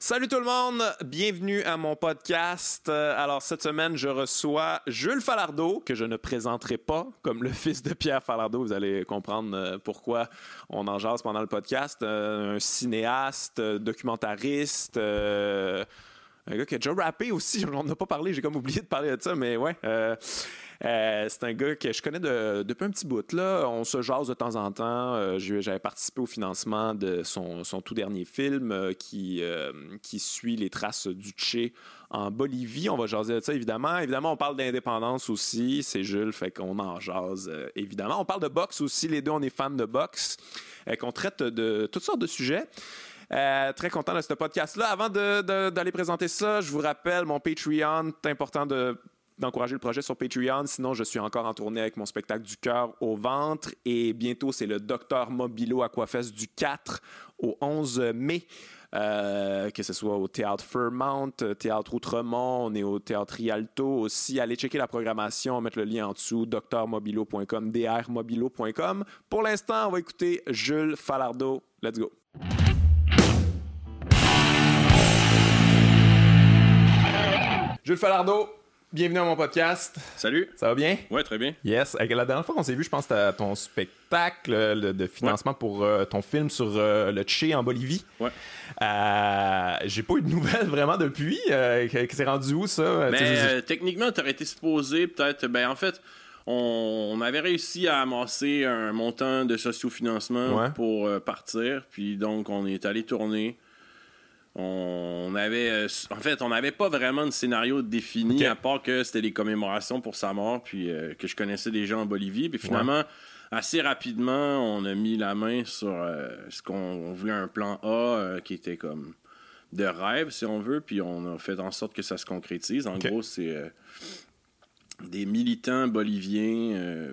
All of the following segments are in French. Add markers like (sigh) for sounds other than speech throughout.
Salut tout le monde, bienvenue à mon podcast. Euh, Alors cette semaine, je reçois Jules Falardeau, que je ne présenterai pas comme le (laughs) fils de Pierre Falardeau. Vous allez comprendre euh, pourquoi on en jase pendant le podcast. Euh, Un cinéaste, documentariste, un gars qui a déjà rappé aussi. (laughs) On n'en a pas parlé, j'ai comme oublié de parler de ça, mais ouais. Euh, c'est un gars que je connais de- depuis un petit bout. Là. On se jase de temps en temps. Euh, J'avais participé au financement de son, tout dernier film euh, qui, suit les traces du Tché en Bolivie. On va jaser de ça, évidemment. Évidemment, on parle d'indépendance aussi. C'est Jules, fait qu'on en jase, évidemment. On parle de boxe aussi. Les deux, on est fans de boxe. Qu'on traite de toutes sortes de sujets. Très content de ce podcast-là. Avant d'aller présenter ça, je vous rappelle mon Patreon. C'est important de d'encourager le projet sur Patreon. Sinon, je suis encore en tournée avec mon spectacle du cœur au ventre. Et bientôt, c'est le Docteur Mobilo Aquafest du 4 au 11 mai. Euh, que ce soit au Théâtre Fairmount, euh, Théâtre Outremont, on est au Théâtre Rialto aussi. Allez checker la programmation, on va mettre le lien en dessous, drmobilo.com, drmobilo.com. Pour l'instant, on va écouter Jules Falardeau. Let's go. Jules Falardeau, bienvenue à mon podcast. Salut. Ça va bien? Ouais, très bien. Yes. La dernière fois qu'on s'est vu, je pense que ton spectacle euh, de financement pour euh, ton film sur euh, le Tché en Bolivie. Ouais. Euh, J'ai pas eu de nouvelles (laughs) vraiment depuis. C'est rendu où ça? Euh, techniquement, t'aurais été supposé peut-être. Ben en fait, on, on avait réussi à amasser un montant de sociofinancement Ouais. pour partir. Puis donc, on est allé tourner. On avait, euh, en fait, on n'avait pas vraiment de scénario défini, à part que c'était des commémorations pour sa mort, puis euh, que je connaissais des gens en Bolivie. Puis finalement, assez rapidement, on a mis la main sur euh, ce qu'on on voulait un plan A euh, qui était comme de rêve, si on veut, puis on a fait en sorte que ça se concrétise. En gros, c'est des militants boliviens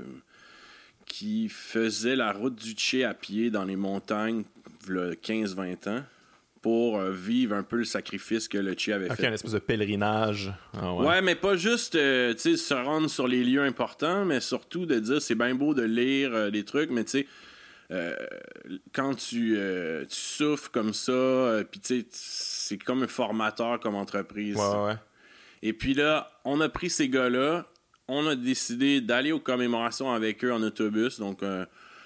qui faisaient la route du Tché à pied dans les montagnes v'là 15-20 ans pour euh, vivre un peu le sacrifice que le Tché avait Ok, fait. un espèce de pèlerinage. Ah ouais. Ouais. mais pas juste euh, tu sais, se rendre sur les lieux importants, mais surtout de dire c'est bien beau de lire euh, des trucs, mais tu sais, euh, quand tu, tu souffres comme ça, puis tu sais, c'est comme un formateur comme entreprise. Ouais, ouais. Et puis là, on a pris ces gars-là, on a décidé d'aller aux commémorations avec eux en autobus. Donc,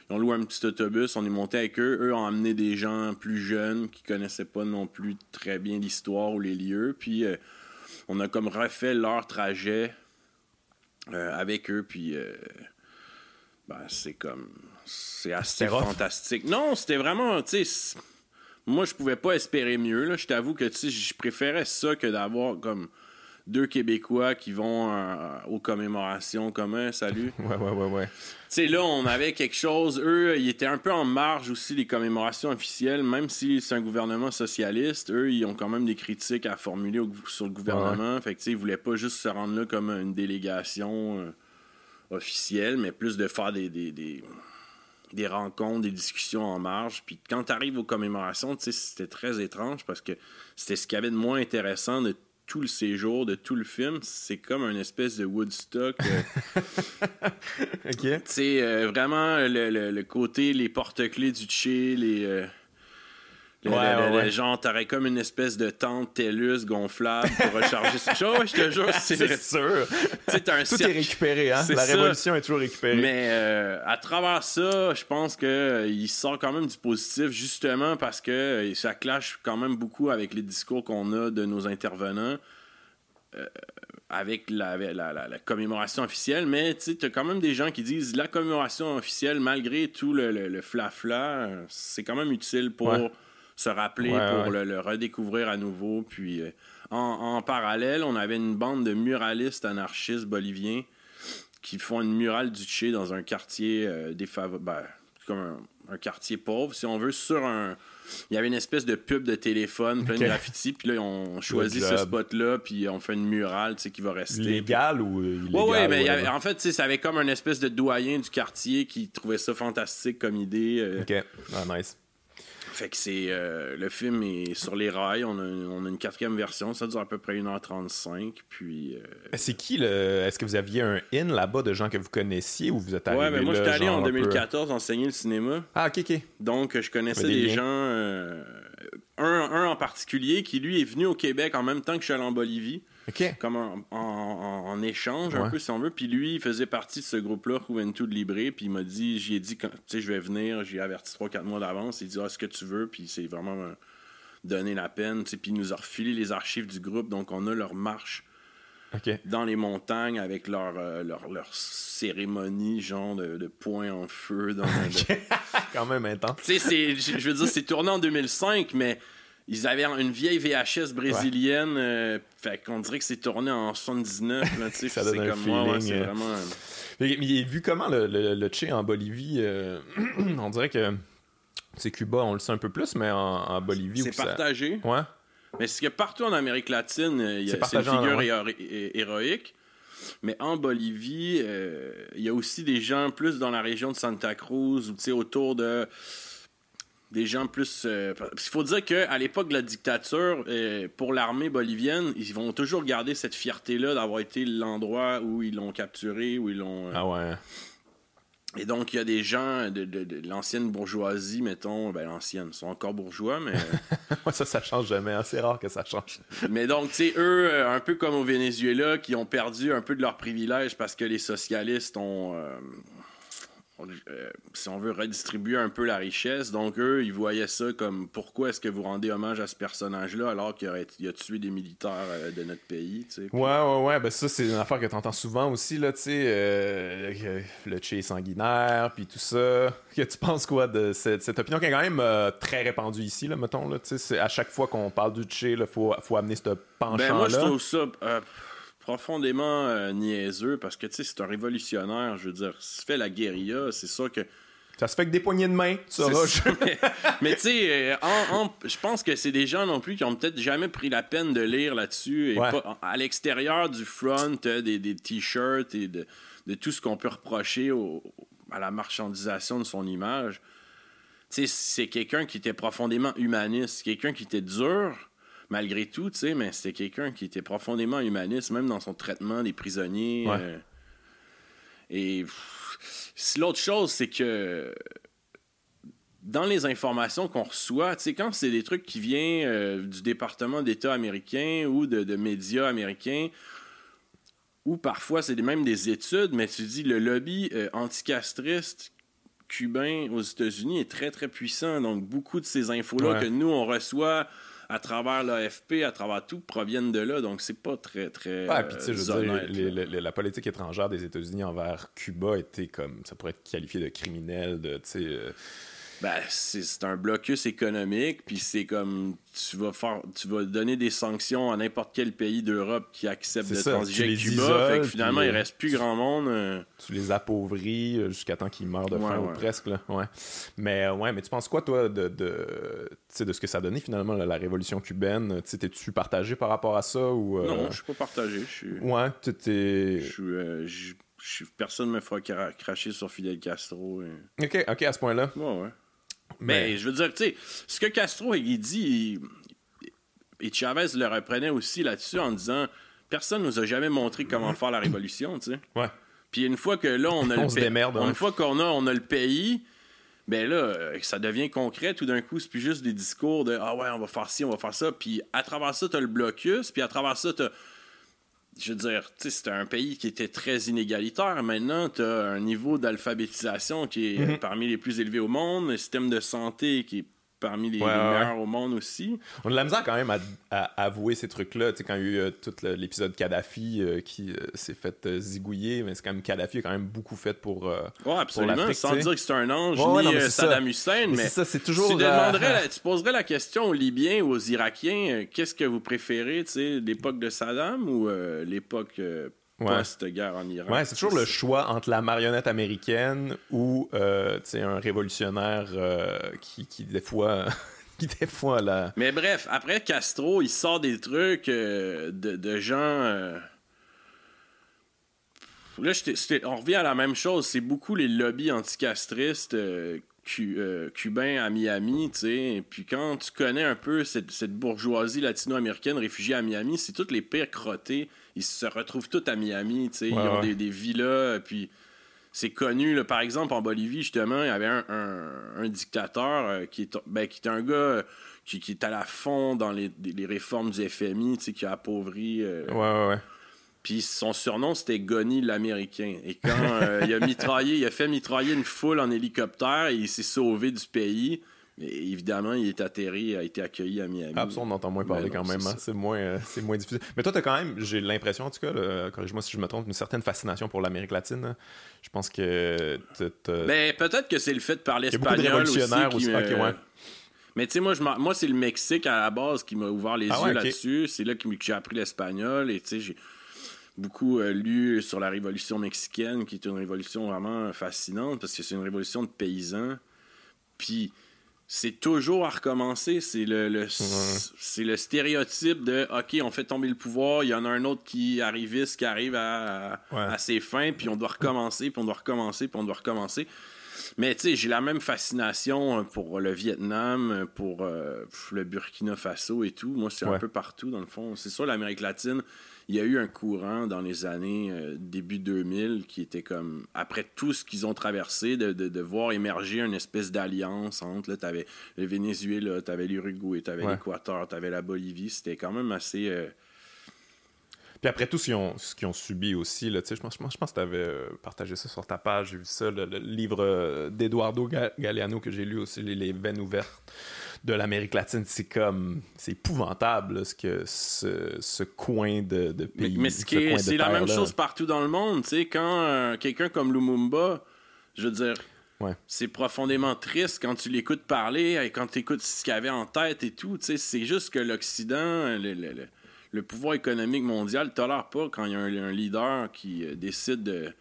ils ont loué un petit autobus, on est monté avec eux. Eux ont amené des gens plus jeunes qui connaissaient pas non plus très bien l'histoire ou les lieux. Puis, euh, on a comme refait leur trajet euh, avec eux. Puis, euh, ben, c'est comme. C'est assez fantastique. Non, c'était vraiment. Tu sais, c'est- moi, je pouvais pas espérer mieux. Là. Je t'avoue que je préférais ça que d'avoir comme deux Québécois qui vont euh, aux commémorations commun. Salut. (laughs) Ouais, ouais, ouais, ouais. Tu sais, là, on avait quelque chose. Eux, ils étaient un peu en marge aussi des commémorations officielles, même si c'est un gouvernement socialiste. Eux, ils ont quand même des critiques à formuler au- sur le gouvernement. Fait que, tu sais, ils voulaient pas juste se rendre là comme une délégation euh, officielle, mais plus de faire des, des, des, des rencontres, des discussions en marge. Puis quand tu arrives aux commémorations, tu sais, c'était très étrange parce que c'était ce qu'il y avait de moins intéressant de tout le séjour, de tout le film. C'est comme une espèce de Woodstock. euh, (laughs) Ok. sais, euh, vraiment, le, le- le côté, les porte-clés du Tché, les. Le- Ouais, le- ouais, le- ouais. le genre, t'aurais comme une espèce de tente TELUS gonflable pour recharger. ce- (laughs) Ouais, je te jure, c'est. Sûr. un Tout est récupéré, hein? La ça. révolution est toujours récupérée. Mais euh, à travers ça, je pense que euh, sort quand même du positif, justement parce que euh, ça clash quand même beaucoup avec les discours qu'on a de nos intervenants. euh, avec la, la, la- la commémoration officielle, mais tu as quand même des gens qui disent la commémoration officielle, malgré tout le, le, le fla-fla, c'est quand même utile pour Ouais. Se rappeler, Ouais, pour ouais. Le, le redécouvrir à nouveau. Puis euh, en, en parallèle, on avait une bande de muralistes anarchistes boliviens qui font une murale du Tché dans un quartier euh, ben, comme un, un quartier pauvre, si on veut, sur un. Il y avait une espèce de pub de téléphone, plein de graffitis, puis là, on choisit ce spot-là, puis on fait une murale, tu sais, qui va rester. Légal ou illégal? Ouais, ouais, mais avait- en fait, tu sais, ça avait comme un espèce de doyen du quartier qui trouvait ça fantastique comme idée. euh, Ok. Ah, nice. Fait que c'est. euh, le film est sur les rails. On a, on a une quatrième version. Ça dure à peu près 1h35. Puis. euh, C'est qui le. Est-ce que vous aviez un in là-bas de gens que vous connaissiez ou vous êtes arrivé Ouais, mais moi, là, j'étais allé en un peu- 2014 enseigner le cinéma. Ah, ok, ok. Donc, je connaissais des gens. euh, un, en particulier qui, lui, est venu au Québec en même temps que je suis allé en Bolivie. Comme en, échange, un peu, si on veut. Puis lui, il faisait partie de ce groupe-là, Juventud Libre. Puis il m'a dit, j'y ai dit, tu sais, je vais venir. J'ai averti 3-4 mois d'avance. Il dit, ah, ce que tu veux. Puis c'est vraiment euh, donné la peine. Puis il nous a refilé les archives du groupe. Donc on a leur marche dans les montagnes avec leur, euh, leur, leur, cérémonie, genre de, de poing en feu. Dans (laughs) Quand même intense. Tu sais, je veux dire, c'est tourné en 2005, mais ils avaient une vieille VHS brésilienne. Euh, fait qu'on dirait que c'est tourné en 79. Là, (laughs) Ça donne un comme feeling, c'est euh. vraiment. Mais, mais, vu comment le, le, le Che en Bolivie, (clears throat) on dirait que c'est Cuba, on le sait un peu plus, mais en, en Bolivie. C'est partagé. Ouais. Mais c'est que partout en Amérique latine, euh, il y a une figure héroïque. Mais en Bolivie, euh, il y a aussi des gens plus dans la région de Santa Cruz, ou autour de des gens plus. Euh, il faut dire qu'à l'époque de la dictature, pour l'armée bolivienne, ils vont toujours garder cette fierté-là d'avoir été l'endroit où ils l'ont capturé, où ils l'ont. ah ouais. Et donc, il y a des gens de, l'ancienne bourgeoisie, mettons, ben l'ancienne, ils sont encore bourgeois, mais... (laughs) ça, ça change jamais, hein, c'est rare que ça change. mais donc, tu sais, eux, euh, un peu comme au Venezuela, qui ont perdu un peu de leurs privilèges parce que les socialistes ont, euh, euh, si on veut redistribuer un peu la richesse. Donc, eux, ils voyaient ça comme pourquoi est-ce que vous rendez hommage à ce personnage-là alors qu'il a, a, tué des militaires euh, de notre pays. Ouais, ouais, ouais. Ben, ça, c'est une affaire que tu entends souvent aussi, là, tu sais. Euh, le Che sanguinaire, puis tout ça. (laughs) Que tu penses quoi de cette, opinion qui est quand même très répandue ici, là, mettons, là, tu sais. À chaque fois qu'on parle du Che, il faut, faut amener ce penchant-là. Ben, moi, je trouve ça profondément euh, niaiseux parce que, tu sais, c'est un révolutionnaire. Je veux dire, s'il fait la guérilla, c'est ça que. Ça se fait que des poignées de main, tu mais, tu sais, euh, je pense que c'est des gens non plus qui ont peut-être jamais pris la peine de lire là-dessus. Et à l'extérieur du front, des, des t-shirts et de, de, tout ce qu'on peut reprocher à la marchandisation de son image. Tu sais, c'est quelqu'un qui était profondément humaniste, quelqu'un qui était dur, malgré tout, tu sais, mais c'était quelqu'un qui était profondément humaniste, même dans son traitement des prisonniers. Euh, et l'autre chose, c'est que dans les informations qu'on reçoit, tu sais, quand c'est des trucs qui viennent euh, du département d'État américain ou de, médias américains, ou parfois c'est même des études, mais tu dis le lobby euh, anticastriste cubain aux États-Unis est très très puissant. Donc beaucoup de ces infos-là que nous on reçoit à travers l'AFP, à travers tout, proviennent de là. Donc, c'est pas très, très. Ouais, puis, tu sais, je veux dire, la politique étrangère des États-Unis envers Cuba était comme. Ça pourrait être qualifié de criminel, de, tu sais. Euh, ben, c'est un blocus économique, puis c'est comme tu vas faire, tu vas donner des sanctions à n'importe quel pays d'Europe qui accepte de transiger avec Cuba. fait que finalement, il euh, reste plus grand monde. Euh. Tu les appauvris euh, jusqu'à temps qu'ils meurent de faim ou presque. Là. Ouais. Mais ouais, mais tu penses quoi, toi, de, de, de ce que ça a donné finalement la, révolution cubaine? T'es-tu partagé par rapport à ça? Ou, Non, je suis pas partagé. Ouais, t'es. Je suis. Personne ne me fera cracher sur Fidel Castro. Ok, ok, à ce point-là. Ouais, ouais. Mais je veux dire, tu sais, ce que Castro il dit, et Chavez le reprenait aussi là-dessus en disant personne nous a jamais montré comment faire la révolution, tu sais. Ouais. Puis une fois que là, on a (laughs) le pays. Hein. Une fois qu'on a, on a le pays, ben là, ça devient concret tout d'un coup. C'est plus juste des discours de Ah ouais, on va faire ci, on va faire ça. Puis à travers ça, t'as le blocus. Puis à travers ça, t'as je veux dire, c'était un pays qui était très inégalitaire. Maintenant, tu as un niveau d'alphabétisation qui est mhm. parmi les plus élevés au monde, un système de santé qui est parmi les, meilleurs au monde aussi. On a de la misère quand même à, avouer ces trucs-là. Tu sais, quand il y a eu euh, tout l'épisode Kadhafi euh, qui euh, s'est fait zigouiller, mais c'est quand même Kadhafi a quand même beaucoup fait pour. ouais, absolument. sans dire que c'est un ange, ni Saddam Hussein, mais, ça, c'est toujours. Tu, tu poserais la question aux Libyens ou aux Irakiens qu'est-ce que vous préférez, tu sais, l'époque de Saddam ou l'époque post-guerre en Irak. Ouais, c'est toujours le choix entre la marionnette américaine ou euh, un révolutionnaire euh, qui, qui, des fois. (laughs) qui des fois la... Mais bref, après Castro, il sort des trucs euh, de, de, gens. Là, on revient à la même chose. C'est beaucoup les lobbies anticastristes cubains à Miami, tu sais. Et puis quand tu connais un peu cette, cette bourgeoisie latino-américaine réfugiée à Miami, c'est toutes les pires crottés ils se retrouvent tous à Miami, tu sais, ils ont des, des, villas, puis c'est connu, là, par exemple, en Bolivie, justement, il y avait un, un, dictateur euh, qui, est, ben, qui était un gars qui, qui est à la fond dans les, les réformes du FMI, tu sais, qui a appauvri. euh, Ouais, ouais, ouais. Puis son surnom, c'était Gonny l'Américain. Et quand euh, il a mitraillé, il a fait mitrailler une foule en hélicoptère et il s'est sauvé du pays. Mais évidemment, il est atterri, a été accueilli à Miami. Ah, on entend moins parler Ben non, quand même. c'est hein. ça. C'est moins, euh, c'est moins difficile. Mais toi, t'as quand même, j'ai l'impression, en tout cas, là, corrige-moi si je me trompe, une certaine fascination pour l'Amérique latine. hein. Je pense que Ben, peut-être que c'est le fait de parler Il y a beaucoup de espagnol aussi. révolutionnaires qui aussi. ouais. Mais tu sais, moi, je moi c'est le Mexique à la base qui m'a ouvert les Ah yeux ouais, là-dessus. C'est là que que j'ai appris l'espagnol. Et tu sais, j'ai beaucoup euh, lu sur la révolution mexicaine, qui est une révolution vraiment fascinante parce que c'est une révolution de paysans. Puis c'est toujours à recommencer. C'est le, le- c'est le stéréotype de OK, on fait tomber le pouvoir, il y en a un autre qui arriviste, qui arrive à, à- Ouais. à ses fins, puis on doit recommencer, puis on doit recommencer, puis on doit recommencer. Mais tu sais, j'ai la même fascination pour le Vietnam, pour euh, le Burkina Faso et tout. Moi, c'est Ouais. un peu partout, dans le fond. C'est sûr, l'Amérique latine, il y a eu un courant dans les années euh, début 2000 qui était comme, après tout ce qu'ils ont traversé, de, de, de voir émerger une espèce d'alliance entre, là, t'avais le Venezuela, t'avais l'Uruguay, t'avais Ouais. l'Équateur, t'avais la Bolivie. C'était quand même assez... euh, Puis après tout ce qu'ils ont, ont subi aussi, là, tu je pense, je pense je pense que tu avais partagé ça sur ta page, j'ai vu ça, le, le livre euh, d'Eduardo Ga- Galeano que j'ai lu aussi, les, les veines ouvertes de l'Amérique latine, c'est comme, c'est épouvantable là, ce que ce, ce coin de, pays. mais ce c'est la même chose partout dans le monde. Tu sais, quand euh, quelqu'un comme Lumumba, je veux dire, Ouais. c'est profondément triste quand tu l'écoutes parler et quand tu écoutes ce qu'il avait en tête et tout. Tu sais, c'est juste que l'Occident, le, le- le- le pouvoir économique mondial, tolère pas quand il y a un, un leader qui euh, décide de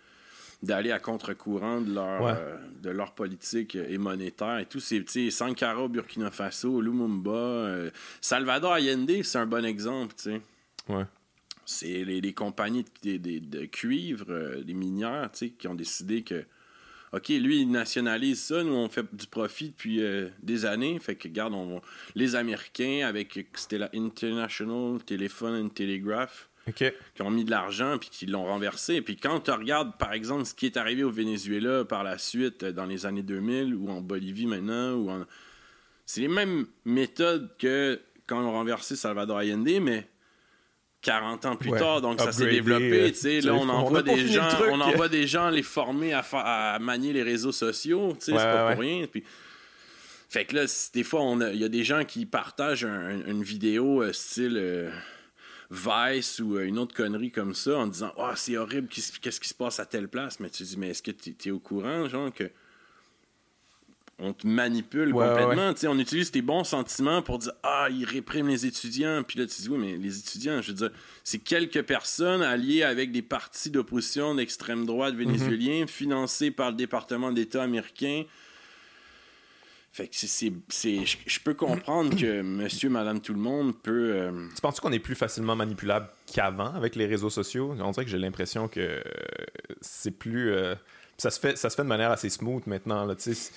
d'aller à contre-courant de leur, Ouais. euh, de leur politique euh, et monétaire et tout. C'est, Sankara Burkina Faso, Lumumba, euh, Salvador Allende, c'est un bon exemple, Ouais. c'est les, les compagnies de, de- de cuivre, euh, les minières, qui ont décidé que, OK, lui, il nationalise ça, nous, on fait du profit depuis euh, des années. Fait que, regarde, on les Américains, avec, c'était la International Telephone and Telegraph, Qui ont mis de l'argent puis qui l'ont renversé. Puis quand tu regardes, par exemple, ce qui est arrivé au Venezuela par la suite, euh, dans les années 2000, ou en Bolivie maintenant, ou en... c'est les mêmes méthodes que quand on renversé Salvador Allende, mais 40 ans plus Ouais. tard, donc ça s'est développé. euh, là, on envoie des gens, on envoie des gens les former à, fa- à manier les réseaux sociaux. Ouais, c'est pas ouais, pour rien. Puis, fait que là, des fois, il y a des gens qui partagent un- une vidéo euh, style euh, Vice ou euh, une autre connerie comme ça en disant Ah, c'est horrible, qu'est-ce qui se passe à telle place Mais tu dis Mais est-ce que tu es au courant, genre, que on te manipule Ouais, complètement? Tu sais, On utilise tes bons sentiments pour dire Ah, ils répriment les étudiants. Puis là, tu dis Oui, mais les étudiants, je veux dire, c'est quelques personnes alliées avec des partis d'opposition d'extrême droite vénézuéliens financés par le département d'État américain. Fait que c'est- c'est. Je peux comprendre que monsieur, madame, tout le monde peut. euh, Tu penses qu'on est plus facilement manipulable qu'avant avec les réseaux sociaux? On dirait que j'ai l'impression que c'est plus. euh, ça, se fait, ça se fait de manière assez smooth maintenant. Là, tu sais.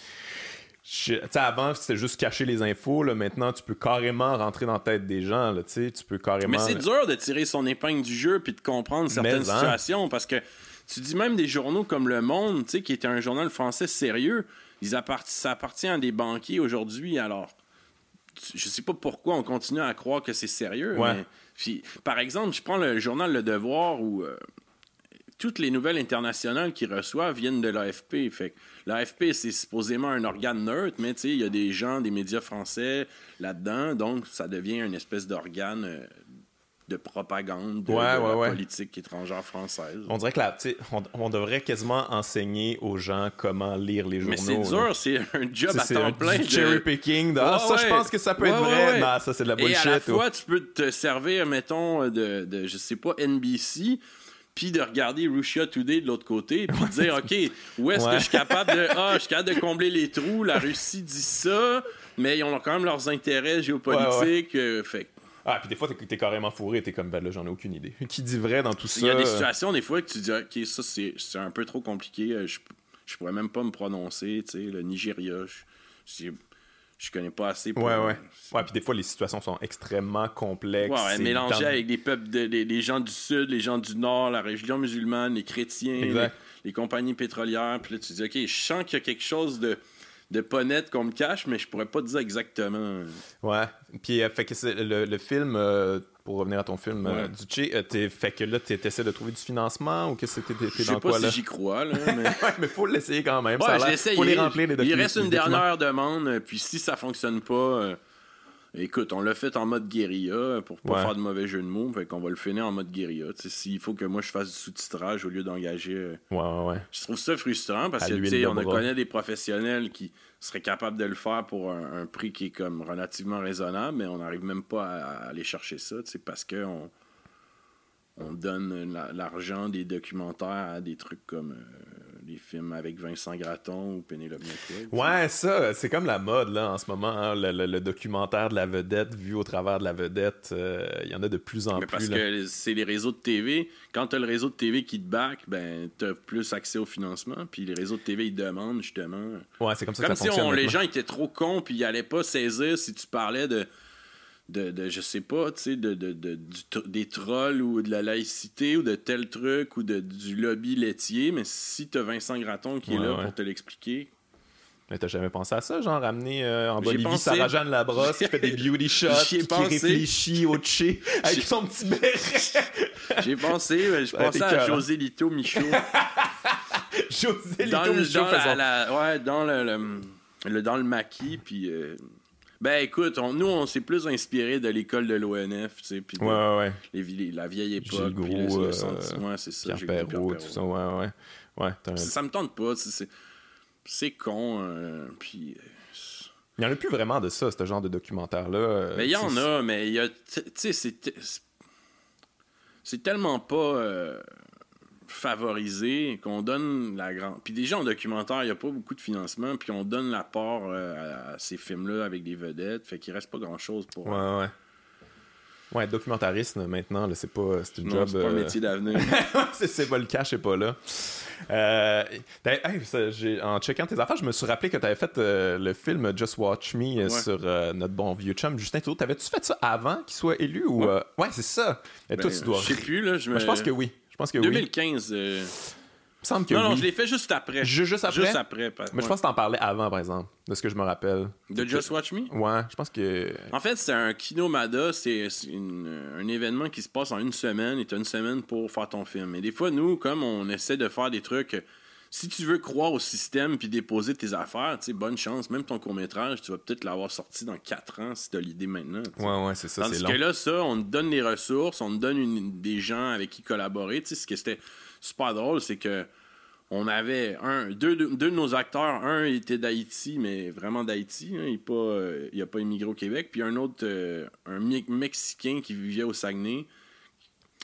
Avant, c'était juste cacher les infos. Là, maintenant, tu peux carrément rentrer dans la tête des gens. Là, tu peux carrément. Mais c'est dur de tirer son épingle du jeu puis de comprendre certaines Mais, hein. situations parce que tu dis même des journaux comme Le Monde, qui était un journal français sérieux, ils appart- ça appartient à des banquiers aujourd'hui. Alors, je sais pas pourquoi on continue à croire que c'est sérieux. Ouais. mais- puis, par exemple, je prends le journal Le Devoir où euh, toutes les nouvelles internationales qu'ils reçoivent viennent de l'AFP. Fait l'AFP, c'est supposément un organe neutre, mais il y a des gens, des médias français là-dedans, donc ça devient une espèce d'organe euh, de propagande de, Ouais, de ouais, la ouais. politique étrangère française. On dirait que sais, on, on devrait quasiment enseigner aux gens comment lire les journaux. mais c'est dur, c'est un job à temps un plein. de- cherry picking. de, ah, Ouais, ça, je ouais. pense que ça peut être Ouais, vrai. ouais, ouais. Non, ça, c'est de la Et bullshit. à la ou- fois, tu peux te servir, mettons, de, de je sais pas, NBC, puis de regarder Russia Today de l'autre côté, puis de dire, OK, où est-ce Ouais. que je suis capable de... (laughs) Ah, je suis capable de combler les trous, la Russie dit ça, mais ils ont quand même leurs intérêts géopolitiques. euh, fait Ah, puis des fois, t'es, carrément fourré, t'es comme, ben là, j'en ai aucune idée. (laughs) Qui dit vrai dans tout ça? Il y a des situations, des fois, que tu dis, OK, ça, c'est un peu trop compliqué. euh, Je, je pourrais même pas me prononcer. Tu sais, le Nigeria, je, je, je connais pas assez pour. Ouais, ouais. Ouais, puis des fois, les situations sont extrêmement complexes. Ouais, ouais, c'est mélangé dans- avec des peuples, de, les, les gens du Sud, les gens du Nord, la religion musulmane, les chrétiens, les, les compagnies pétrolières. Puis là, tu dis, OK, je sens qu'il y a quelque chose de, de pas net qu'on me cache, mais je pourrais pas te dire exactement. Ouais. Puis, euh, fait que c'est le, le film, euh, pour revenir à ton film, euh, Ouais. Duché, euh, t'es- fait que là, tu essaies de trouver du financement ou qu'est-ce que t'es- dans pas quoi si là? j'y crois, là, (laughs) mais... Ouais, mais faut l'essayer quand même. Ouais. Faut les remplir, les Il reste une dernière demande, euh, puis si ça fonctionne pas, écoute, on l'a fait en mode guérilla pour pas Ouais. faire de mauvais jeu de mots, fait qu'on va le finir en mode guérilla. S'il faut que moi je fasse du sous-titrage au lieu d'engager. euh, Ouais, ouais, ouais. je trouve ça frustrant parce À que on connaît des professionnels qui seraient capables de le faire pour un, un prix qui est comme relativement raisonnable, mais on n'arrive même pas à, à aller chercher ça, parce que on, on donne la- l'argent des documentaires à des trucs comme euh, les films avec Vincent Gratton ou Pénélope McQuaid. Ouais, ça, c'est comme la mode là en ce moment, hein, le, le- le documentaire de la vedette vu au travers de la vedette. euh, Il y en a de plus en Mais plus. parce là. que c'est les réseaux de TV. Quand tu as le réseau de TV qui te back, ben, tu as plus accès au financement. Puis les réseaux de TV, ils demandent justement. Ouais, c'est comme ça Comme que ça si fonctionne. on- les gens étaient trop cons, puis ils allaient pas saisir si tu parlais de. De, de je sais pas, tu sais, de, de, de- du des trolls ou de la laïcité ou de tel truc ou de, du lobby laitier, mais si t'as Vincent Gratton qui est là ouais. pour te l'expliquer, Mais t'as jamais pensé à ça, genre ramener euh, en Bolivie pensé. Sarah-Jeanne Labrosse qui fait des (laughs) beauty shots, qui pensé. réfléchit au tché (laughs) avec son petit béret. j'ai pensé, mais je (laughs) pensais à hein. José Lito Michaud. José dans Lito le, Michaud dans la- faisant- la- ouais, dans le, le- le- dans le maquis, puis euh, ben écoute, on- nous on s'est plus inspiré de l'école de l'ONF, tu sais, puis de- Ouais, ouais, la vieille époque, puis le, Gros, le euh, sentiment, c'est ça. Pierre Perrault, tout ça, ouais, ouais. Ouais, Ça, me tente pas, c'est con, euh, puis. euh, Il y en a plus vraiment de ça, ce genre de documentaire-là. Mais il y en a, mais il y a. Tu sais, c'est. C'est tellement pas euh, favorisé qu'on donne la grande. Puis déjà en documentaire, il n'y a pas beaucoup de financement, puis on donne la part euh, à, ces films-là avec des vedettes, fait qu'il reste pas grand-chose pour. Ouais, ouais. Ouais, documentariste, maintenant, c'est pas... C'est job... c'est pas un euh, métier d'avenir. (laughs) c'est pas le cas, c'est pas là. Euh, hey, en checkant tes affaires, je me suis rappelé que tu avais fait euh, le film Just Watch Me Ouais. sur euh, notre bon vieux chum Justin Trudeau. T'avais-tu fait ça avant qu'il soit élu ou. Ouais. Ouais, c'est ça. Et toi, Ben, tu dois. Je sais plus, là. Je, me... Ben, je pense que oui. Je pense que oui. 2015. euh, Il me semble que Non, non, oui. je l'ai fait juste après. Ju- juste après? Juste après. Mais je pense que t'en parlais avant, par exemple, de ce que je me rappelle. De Just Watch Me? Ouais, je pense que. En fait, c'est un Kinomada, c'est un événement qui se passe en une semaine et tu as une semaine pour faire ton film. Et des fois, nous, comme on essaie de faire des trucs, si tu veux croire au système puis déposer tes affaires, tu sais, bonne chance, même ton court-métrage, tu vas peut-être l'avoir sorti dans 4 ans si tu as l'idée maintenant. tu sais. Ouais, ouais, c'est ça, Tandis long. que là, ça, on te donne les ressources, on te donne une- des gens avec qui collaborer. Tu sais, ce que c'était super drôle, c'est que on avait un, deux, deux, deux de nos acteurs. Un était d'Haïti, mais vraiment d'Haïti. hein, il n'a pas, euh, il a pas immigré au Québec. Puis un autre, euh, un Mexicain qui vivait au Saguenay.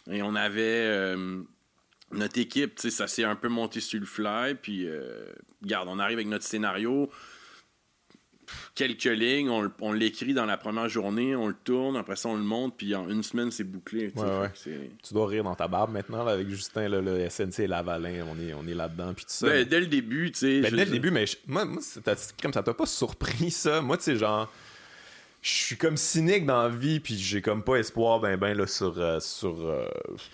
Et on avait euh, notre équipe, tu sais, ça s'est un peu monté sur le fly. Puis, euh, regarde, on arrive avec notre scénario quelques lignes, on, on l'écrit dans la première journée, on le tourne, après ça on le monte, puis en une semaine c'est bouclé. tu Ouais, ouais. dois rire dans ta barbe maintenant, là, avec Justin, là, le SNC et Lavalin. On est, on est là-dedans, puis tout ça. Ben, dès le début, tu sais. Ben, dès le début, mais je- moi, moi comme ça t'a pas surpris, ça. Moi, tu sais, genre, je suis comme cynique dans la vie, puis j'ai comme pas espoir, ben, ben, là, sur, euh, sur euh,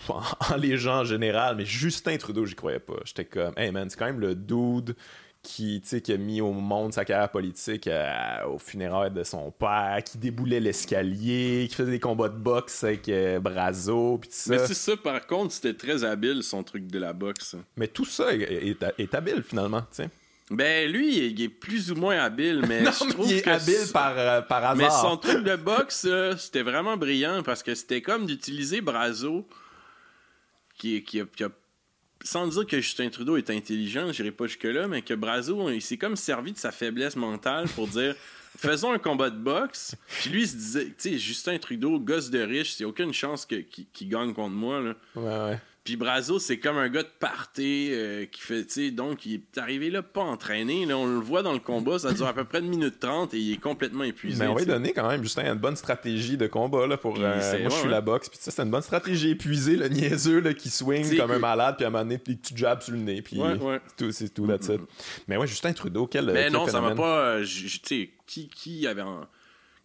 en, (laughs) en les gens en général. Mais Justin Trudeau, j'y croyais pas. J'étais comme, hey man, c'est quand même le dude qui, tu sais, qui a mis au monde sa carrière politique euh, au funérailles de son père, qui déboulait l'escalier, qui faisait des combats de boxe avec euh, Brazo, puis tout ça. Mais Mais, c'est ça, par contre, c'était très habile son truc de la boxe. tout ça est, est- est habile, finalement, tu sais. Ben, lui, il est plus ou moins habile, mais (laughs) Non, je mais trouve il est que habile par, euh, par hasard. Mais son truc de (laughs) boxe, euh, c'était vraiment brillant parce que c'était comme d'utiliser Brazo, qui, qui, a, qui a- Sans dire que Justin Trudeau est intelligent, j'irai pas jusque-là, mais que Brazo, il s'est comme servi de sa faiblesse mentale pour dire faisons un combat de boxe. Puis lui, il se disait, tu sais, Justin Trudeau, gosse de riche, il n'y a aucune chance que- qu'il qu'il gagne contre moi. Là. Ouais, ouais. Puis Brazo, c'est comme un gars de party euh, qui fait, tu sais, donc il est arrivé là pas entraîné. Là, on le voit dans le combat, ça dure à peu près une minute trente et il est complètement épuisé. Mais on va lui donner quand même, Justin, une bonne stratégie de combat là, pour. Euh, moi, je suis ouais. la boxe, puis ça, c'est une bonne stratégie. Épuiser le niaiseux là, qui swing T'sais, comme un malade, puis à un moment donné, puis tu jabs sur le nez, puis Ouais, ouais. c'est tout, c'est tout, that's it. Mais ouais, Justin Trudeau, quel. Mais quel non, ça m'a pas. euh, Tu sais, qui, qui avait. en-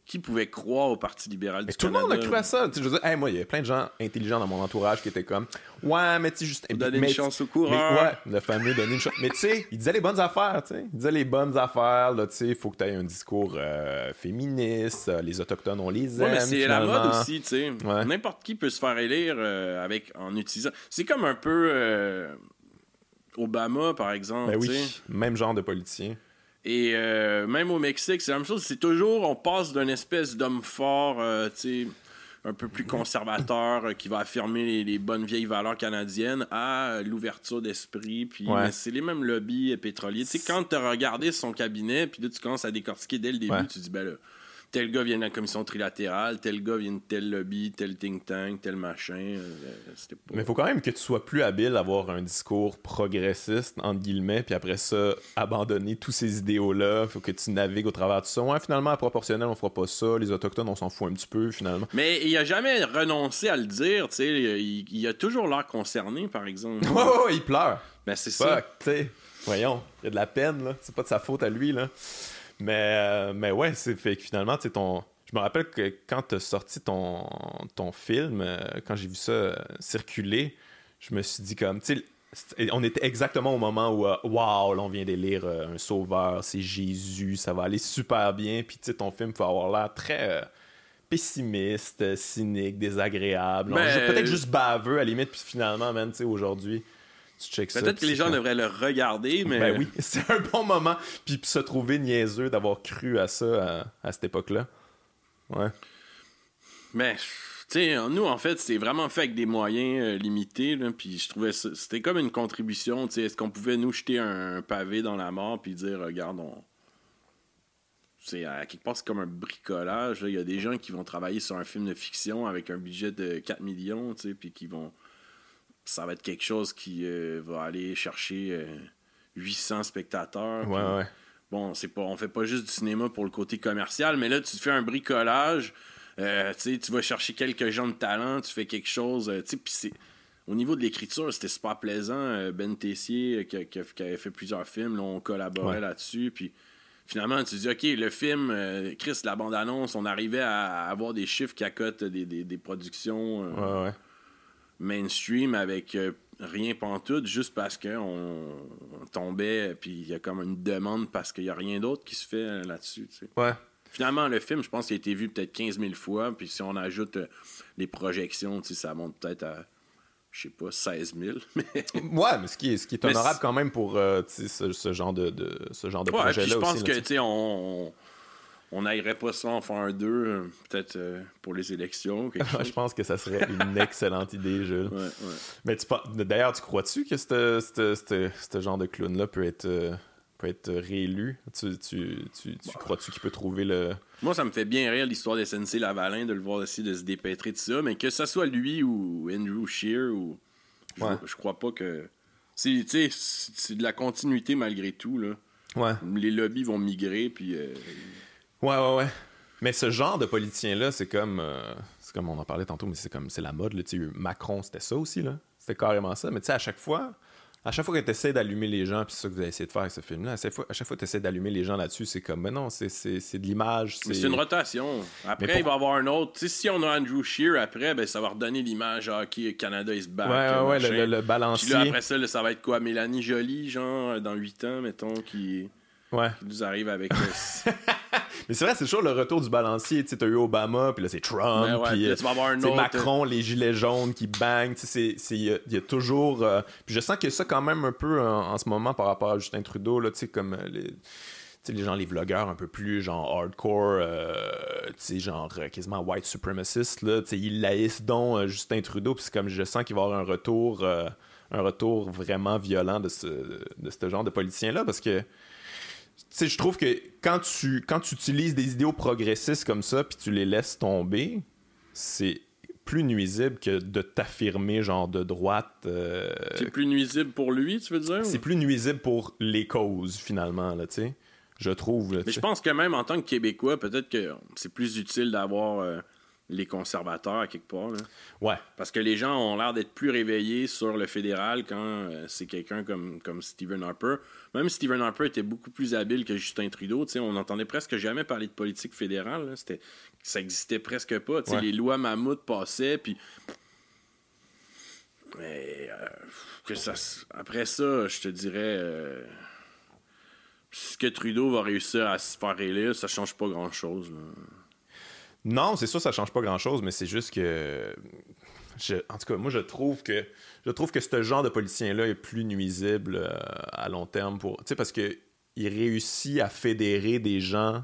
qui pouvait croire au Parti libéral Mais du tout le monde a cru à ça. Je veux dire, hey, moi, il y a plein de gens intelligents dans mon entourage qui étaient comme, ouais, mais tu sais, juste. Donner une chance au coureur. ouais, le fameux donner une chance. Mais tu sais, il disait les bonnes affaires, tu sais. Il disait les bonnes affaires, là, tu sais, il faut que tu aies un discours euh, féministe, euh, les Autochtones, on les aime. Ouais, mais c'est la mode aussi, tu sais. Ouais. N'importe qui peut se faire élire euh, avec, en utilisant. C'est comme un peu euh, Obama, par exemple. Ben oui, même genre de politicien. Et euh, même au Mexique, c'est la même chose. C'est toujours, on passe d'une espèce d'homme fort, euh, tu sais, un peu plus conservateur, euh, qui va affirmer les, les bonnes vieilles valeurs canadiennes, à l'ouverture d'esprit. Puis Ouais. c'est les mêmes lobbies pétroliers. Tu sais, quand tu as regardé son cabinet, puis là, tu commences à décortiquer dès le début, Ouais. tu dis, ben là, tel gars vient de la commission trilatérale, tel gars vient de tel lobby, tel think tank, tel machin. euh, pas... Mais il faut quand même que tu sois plus habile à avoir un discours progressiste, entre guillemets, puis après ça, abandonner tous ces idéaux-là. faut que tu navigues au travers de ça. Ouais, finalement, à proportionnel, on fera pas ça. Les Autochtones, on s'en fout un petit peu, finalement. Mais il a jamais renoncé à le dire, tu sais. Il, il a toujours l'air concerné, par exemple. (laughs) Ouais, ouais, ouais, il pleure. Ben, c'est ça. Fuck, tu sais. Voyons, il y a de la peine, là. C'est pas de sa faute à lui, là. Mais, euh, mais ouais, c'est fait que finalement, tu sais, ton. Je me rappelle que quand t'as sorti ton, ton film, euh, quand j'ai vu ça euh, circuler, je me suis dit comme, tu sais, on était exactement au moment où, euh, wow, là, on vient d'élire euh, un sauveur, c'est Jésus, ça va aller super bien. Puis, tu sais, ton film faut avoir l'air très euh, pessimiste, cynique, désagréable. Peut-être juste baveux à la limite, puis finalement, man, tu sais, aujourd'hui. Peut-être que les gens devraient le regarder, mais. ben oui, (laughs) c'est un bon moment. Puis se trouver niaiseux d'avoir cru à ça à, à cette époque-là. Ouais. Mais, tu sais, nous, en fait, c'est vraiment fait avec des moyens euh, limités, là, puis je trouvais ça. C'était comme une contribution, tu sais. Est-ce qu'on pouvait nous jeter un, pavé dans la mort, puis dire, regarde, on. C'est à quelque part, c'est comme un bricolage. Il y a des gens qui vont travailler sur un film de fiction avec un budget de 4 millions, tu sais, puis qui vont. Ça va être quelque chose qui euh, va aller chercher euh, 800 spectateurs. Ouais, bon, c'est pas, on fait pas juste du cinéma pour le côté commercial, mais là, tu fais un bricolage, euh, tu vas chercher quelques gens de talent, tu fais quelque chose, euh, c'est... Au niveau de l'écriture, c'était super plaisant. Euh, Ben Tessier, euh, qui, qui- qui avait fait plusieurs films, là, on collaborait Ouais. là-dessus, puis finalement, tu dis, OK, le film, euh, Chris, la bande-annonce, on arrivait à avoir des chiffres qui accotent des, des, des productions euh, Ouais, ouais. Mainstream avec euh, rien pantoute juste parce qu'on on tombait puis il y a comme une demande parce qu'il y a rien d'autre qui se fait euh, là-dessus. tu sais. Ouais. Finalement, le film, je pense qu'il a été vu peut-être 15 000 fois. Puis si on ajoute euh, les projections, tu sais, ça monte peut-être à, je sais pas, 16 000. (laughs) Mais Ouais, mais ce qui est, ce qui est Mais honorable quand même pour euh, ce, ce genre de, de- ce genre de ouais, projet-là je pense aussi. que, là, tu sais, on, on, on n'aillerait pas ça en faire un deux, euh, peut-être euh, pour les élections. (laughs) je pense que ça serait une (laughs) excellente idée, Jules. Ouais, ouais. Mais tu d'ailleurs, tu crois-tu que ce- genre de clown-là peut être, euh, peut être réélu? Tu, tu, tu, tu crois-tu qu'il peut trouver le. Moi, ça me fait bien rire l'histoire de SNC Lavalin, de le voir essayer de se dépêtrer de ça, mais que ce soit lui ou Andrew Shear, ou... je, Ouais. je crois pas que... C'est, tu sais, c'est de la continuité malgré tout. Là. Les lobbies vont migrer, puis... euh, Ouais, ouais, ouais. Mais ce genre de politicien-là, c'est comme. euh, c'est comme on en parlait tantôt, mais c'est comme. C'est la mode, là. Macron, c'était ça aussi, là. C'était carrément ça. Mais tu sais, à chaque fois. À chaque fois que tu essaies d'allumer les gens, puis c'est ça que vous avez essayé de faire avec ce film-là, à chaque fois, à chaque fois que tu essaies d'allumer les gens là-dessus, c'est comme, mais non, c'est, c'est, c'est de l'image. Mais c'est une rotation. Après, pour- il va y avoir un autre. Si on a Andrew Shear, après, ben, ça va redonner l'image à OK, Canada is back. Ouais, ouais, le, le- le Puis balancier. là, après ça, là, ça va être quoi? Mélanie Jolie, genre, dans 8 ans, mettons, qui, Ouais. qui nous arrive avec... (laughs) euh, Mais c'est vrai, c'est toujours le retour du balancier. Tu sais, t'as eu Obama, puis là, c'est Trump, Ben puis là, euh, Macron, les gilets jaunes qui bangent. Tu sais, c'est- c'est- il y, a- il y a toujours... euh, Puis je sens qu'il y a ça quand même un peu en, en ce moment par rapport à Justin Trudeau, là, tu sais, comme euh, les... tu sais, les gens, les vlogueurs un peu plus genre hardcore, euh, genre euh, quasiment white supremacist, là, tu sais, ils laissent donc euh, Justin Trudeau, puis c'est comme je sens qu'il va y avoir un retour, euh, un retour vraiment violent de ce, de ce genre de politicien-là, parce que sais, je trouve que quand tu, quand tu utilises des idéaux progressistes comme ça, puis tu les laisses tomber, c'est plus nuisible que de t'affirmer genre de droite. euh, C'est plus nuisible pour lui, tu veux dire? c'est plus nuisible pour les causes, finalement, là, tu sais. Je trouve. là, Mais je pense que même en tant que Québécois, peut-être que c'est plus utile d'avoir euh, les conservateurs à quelque part. Là. Ouais. Parce que les gens ont l'air d'être plus réveillés sur le fédéral quand euh, c'est quelqu'un comme, comme Stephen Harper. Même Stephen Harper était beaucoup plus habile que Justin Trudeau. on n'entendait presque jamais parler de politique fédérale. C'était, ça existait presque pas. Ouais. Les lois mammouth passaient, puis. Mais euh, que ça, s- après ça, je te dirais. euh, ce que Trudeau va réussir à se faire élire, ça change pas grand-chose. Non, c'est sûr, ça change pas grand-chose, mais c'est juste que. je- en tout cas, moi, je trouve que je trouve que ce genre de politicien-là est plus nuisible euh, à long terme pour. Tu sais, parce que il réussit à fédérer des gens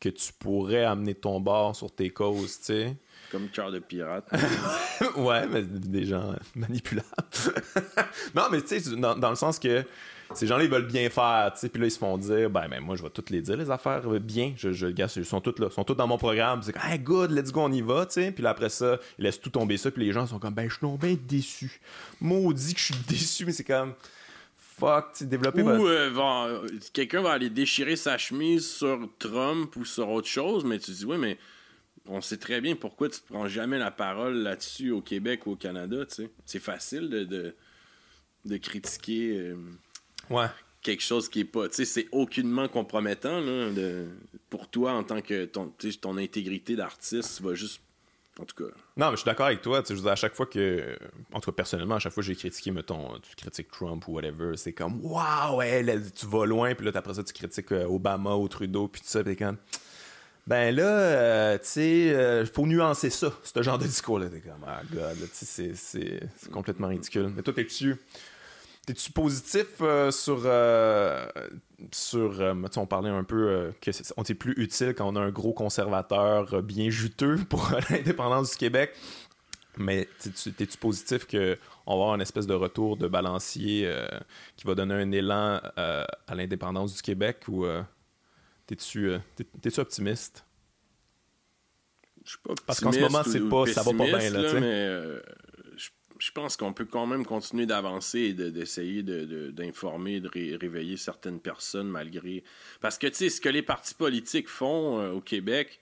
que tu pourrais amener de ton bord sur tes causes, tu sais. Comme cœur de pirate. (laughs) ouais, mais des gens manipulables. (laughs) non, mais tu sais, dans, dans le sens que ces gens-là, ils veulent bien faire, tu sais, puis là, ils se font dire, ben, ben, moi, je vais toutes les dire, les affaires euh, bien. Je, je, gars, ils sont toutes là, ils sont toutes dans mon programme. C'est comme, hey, good, let's go, on y va, tu sais. Puis là, après ça, ils laissent tout tomber ça, puis les gens sont comme, ben, je suis bien déçu. Maudit que je suis (laughs) déçu, mais c'est comme, fuck, tu développer Ou votre- euh, va- euh, quelqu'un va aller déchirer sa chemise sur Trump ou sur autre chose, mais tu dis, oui, mais on sait très bien pourquoi tu prends jamais la parole là-dessus au Québec ou au Canada, tu sais. C'est facile de, de, de critiquer euh, Ouais. quelque chose qui est pas... Tu sais, c'est aucunement compromettant, là, de- pour toi en tant que ton, ton intégrité d'artiste, tu vas juste... En tout cas... Non, mais je suis d'accord avec toi. Je veux dire, à chaque fois que. En tout cas, personnellement, à chaque fois que j'ai critiqué, mettons, tu critiques Trump ou whatever, c'est comme, waouh, ouais, tu vas loin. Puis là, après ça, tu critiques euh, Obama ou Trudeau, puis tout ça. Puis t'es comme, ben là, euh, tu sais, euh, faut nuancer ça, ce genre de discours-là. T'es comme, ah, God, tu sais, c'est- complètement ridicule. Mais toi, t'es-tu. T'es-tu positif euh, sur. euh, sur euh, on parlait un peu c'est on est plus utile quand on a un gros conservateur bien juteux (laughs) pour (laughs) l'indépendance du Québec? Mais t'es-tu t'es-tu positif qu'on va avoir une espèce de retour de balancier qui va donner un élan à l'indépendance du Québec ou t'es-tu t'es- t'es-tu optimiste? Je suis pas Parce qu'en ce optimiste moment, c'est pas- ça va pas bien, là, mais euh, je, pense qu'on peut quand même continuer d'avancer et de- d'essayer de- de- d'informer, de, ré- réveiller certaines personnes malgré... Parce que, tu sais, ce que les partis politiques font euh, au Québec,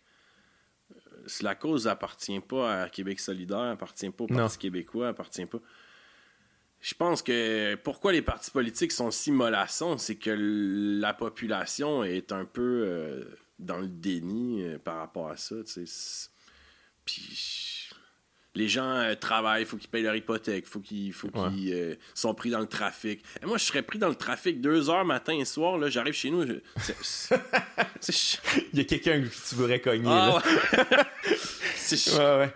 euh, la cause appartient pas à Québec solidaire, appartient pas au Non. Parti québécois, appartient pas... Je pense que pourquoi les partis politiques sont si mollassons, c'est que la population est un peu euh, dans le déni par rapport à ça. tu sais. C'est- Puis les gens euh, travaillent, il faut qu'ils payent leur hypothèque, faut qu'ils faut Ouais. qu'ils euh, sont pris dans le trafic. Et moi, je serais pris dans le trafic deux heures matin et soir. Là, j'arrive chez nous. je- c'est- (laughs) Il y a quelqu'un que tu voudrais cogner. Ah, là. ouais. (laughs) C'est- Ouais, ouais.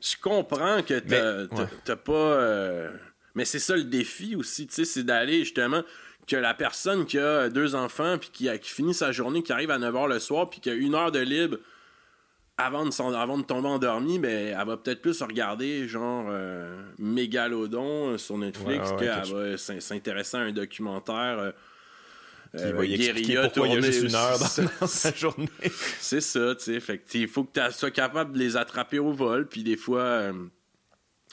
je comprends que t'as Mais, t'as- ouais. t'as pas. euh, Mais c'est ça le défi aussi, tu sais, c'est d'aller justement que la personne qui a deux enfants puis qui, a, qui finit sa journée, qui arrive à 9h le soir puis qui a une heure de libre avant de, avant de tomber endormi, ben, elle va peut-être plus regarder genre euh, Mégalodon euh, sur Netflix Ouais, ouais, ouais, qu'elle va s'in- s'intéresser à un documentaire. euh, Qui euh, va y expliquer pourquoi il y a juste une heure (laughs) dans, sa journée. c'est ça, tu sais. Fait il faut que tu sois capable de les attraper au vol. Puis des fois, euh,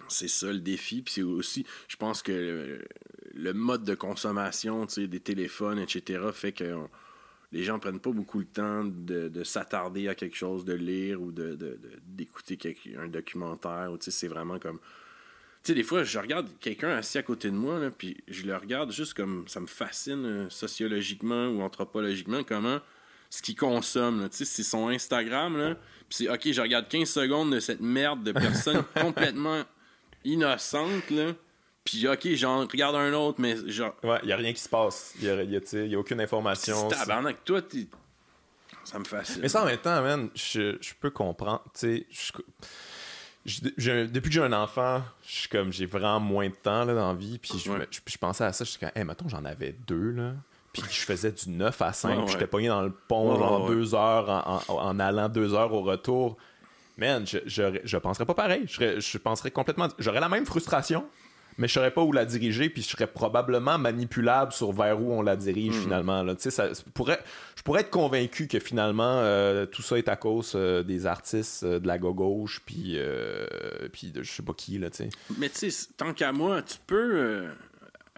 c'est ça le défi. Puis c'est aussi, je pense que euh, le mode de consommation, tu sais, des téléphones, etc., fait que on- les gens prennent pas beaucoup le temps de, de s'attarder à quelque chose, de lire ou de, de- de- d'écouter un documentaire. C'est vraiment comme. Tu sais, des fois, je regarde quelqu'un assis à côté de moi, là, puis je le regarde juste comme ça me fascine euh, sociologiquement ou anthropologiquement, comment ce qu'il consomme. Tu sais, c'est son Instagram, là, puis c'est OK, je regarde 15 secondes de cette merde de personne (laughs) complètement innocente, là, puis OK, j'en regarde un autre, mais genre, Ouais, il n'y a rien qui se passe. Il n'y a, y a- y a aucune information. tabarnak, toi, t'es- ça me fascine. Mais ça, en même temps, man, je, je peux comprendre. Tu sais, je- je- j'ai- depuis que j'ai un enfant, je suis comme j'ai vraiment moins de temps là, dans la vie. Puis je, Ouais. me- je, je pensais à ça, je suis comme, hey, mettons, j'en avais deux, là. Puis je faisais du 9 à 5, Ouais, j'étais pogné dans le pont, genre deux heures, en, en- en allant deux heures au retour. Man, je, je, je penserais pas pareil. Je penserais complètement. J'aurais la même frustration, mais je saurais pas où la diriger, puis je serais probablement manipulable sur vers où on la dirige Hmm. finalement. Là. Ça, pourrait, je pourrais être convaincu que finalement euh, tout ça est à cause euh, des artistes euh, de la gauche, puis puis de je sais pas qui là. Mais tu sais, tant qu'à moi, tu peux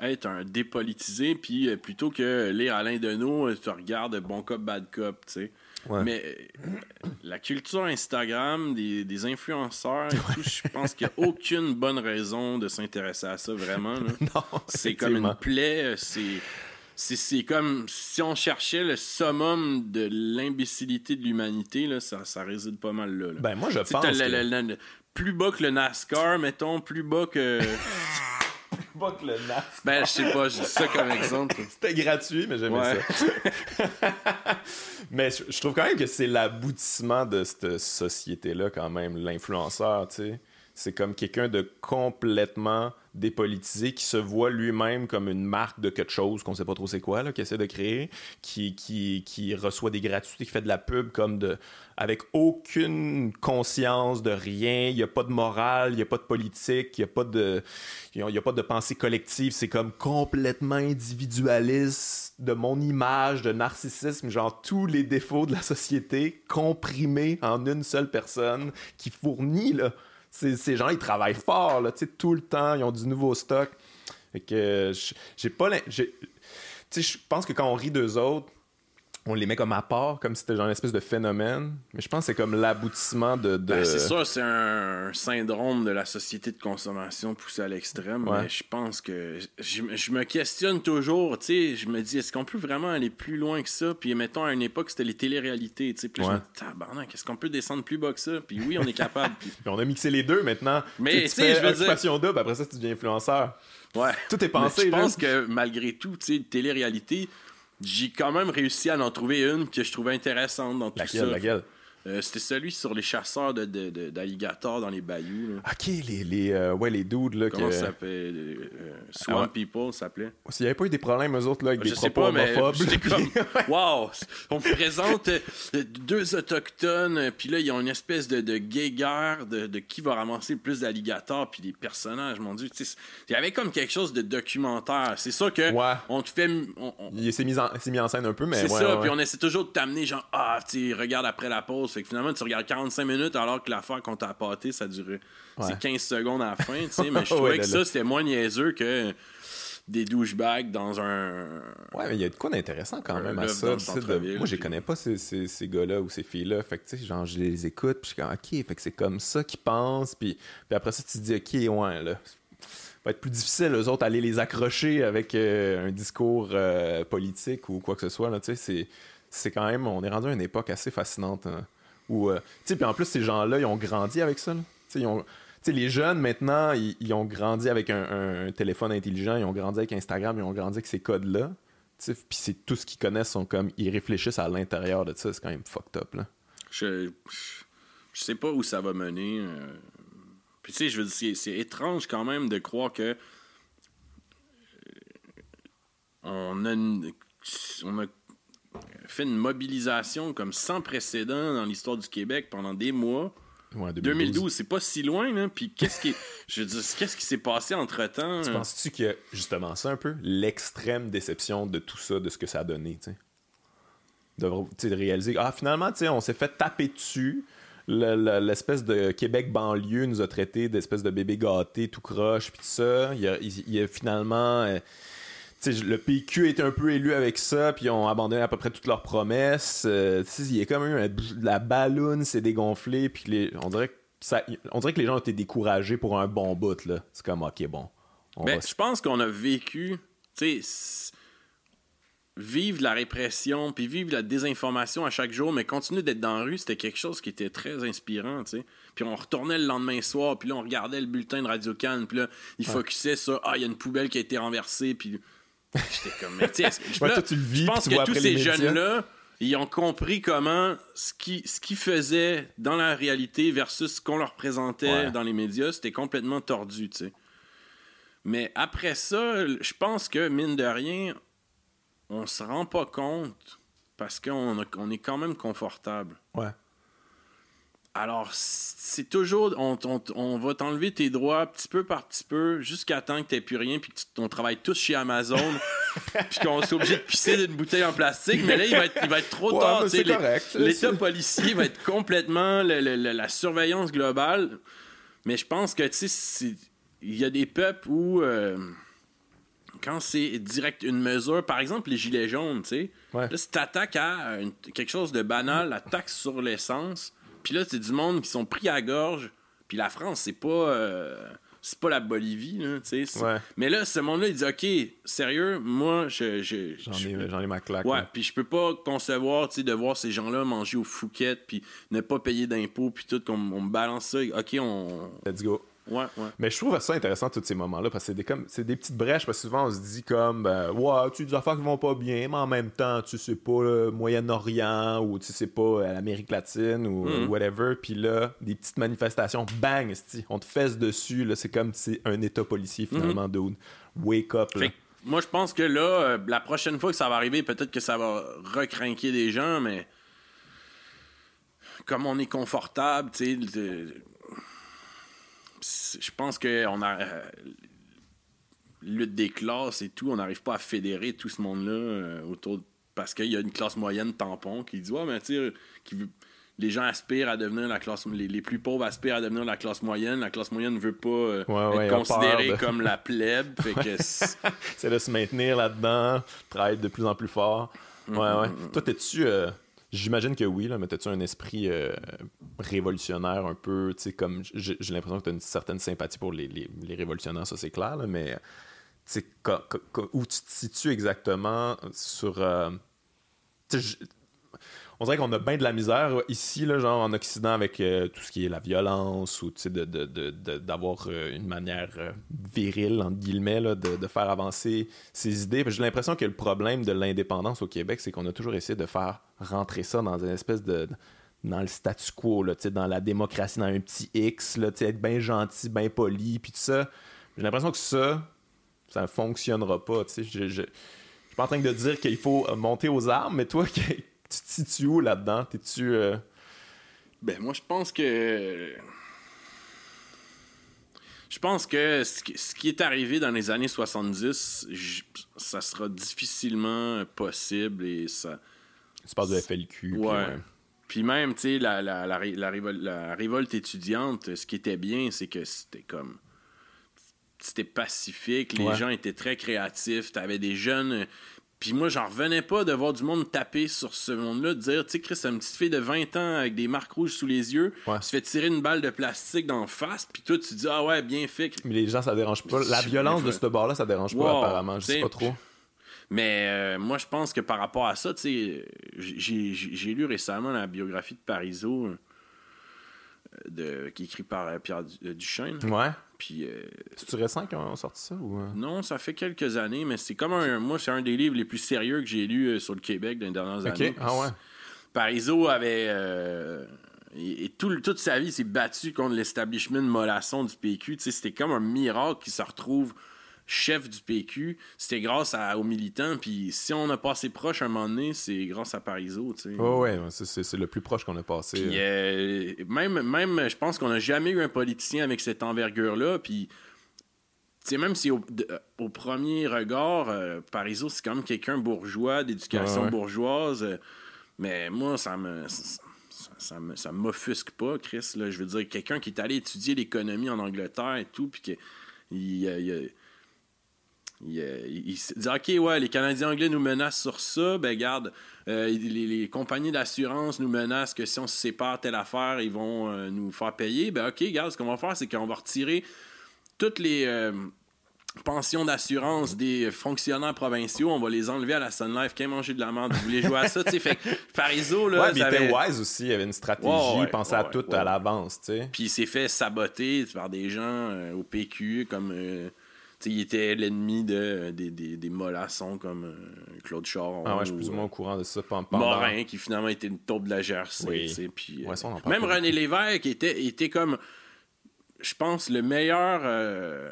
être un dépolitisé, puis plutôt que lire Alain Deneau, tu regardes Bon Cop, Bad Cop, tu sais. Mais euh, la culture Instagram, des, des influenceurs et tout, je pense qu'il n'y a aucune bonne raison de s'intéresser à ça, vraiment. là. (laughs) Non, C'est comme une plaie. euh, C'est. C'est, c'est comme si on cherchait le summum de l'imbécilité de l'humanité, là, ça, ça réside pas mal là. là. Ben, moi, je Tu sais, pense. t'as que- le- le- le- plus bas que le NASCAR, mettons, plus bas que. (laughs) Le ben, je sais pas, je dis ça comme exemple. (laughs) C'était gratuit, mais j'aimais Ouais. ça. mais je, je trouve quand même que c'est l'aboutissement de cette société-là, quand même, l'influenceur, tu sais. C'est comme quelqu'un de complètement dépolitisé qui se voit lui-même comme une marque de quelque chose qu'on sait pas trop c'est quoi, là, qui essaie de créer, qui, qui, qui reçoit des gratuités, qui fait de la pub comme de avec aucune conscience de rien, il n'y a pas de morale, il n'y a pas de politique, il n'y a pas de il y a pas de pensée collective, c'est comme complètement individualiste de mon image, de narcissisme, genre tous les défauts de la société comprimés en une seule personne qui fournit là. Ces, gens, ils travaillent fort là, tout le temps, ils ont du nouveau stock. Fait que j'ai pas je pense que quand on rit d'eux autres, on les met comme à part, comme si c'était genre une espèce de phénomène. Mais je pense que c'est comme l'aboutissement de. de- Ben, c'est sûr, c'est un syndrome de la société de consommation poussé à l'extrême. Ouais. Mais je pense que je, je me questionne toujours. Tu sais, je me dis, est-ce qu'on peut vraiment aller plus loin que ça? Puis mettons, à une époque, c'était les téléréalités. Tu sais, puis là, Ouais. je me dis, tabarnak, est-ce qu'on peut descendre plus bas que ça? Puis oui, on est capable. Puis, (laughs) Puis on a mixé les deux maintenant. Mais, Tu sais, je veux dire- double, après ça, tu deviens influenceur. ouais. Tout est pensé. je pense que malgré tout, tu sais, télé-réalité, j'ai quand même réussi à en trouver une que je trouvais intéressante dans tout Laquelle, ça. laquelle? Euh, C'était celui sur les chasseurs de- de- de- d'alligators dans les bayous. là. Ok, les, les, euh, ouais, les dudes, là. Comment que... ça s'appelait? Euh, Swamp Ah ouais. People, ça s'appelait. S'il n'y avait pas eu des problèmes, eux autres, là, avec Je des sais propos pas, mais homophobes. j'étais comme, (laughs) wow, on me présente deux autochtones, puis là, ils ont une espèce de, de gay guerre de, de qui va ramasser le plus d'alligators, puis des personnages, mon Dieu. Il y avait comme quelque chose de documentaire. C'est ça que Ouais. on te fait. on- on- Il s'est mis, en, s'est mis en scène un peu, mais c'est ouais, ça, puis on essaie toujours de t'amener, genre, ah, tu regarde après la pause. Fait que finalement, tu regardes 45 minutes alors que l'affaire qu'on t'a appâté, ça durait Ouais. c'est 15 secondes à la fin, tu sais. (laughs) Mais je trouvais que là. ça, c'était moins niaiseux que des douchebags dans un. Ouais, mais il y a de quoi d'intéressant quand même à ça. de- Moi, je connais pas, ces, ces, ces gars-là ou ces filles-là. Fait que, tu sais, genre, je les écoute, puis je suis comme, OK, fait que c'est comme ça qu'ils pensent. Puis, puis après ça, tu te dis, OK, ouais, là. Ça va être plus difficile, eux autres, aller les accrocher avec euh, un discours euh, politique ou quoi que ce soit. Là, tu sais, c'est, c'est quand même, on est rendu à une époque assez fascinante. hein, où, euh, puis en plus, ces gens-là, ils ont grandi avec ça. les jeunes, maintenant, ils, ont grandi avec un, téléphone intelligent, ils ont grandi avec Instagram, ils ont grandi avec ces codes-là. Puis c'est tout ce qu'ils connaissent, sont comme. Ils réfléchissent à l'intérieur de ça, c'est quand même fucked up. Là. Je, je sais pas où ça va mener. euh. Puis tu sais, je veux dire, c'est, c'est étrange quand même de croire que euh, on a, une- on a fait une mobilisation comme sans précédent dans l'histoire du Québec pendant des mois. Ouais, 2012, c'est pas si loin, là. Puis qu'est-ce qui, (laughs) je veux dire, qu'est-ce qui s'est passé entre temps Tu penses-tu qu'il y a justement ça un peu? L'extrême déception de tout ça, de ce que ça a donné, tu sais? De, réaliser, ah, finalement, tu sais, on s'est fait taper dessus. Le- le- L'espèce de Québec banlieue nous a traité d'espèce de bébé gâté, tout croche, puis tout ça. Il y a, il y a finalement. euh, le PQ été un peu élu avec ça, puis ils ont abandonné à peu près toutes leurs promesses. Euh, il y a comme eu un- la balloune s'est dégonflée, puis les, on, dirait que ça, on dirait que les gens ont été découragés pour un bon bout. C'est comme, ok, bon. On Ben, je pense qu'on a vécu, tu sais, vivre la répression, puis vivre la désinformation à chaque jour, mais continuer d'être dans la rue, c'était quelque chose qui était très inspirant, tu sais. Puis on retournait le lendemain soir, puis là, on regardait le bulletin de Radio Cannes, puis là, il focusait sur « Ah, il y a une poubelle qui a été renversée », puis j'étais comme « Mais tu sais, est-ce que- (laughs) Ouais, là, toi, tu le vis, je pense que tous ces jeunes-là, ils ont compris comment ce qu'ils ce qu'ils faisaient dans la réalité versus ce qu'on leur présentait Ouais. dans les médias, c'était complètement tordu, tu sais. Mais après ça, je pense que, mine de rien, on se rend pas compte parce qu'on on est quand même confortable. Ouais. Alors, c'est toujours. On, on- on va t'enlever tes droits petit peu par petit peu jusqu'à temps que t'aies plus rien puis que tu- on travaille tous chez Amazon (laughs) puis qu'on soit obligé de pisser d'une bouteille en plastique. Mais là, il va être, il va être trop Ouais, tard. tu L'État policier va être complètement le- le- le- la surveillance globale. Mais je pense que, tu sais, il y a des peuples où. euh, quand c'est direct une mesure, par exemple les gilets jaunes, tu sais, Ouais. là si t'attaques à une- quelque chose de banal, la taxe sur l'essence, puis là c'est du monde qui sont pris à gorge, puis la France c'est pas euh, c'est pas la Bolivie là, tu sais. c'est- Ouais. Mais là ce monde-là il dit ok sérieux, moi je je, J'en je- ai, j'en ai ma claque. Ouais, puis je peux pas concevoir, tu sais, de voir ces gens-là manger au Fouquet, puis ne pas payer d'impôts, puis tout, qu'on on me balance ça. OK, on... Let's go. Ouais, ouais. Mais je trouve ça intéressant, tous ces moments-là, parce que c'est des, comme, c'est des petites brèches, parce que souvent on se dit comme, ben, ouais, tu as des affaires qui vont pas bien, mais en même temps, tu sais pas le Moyen-Orient, ou tu sais pas euh, l'Amérique latine, ou Mm. euh, whatever, puis là, des petites manifestations, bang, on te fesse dessus, là, c'est comme c'est un état policier finalement, dude. Wake up, là. Mm-hmm. Fait que moi, je pense que là, euh, la prochaine fois que ça va arriver, peut-être que ça va recrinquer des gens, mais comme on est confortable, tu sais, je pense que on a euh, lutte des classes et tout, on n'arrive pas à fédérer tout ce monde-là euh, autour de- parce qu'il y a une classe moyenne tampon qui dit ouais mais tu qui les gens aspirent à devenir la classe les, les plus pauvres aspirent à devenir la classe moyenne la classe moyenne ne veut pas euh, Ouais, ouais, être considérée de- comme la plèbe (laughs) fait que c'est- de se maintenir là-dedans, travailler de plus en plus fort. Ouais, ouais. Toi, t'es-tu. euh, J'imagine que oui, là, mais t'as-tu un esprit euh, révolutionnaire un peu, tu sais, comme j'ai l'impression que t'as une certaine sympathie pour les, les- révolutionnaires, ça c'est clair, là, mais tu sais, où tu te situes exactement sur. euh, tu on dirait qu'on a bien de la misère ici, là, genre en Occident, avec euh, tout ce qui est la violence ou sais, de, d'avoir euh, une manière euh, virile, entre guillemets, là, de, faire avancer ses idées. J'ai l'impression que le problème de l'indépendance au Québec, c'est qu'on a toujours essayé de faire rentrer ça dans une espèce de. dans le statu quo, là, dans la démocratie, dans un petit X, là, être bien gentil, bien poli, puis tout ça. J'ai l'impression que ça, ça ne fonctionnera pas. Je, je, je suis pas en train de dire qu'il faut monter aux armes, mais toi, (laughs) tu te situes où là-dedans? T'es-tu. euh, Ben, moi, je pense que. Je pense que ce qui, est arrivé dans les années 70, j- ça sera difficilement possible et ça. Tu parles du FLQ. puis Ouais. ouais. Puis même, tu sais, la, la, la, ré- la révol- la révolte étudiante, ce qui était bien, c'est que c'était comme. C'était pacifique, les Ouais. gens étaient très créatifs, t'avais des jeunes. Puis moi, j'en revenais pas de voir du monde taper sur ce monde-là, de dire, tu sais, Chris, c'est une petite fille de 20 ans avec des marques rouges sous les yeux, Ouais. se fait tirer une balle de plastique dans la face, puis toi, tu dis, ah ouais, bien fait. Mais les gens, ça dérange pas. La violence de ce bar-là, ça dérange pas, apparemment. Je sais pas trop. Mais euh, moi, je pense que par rapport à ça, tu sais, j'ai lu récemment la biographie de Parizeau, de, qui est écrite par euh, Pierre euh, Duchesne. Ouais. Puis euh, C'est-tu récent qu'ils ont sorti ça ou. non, ça fait quelques années, mais c'est comme un. Moi, c'est un des livres les plus sérieux que j'ai lu sur le Québec dans les dernières années. Ok. Ah ouais. Parizeau avait. euh, et, et tout, le- toute sa vie, il s'est battu contre l'establishment mollasson du PQ. Tu sais, C'était comme un miracle qu'il se retrouve chef du PQ. C'était grâce à- aux militants. Puis si on a passé proche un moment donné, c'est grâce à Parizeau. tu sais. Ouais, ouais. c'est- le plus proche qu'on a passé. Puis euh, même, même, je pense qu'on n'a jamais eu un politicien avec cette envergure-là. Puis, tu sais, même si au, de- euh, au premier regard, euh, Parizeau, c'est quand même quelqu'un bourgeois, d'éducation ouais. bourgeoise. euh, mais moi, ça me. Ça, ça m'offusque pas, Chris. Là. Je veux dire, quelqu'un qui est allé étudier l'économie en Angleterre et tout, puis que il, euh, il, il, euh, il- il dit OK, ouais, les Canadiens anglais nous menacent sur ça, ben garde, euh, les, les compagnies d'assurance nous menacent que si on se sépare telle affaire, ils vont euh, nous faire payer. Ben OK, garde, ce qu'on va faire, c'est qu'on va retirer toutes les euh, pensions d'assurance des fonctionnaires provinciaux, on va les enlever à la Sun Life. Qui a mangé de la merde? Vous voulez jouer à ça? tu sais, fait Parizeau, là, ouais, mais il était wise aussi. Il avait une stratégie. Ouais, ouais, il pensait à tout à l'avance, tu sais. Puis il s'est fait saboter par des gens au PQ, comme. Euh, il était l'ennemi de, des, des, des mollassons comme euh, Claude Charon. Ah ouais, je suis plus ou euh, moins au courant de ça pen- pendant. Morin, qui finalement était une taupe de la GRC. Oui. puis, euh, Ouais, ça, même René Lévesque était, était comme, je pense, le meilleur, euh,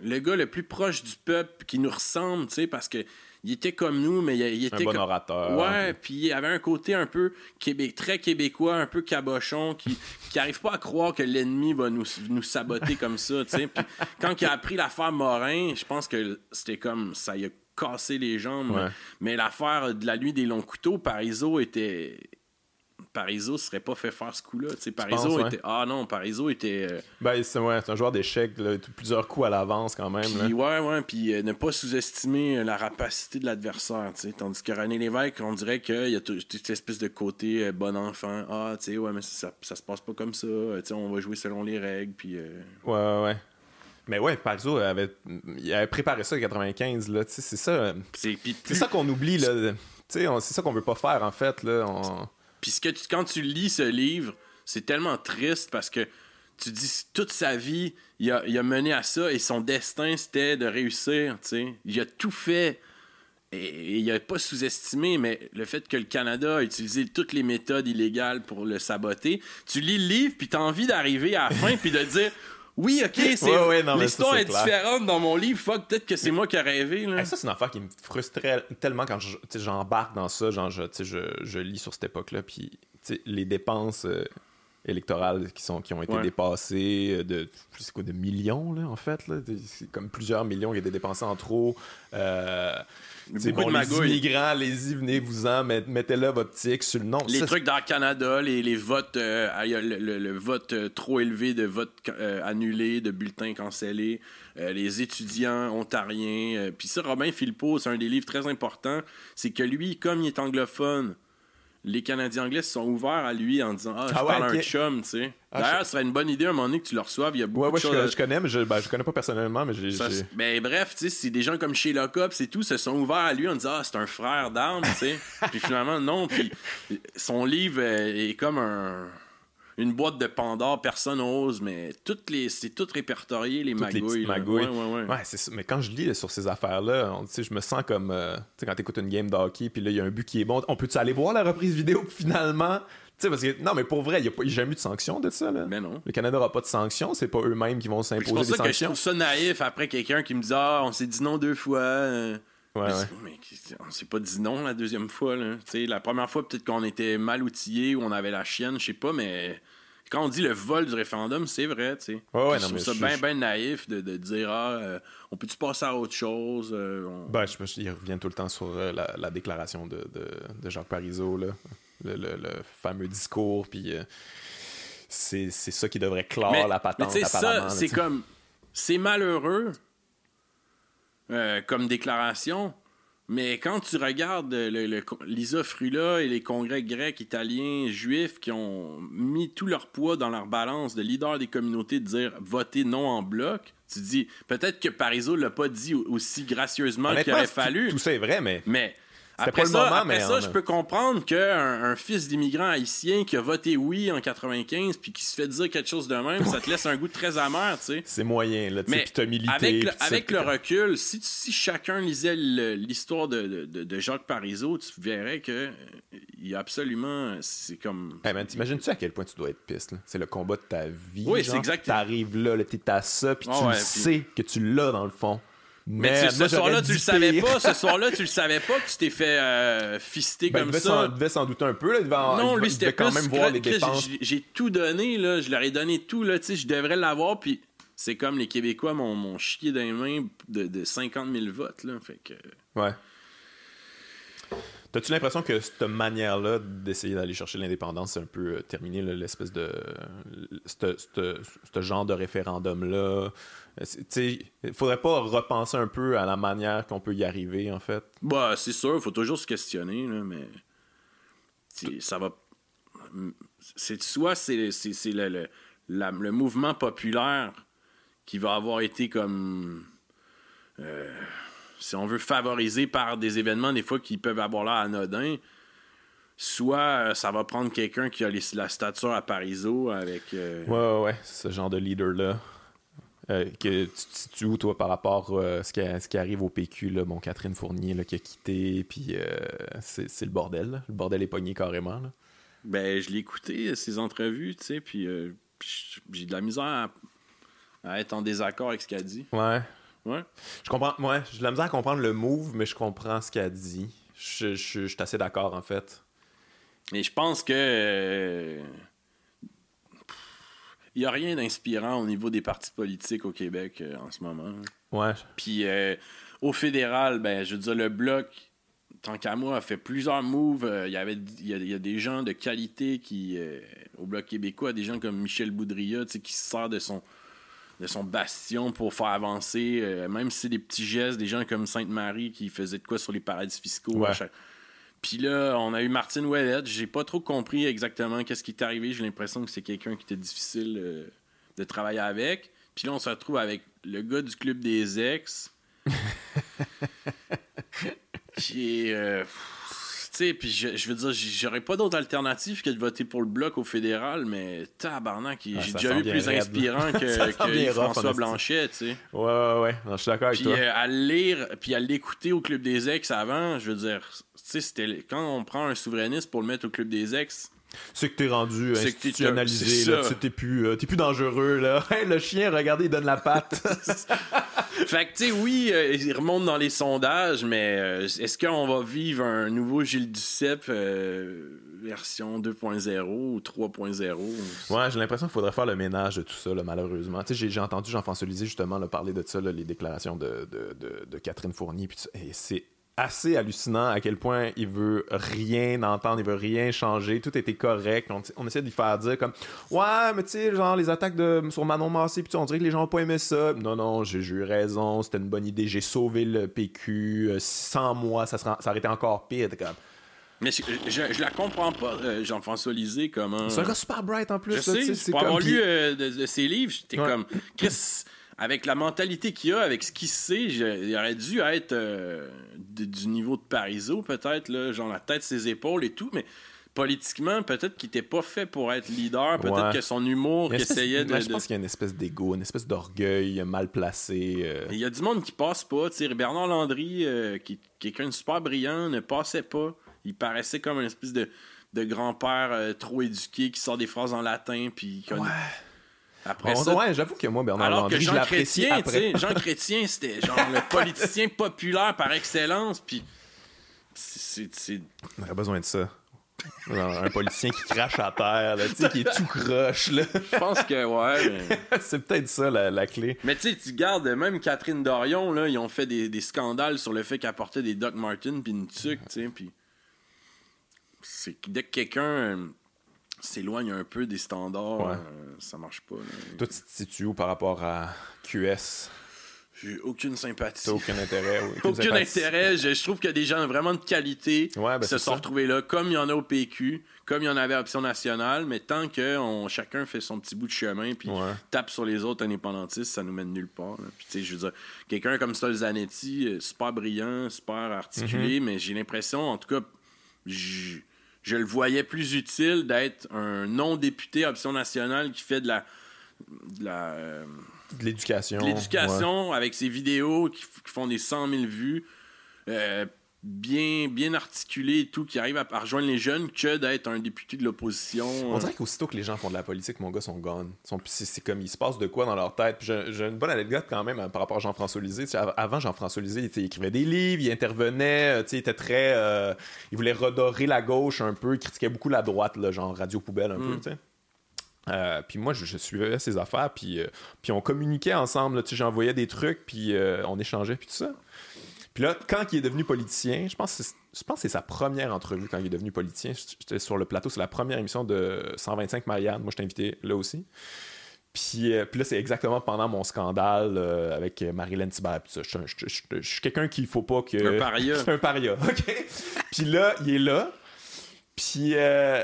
le gars le plus proche du peuple qui nous ressemble, tu sais, parce que il était comme nous, mais il, il Un était bon comme- orateur. Ouais, puis il avait un côté un peu québé- très québécois, un peu cabochon, qui (laughs) qui arrive pas à croire que l'ennemi va nous, nous saboter comme ça, tu sais. Puis quand il a appris l'affaire Morin, je pense que c'était comme ça y a cassé les jambes. Ouais. Mais l'affaire de la nuit des longs couteaux, Parizeau était Parizeau serait pas fait faire ce coup-là. Parizeau penses, ouais? était. Ah non, Parizeau était. euh, Ben, c'est ouais, un joueur d'échecs, plusieurs coups à l'avance quand même. Puis ouais, ouais, puis euh, ne pas sous-estimer euh, la rapacité de l'adversaire, tu sais. Tandis que René Lévesque, on dirait qu'il y a tout- toute cette espèce de côté euh, bon enfant. Ah, tu sais, ouais, mais ça, se passe pas comme ça. Euh, Tu sais, on va jouer selon les règles, puis... Ouais, ouais, ouais. Mais ouais, Parizeau avait, il avait préparé ça en 95, là. Tu sais, c'est ça. c'est plus- ça qu'on oublie, là. C'est ça qu'on veut pas faire, en fait, là. On- Puis quand tu lis ce livre, c'est tellement triste parce que tu dis toute sa vie, il a, mené à ça et son destin c'était de réussir. Il a tout fait. Et, il a pas sous-estimé, mais le fait que le Canada a utilisé toutes les méthodes illégales pour le saboter, tu lis le livre puis tu as envie d'arriver à la fin puis de dire oui, ok, c'est Ouais, ouais, non, mais l'histoire est différente dans mon livre. Fuck, peut-être que c'est moi qui ai rêvé. Là. Hey, ça, c'est une affaire qui me frustrait tellement quand je- j'embarque dans ça. Genre, je, lis sur cette époque-là. Puis, les dépenses euh, électorales qui, sont, qui ont été Ouais. dépassées euh, de, quoi, de millions, là, en fait. Là. C'est comme plusieurs millions qui ont été dépensés en trop. Euh, sais, Beaucoup de les magouilles. immigrants, allez-y, venez vous-en, met- mettez-là votre tic sur le nom. Les Ça, trucs dans le Canada, les, les votes, euh, le, le- le vote euh, trop élevé de votes euh, annulés, de bulletins cancellés, euh, les étudiants ontariens. euh, Puis ça, Robin Philpot, c'est un des livres très importants. C'est que lui, comme il est anglophone, les Canadiens anglais se sont ouverts à lui en disant Ah, je Ah ouais, parle un chum, tu sais. Ah, D'ailleurs, je- ce serait une bonne idée à un moment donné que tu le reçoives. Il y a beaucoup Ouais, de ouais, je, choses. je connais, mais je, ben, je connais pas personnellement, mais j'ai. ben, bref, tu sais, c'est des gens comme chez Lockup, c'est tout, se sont ouverts à lui en disant Ah, c'est un frère d'armes, tu sais. (laughs) puis finalement, non. Puis son livre est comme un, une boîte de Pandore, personne n'ose, mais toutes les, c'est tout répertorié, les toutes les magouilles. magouilles. Ouais, ouais, ouais. C'est. Mais quand je lis là, sur ces affaires-là, je me sens comme. euh, tu sais, quand t'écoutes une game de hockey, puis là, il y a un but qui est bon. On peut-tu aller voir la reprise vidéo, (laughs) finalement? Sais, parce que. Non, mais pour vrai, il n'y a, pas- il y a jamais eu de sanction de ça, là. Mais non. Le Canada n'aura pas de sanction, c'est pas eux-mêmes qui vont Puis C'est s'imposer pour des ça que je sanctions. trouve ça naïf après quelqu'un qui me dit Ah, on s'est dit non deux fois. euh. Ouais, Mais ouais. on s'est pas dit non la deuxième fois. Là. La première fois, peut-être qu'on était mal outillés ou on avait la chienne, je sais pas, mais quand on dit le vol du référendum, c'est vrai. tu sais. Ouais, ouais, je trouve ça bien ben naïf de, de dire Ah, euh, on peut-tu passer à autre chose euh, on- Ben, je, je- il revient tout le temps sur euh, la, la déclaration de, de, de Jacques Parizeau, là. Le, le- le fameux discours, puis. c'est c'est ça qui devrait clore mais, la patente, ça, c'est comme. C'est malheureux euh, comme déclaration. Mais quand tu regardes le, le- Lisa Frula et les congrès grecs, italiens, juifs qui ont mis tout leur poids dans leur balance de leader des communautés de dire votez non en bloc, tu dis peut-être que Parizeau l'a pas dit aussi gracieusement qu'il aurait fallu. Tout ça est vrai, mais. Après pas le ça, moment, après mais ça je peux comprendre qu'un un fils d'immigrant haïtien qui a voté oui en 95 puis qui se fait dire quelque chose de même, ça te laisse un goût très amer, tu sais. (laughs) C'est moyen, là, tu sais, Mais puis t'as milité. avec le, avec le recul, si, tu- si chacun lisait le- l'histoire de, de- de Jacques Parizeau, tu verrais que euh, il y a absolument. C'est comme. Hey man, t'imagines-tu à quel point tu dois être piste, là? C'est le combat de ta vie. Oui, c'est exact. T'arrives là, là, t'es à ça, puis tu ouais, le sais que tu l'as dans le fond. Mais tu- ce soir-là, tu le savais pas. Ce (laughs) soir-là, tu le savais pas que tu t'es fait euh, fister Ben, il comme devait ça. il devait s'en douter un peu, là. Il devait, Non, il lui, c'était quand même voir les dépenses. j'ai- tout donné, là. Je leur ai donné tout, là. Je devrais l'avoir, puis c'est comme les Québécois m'ont m'ont chié dans les mains de, de 50 000 votes, là. Fait que. Ouais. T'as-tu l'impression que cette manière-là d'essayer d'aller chercher l'indépendance, c'est un peu euh, terminé, l'espèce de. Ce genre de référendum-là? Euh, il faudrait pas repenser un peu à la manière qu'on peut y arriver, en fait. Bah, c'est sûr, faut toujours se questionner, là, mais. Ça va. C'est soit c'est le, le, le mouvement populaire qui va avoir été comme. euh, si on veut favoriser par des événements, des fois, qui peuvent avoir l'air anodins. Soit euh, ça va prendre quelqu'un qui a les- la stature à Parizeau avec. euh, Ouais, ouais, ouais, ce genre de leader-là. Euh, que tu te situes où, toi, par rapport à ce, qui, ce qui arrive au PQ, là, bon, Catherine Fournier là, qui a quitté, puis c'est le bordel, là. Le bordel est pogné carrément, là. Ben, je l'ai écouté, ces entrevues, tu sais, puis puis j'ai de la misère à, à être en désaccord avec ce qu'elle dit. Ouais. Ouais. Je comprends, ouais, j'ai de la misère à comprendre le move, mais je comprends ce qu'elle dit. Je, je, je suis assez d'accord, en fait. Et je pense que. euh, Il n'y a rien d'inspirant au niveau des partis politiques au Québec euh, en ce moment. Ouais. Puis euh, au fédéral, ben, je veux dire, le bloc, tant qu'à moi, a fait plusieurs moves. Euh, il y avait il y, a, il y a des gens de qualité qui, euh, au Bloc québécois, des gens comme Michel Boudria, tu sais, qui se sert de son, de son bastion pour faire avancer, euh, même si c'est des petits gestes, des gens comme Sainte-Marie qui faisaient de quoi sur les paradis fiscaux. Ouais. à chaque- Puis là, on a eu Martine Ouellette. J'ai pas trop compris exactement qu'est-ce qui est arrivé. J'ai l'impression que c'est quelqu'un qui était difficile euh, de travailler avec. Puis là, on se retrouve avec le gars du club des ex. (laughs) qui est. euh, sais, puis je, je veux dire, j'aurais pas d'autre alternative que de voter pour le bloc au fédéral, mais tabarnak, Ah, j'ai déjà vu plus raide, inspirant (laughs) que, rough, François. Blanchet, tu sais. Ouais, ouais, ouais. Non, je suis d'accord avec Puis toi. euh, à le lire, puis à l'écouter au Club des Ex avant, je veux dire, tu sais, c'était quand on prend un souverainiste pour le mettre au Club des Ex, C'est que t'es rendu institutionnalisé, là. T'es plus, euh, plus dangereux, là. (laughs) Hey, le chien, regardez, il donne la patte. (laughs) Fait que, tu sais, oui, euh, il remonte dans les sondages, mais euh, est-ce qu'on va vivre un nouveau Gilles Duceppe version 2.0 ou 3.0? Ouais, j'ai l'impression qu'il faudrait faire le ménage de tout ça, là, malheureusement. Tu sais, j'ai- entendu Jean-François Lisée justement là, parler de ça, là, les déclarations de, de, de- de Catherine Fournier. puis c'est assez hallucinant à quel point il veut rien entendre, il veut rien changer. Tout était correct. On, on essaie de lui faire dire comme Ouais, mais tu sais, genre les attaques de, sur Manon Massé, puis on dirait que les gens n'ont pas aimé ça. Non, non, j'ai eu raison, c'était une bonne idée. J'ai sauvé le PQ. euh, sans moi, ça, serait, ça aurait été encore pire. Comme- Mais je, je, je la comprends pas, euh, Jean-François Lisée, comment... C'est un gars super bright en plus. Je là, sais, c'est pour avoir lu euh, de, de ses livres, j'étais Ouais. comme, Chris, avec la mentalité qu'il a, avec ce qu'il sait, il aurait dû être euh, de- du niveau de Parizeau, peut-être, genre la tête, ses épaules et tout, mais politiquement, peut-être qu'il était pas fait pour être leader, peut-être Ouais. que son humour qu'il essayait de... je pense qu'il y a une espèce d'ego, une espèce d'orgueil mal placé. euh. Il y a du monde qui passe pas. tu sais, Bernard Landry, euh, qui quelqu'un de super brillant, ne passait pas. Il paraissait comme une espèce de, de grand-père euh, trop éduqué qui sort des phrases en latin. Puis Après ça, ouais, j'avoue que moi, Bernard Alors que je l'apprécie Chrétien, après. Jean Chrétien, c'était genre le (laughs) politicien populaire par excellence. Puis c'est- On aurait besoin de ça. Un politicien qui crache à terre, là, tu sais, qui est tout croche. là. je pense que ouais. mais- (laughs) C'est peut-être ça la, la clé. Mais tu sais, tu gardes même Catherine Dorion, là, ils ont fait des, des scandales sur le fait qu'elle portait des Doc Martens puis une tuque, tu sais, puis c'est dès que quelqu'un s'éloigne un peu des standards, Ouais. euh, ça marche pas. là. Toi, tu te situes où par rapport à QS J'ai aucune sympathie. T'as aucun intérêt ou (laughs) Aucun sympathie? intérêt. Je, je trouve a des gens vraiment de qualité Ouais, ben, se sont ça. retrouvés là, comme il y en a au PQ, comme il y en avait à Option Nationale, mais tant que on- chacun fait son petit bout de chemin puis Ouais. tape sur les autres indépendantistes, ça nous mène nulle part. là. Puis, tu sais, je veux dire, quelqu'un comme Stolzanetti, euh, super brillant, super articulé, Mm-hmm. mais j'ai l'impression, en tout cas, je, le voyais plus utile d'être un non-député Option Nationale qui fait de la. de la euh, De l'éducation. de l'éducation avec ses vidéos qui font des 100 000 vues, euh, bien, bien articulées et tout, qui arrivent à, à rejoindre les jeunes, que d'être un député de l'opposition. On dirait qu'aussitôt que les gens font de la politique, mon gars, sont gone. Sont- C'est c'est comme, il se passe de quoi dans leur tête. J'ai une bonne anecdote quand même euh, par rapport à Jean-François Lisée. Tu sais, av- avant, Jean-François Lisée, il, écrivait des livres, il intervenait, euh, tu sais, il était très... euh, il voulait redorer la gauche un peu, il critiquait beaucoup la droite, là, genre radio poubelle un peu, tu sais. Euh, puis moi, je, je suivais ses affaires, puis, euh, puis on communiquait ensemble. J'envoyais des trucs, puis euh, on échangeait, puis tout ça. Puis là, quand il est devenu politicien, je pense que c'est- je pense que c'est sa première entrevue quand il est devenu politicien. J'étais sur le plateau, c'est la première émission de 125 Marianne. Moi, je t'ai invité là aussi. Puis, euh, puis là, c'est exactement pendant mon scandale euh, avec Marilyn ça, je, suis un- je- je- je suis quelqu'un qu'il faut pas que. Un paria. (laughs) Un paria, OK? Puis là, il est là. Puis, euh,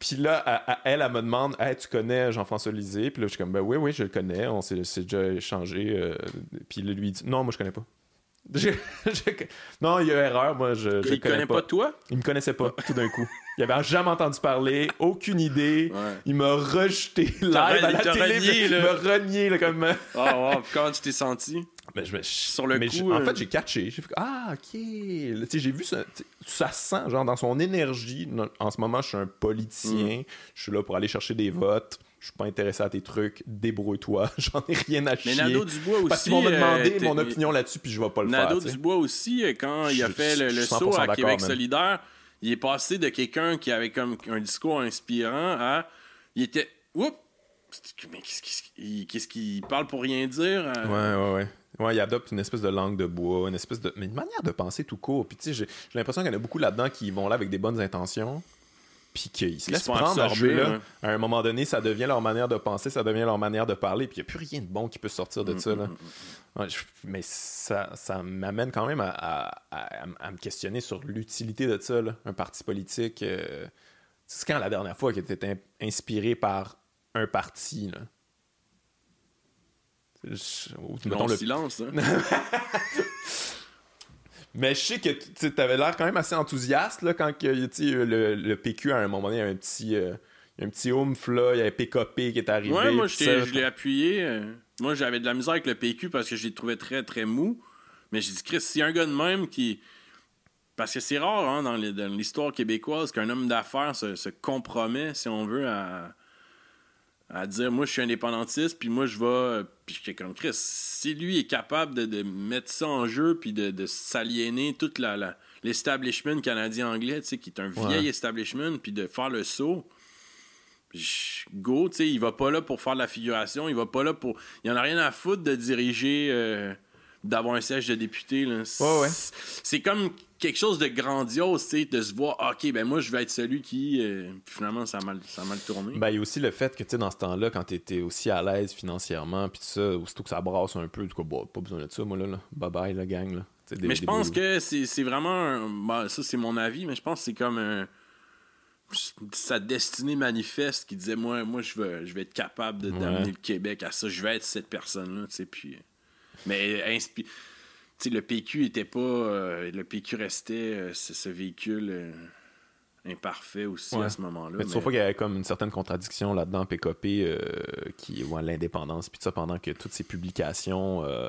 puis là, à- à- elle, elle me demande Hey, tu connais Jean-François Lisée Puis là, je suis comme Ben oui, oui, je le connais. On s'est déjà échangé. puis là, lui, il dit Non, moi, je connais pas. Je- je- non, il y a erreur. Moi, je, je il connais connaît pas. pas toi? Il me connaissait pas, tout d'un coup. Il avait jamais entendu parler, aucune idée. Ouais. Il m'a rejeté live à la télé. renié, il m'a renié, là, comme... Wow. Comment tu t'es senti? Ben, je me- Sur le mais coup, En euh, fait, j'ai catché. J'ai fait Ah, OK. J'ai vu ça. Ça sent, genre, dans son énergie. En ce moment, je suis un Mm. politicien. Je suis là pour aller chercher des votes. Je suis pas intéressé à tes trucs. Débrouille-toi. (laughs) J'en ai rien à Mais chier. Nadeau Dubois aussi. Parce qu'ils vont me demander euh, mon t'es- opinion là-dessus, puis je vais pas le faire. sais. Dubois aussi, euh, quand il a fait le, je le suis saut 100% à Québec solidaire, il est passé de quelqu'un qui avait comme un discours inspirant à. Il était. Oups! Mais qu'est-ce qu'il parle pour rien dire? euh, Ouais, ouais, ouais. Ouais, il adopte une espèce de langue de bois, une espèce de. Mais une manière de penser tout court. Puis, tu sais, j'ai l'impression qu'il y en a beaucoup là-dedans qui vont là avec des bonnes intentions. Puis qu'ils se laissent prendre à absorber, jeu-là. ouais. À un moment donné, ça devient leur manière de penser, ça devient leur manière de parler. Puis, il n'y a plus rien de bon qui peut sortir Mm, de ça, là. Ouais, je- mais ça, ça m'amène quand même à, à- à- à me questionner sur l'utilité de ça, là. un parti politique. euh, C'est quand la dernière fois que tu étais inspiré par un parti, là? Je- Long le- silence, hein. (laughs) (laughs) Mais je sais que tu avais l'air quand même assez enthousiaste là, quand que, le, le PQ, à un moment donné, il y a un petit, euh, il y a un petit oomph, là, il y a un PKP qui est arrivé. Ouais, moi, je ça. t'ai- je l'ai appuyé. euh, Moi, j'avais de la misère avec le PQ parce que je l'ai trouvé très, très mou. Mais j'ai dit, Chris, s'il y a un gars de même qui. Parce que c'est rare hein, dans l'histoire québécoise qu'un homme d'affaires se, se compromet, si on veut, à, à dire moi, je suis indépendantiste, puis moi, je vais. Puis j'étais comme Chris, si lui est capable de, de mettre ça en jeu, puis de, de s'aliéner toute la. la- L'establishment canadien-anglais, tu sais, qui est un vieil establishment, puis de faire le saut, je- Go, tu sais, il va pas là pour faire de la figuration, il va pas là pour. Il en a rien à foutre de diriger, euh, d'avoir un siège de député. là. C'est Ouais, ouais. c'est comme quelque chose de grandiose, tu sais, de se voir, ok, ben moi je vais être celui qui. euh, puis finalement, ça a mal, ça a mal tourné. Ben, il y a aussi le fait que, tu sais, dans ce temps-là, quand tu étais aussi à l'aise financièrement, puis tout ça, aussitôt que ça brasse un peu, du coup, bah, pas besoin de ça, moi, là. là. Bye bye, la gang, là. Des- mais je pense beaux- que c'est c'est vraiment. un- ben, ça, c'est mon avis, mais je pense que c'est comme un- sa destinée manifeste qui disait moi moi je vais je vais être capable de Ouais. d'amener le Québec à ça je vais être cette personne là tu sais puis mais tu sais le PQ était pas euh, le PQ restait euh, ce, véhicule euh, imparfait aussi Ouais. à ce moment-là Mais tu mais- trouves pas qu'il y avait comme une certaine contradiction là-dedans, PKP, euh, qui ouais, l'indépendance, puis ça, pendant que toutes ces publications euh,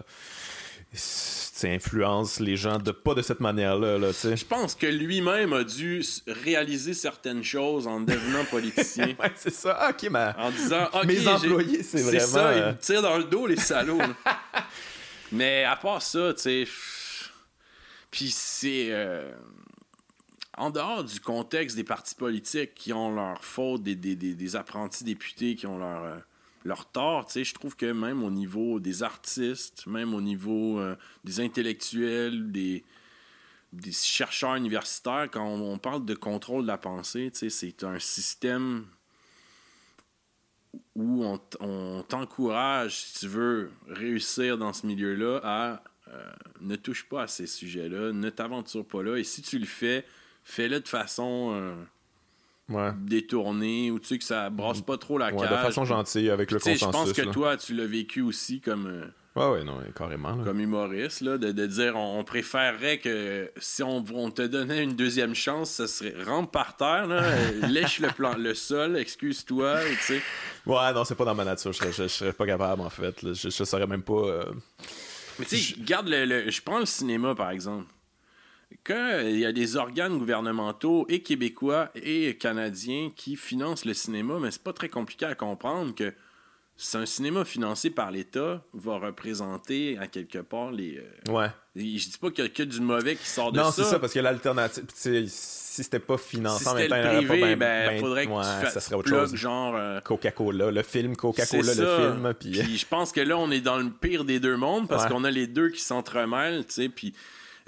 tu influencent les gens de pas de cette manière-là, là, tu je pense que lui-même a dû réaliser certaines choses en devenant (laughs) politicien Ouais, c'est ça. Ah, ok, ma... en disant (laughs) OK, Mes employés, c'est vraiment, ça, ils euh, me tirent dans le dos les salauds. (laughs) Mais à part ça, tu sais puis c'est euh, en dehors du contexte des partis politiques qui ont leur faute, des, des, des- apprentis députés qui ont leur euh, leur tort, tu sais, je trouve que même au niveau des artistes, même au niveau euh, des intellectuels, des des chercheurs universitaires, quand on, on parle de contrôle de la pensée, tu sais, c'est un système où on, t'encourage, si tu veux réussir dans ce milieu-là, à euh, ne touche pas à ces sujets-là, ne t'aventure pas là. Et si tu le fais, fais-le de façon euh, Ouais. détournée, ou tu sais que ça brasse pas trop la Ouais, cage. de façon gentille, avec le sais, je consensus. pense que là. toi, tu l'as vécu aussi comme, Ouais, ouais, non, carrément. là. comme humoriste, là, de, de dire on, on préférerait que si on, on te donnait une deuxième chance, ça serait rampe par terre, là, (laughs) lèche le, plan, le sol, excuse-toi, tu sais. Ouais, non, c'est pas dans ma nature. Je serais, je, je serais pas capable, en fait. là. Je, je saurais même pas. euh, Mais tu sais, regarde, le, le- je prends le cinéma par exemple. Quand il y a des organes gouvernementaux et québécois et canadiens qui financent le cinéma, mais c'est pas très compliqué à comprendre que c'est un cinéma financé par l'État va représenter à quelque part les. euh, Ouais. je dis pas qu'il y a que du mauvais qui sort de Non, ça. c'est ça, parce que l'alternative. Si c'était pas financé si en même temps, il privé, pas ben, ben, ben- faudrait que ouais, tu fasses ça serait autre plug, chose. genre. euh, Coca-Cola, le film Coca-Cola, le film. Puis, Puis je pense que là, on est dans le pire des deux mondes parce Ouais. qu'on a les deux qui s'entremêlent, tu sais. Puis,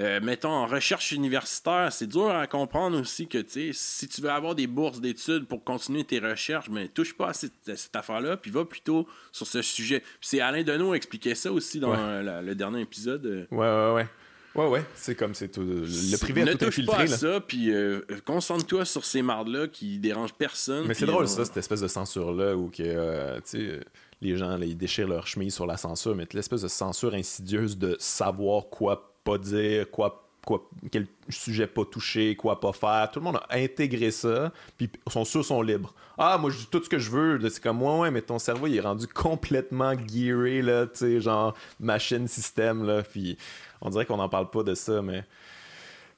euh, mettons, en recherche universitaire, c'est dur à comprendre aussi que, tu sais, si tu veux avoir des bourses d'études pour continuer tes recherches, mais touche pas à cette, à cette affaire-là, puis va plutôt sur ce sujet. C'est Alain Deneau expliquait ça aussi dans Ouais. la- le dernier épisode. euh, ouais, ouais, ouais. Ouais, ouais, c'est comme c'est tout. Le privé a ne tout touche infiltré. pas à là. ça, puis euh, concentre-toi sur ces mardes-là qui dérangent personne. Mais c'est drôle, euh, ça, cette espèce de censure-là, où que, euh, tu sais, les gens, là, ils déchirent leur chemise sur la censure, mais l'espèce de censure insidieuse de savoir quoi pas dire, quoi, quoi, quel sujet pas toucher, quoi pas faire. Tout le monde a intégré ça, puis sont sûrs, sont libres. Ah, moi, je dis tout ce que je veux. C'est comme, moi, ouais, mais ton cerveau, il est rendu complètement gearé, là, tu sais, genre, machine, système, là, puis on dirait qu'on n'en parle pas de ça, mais...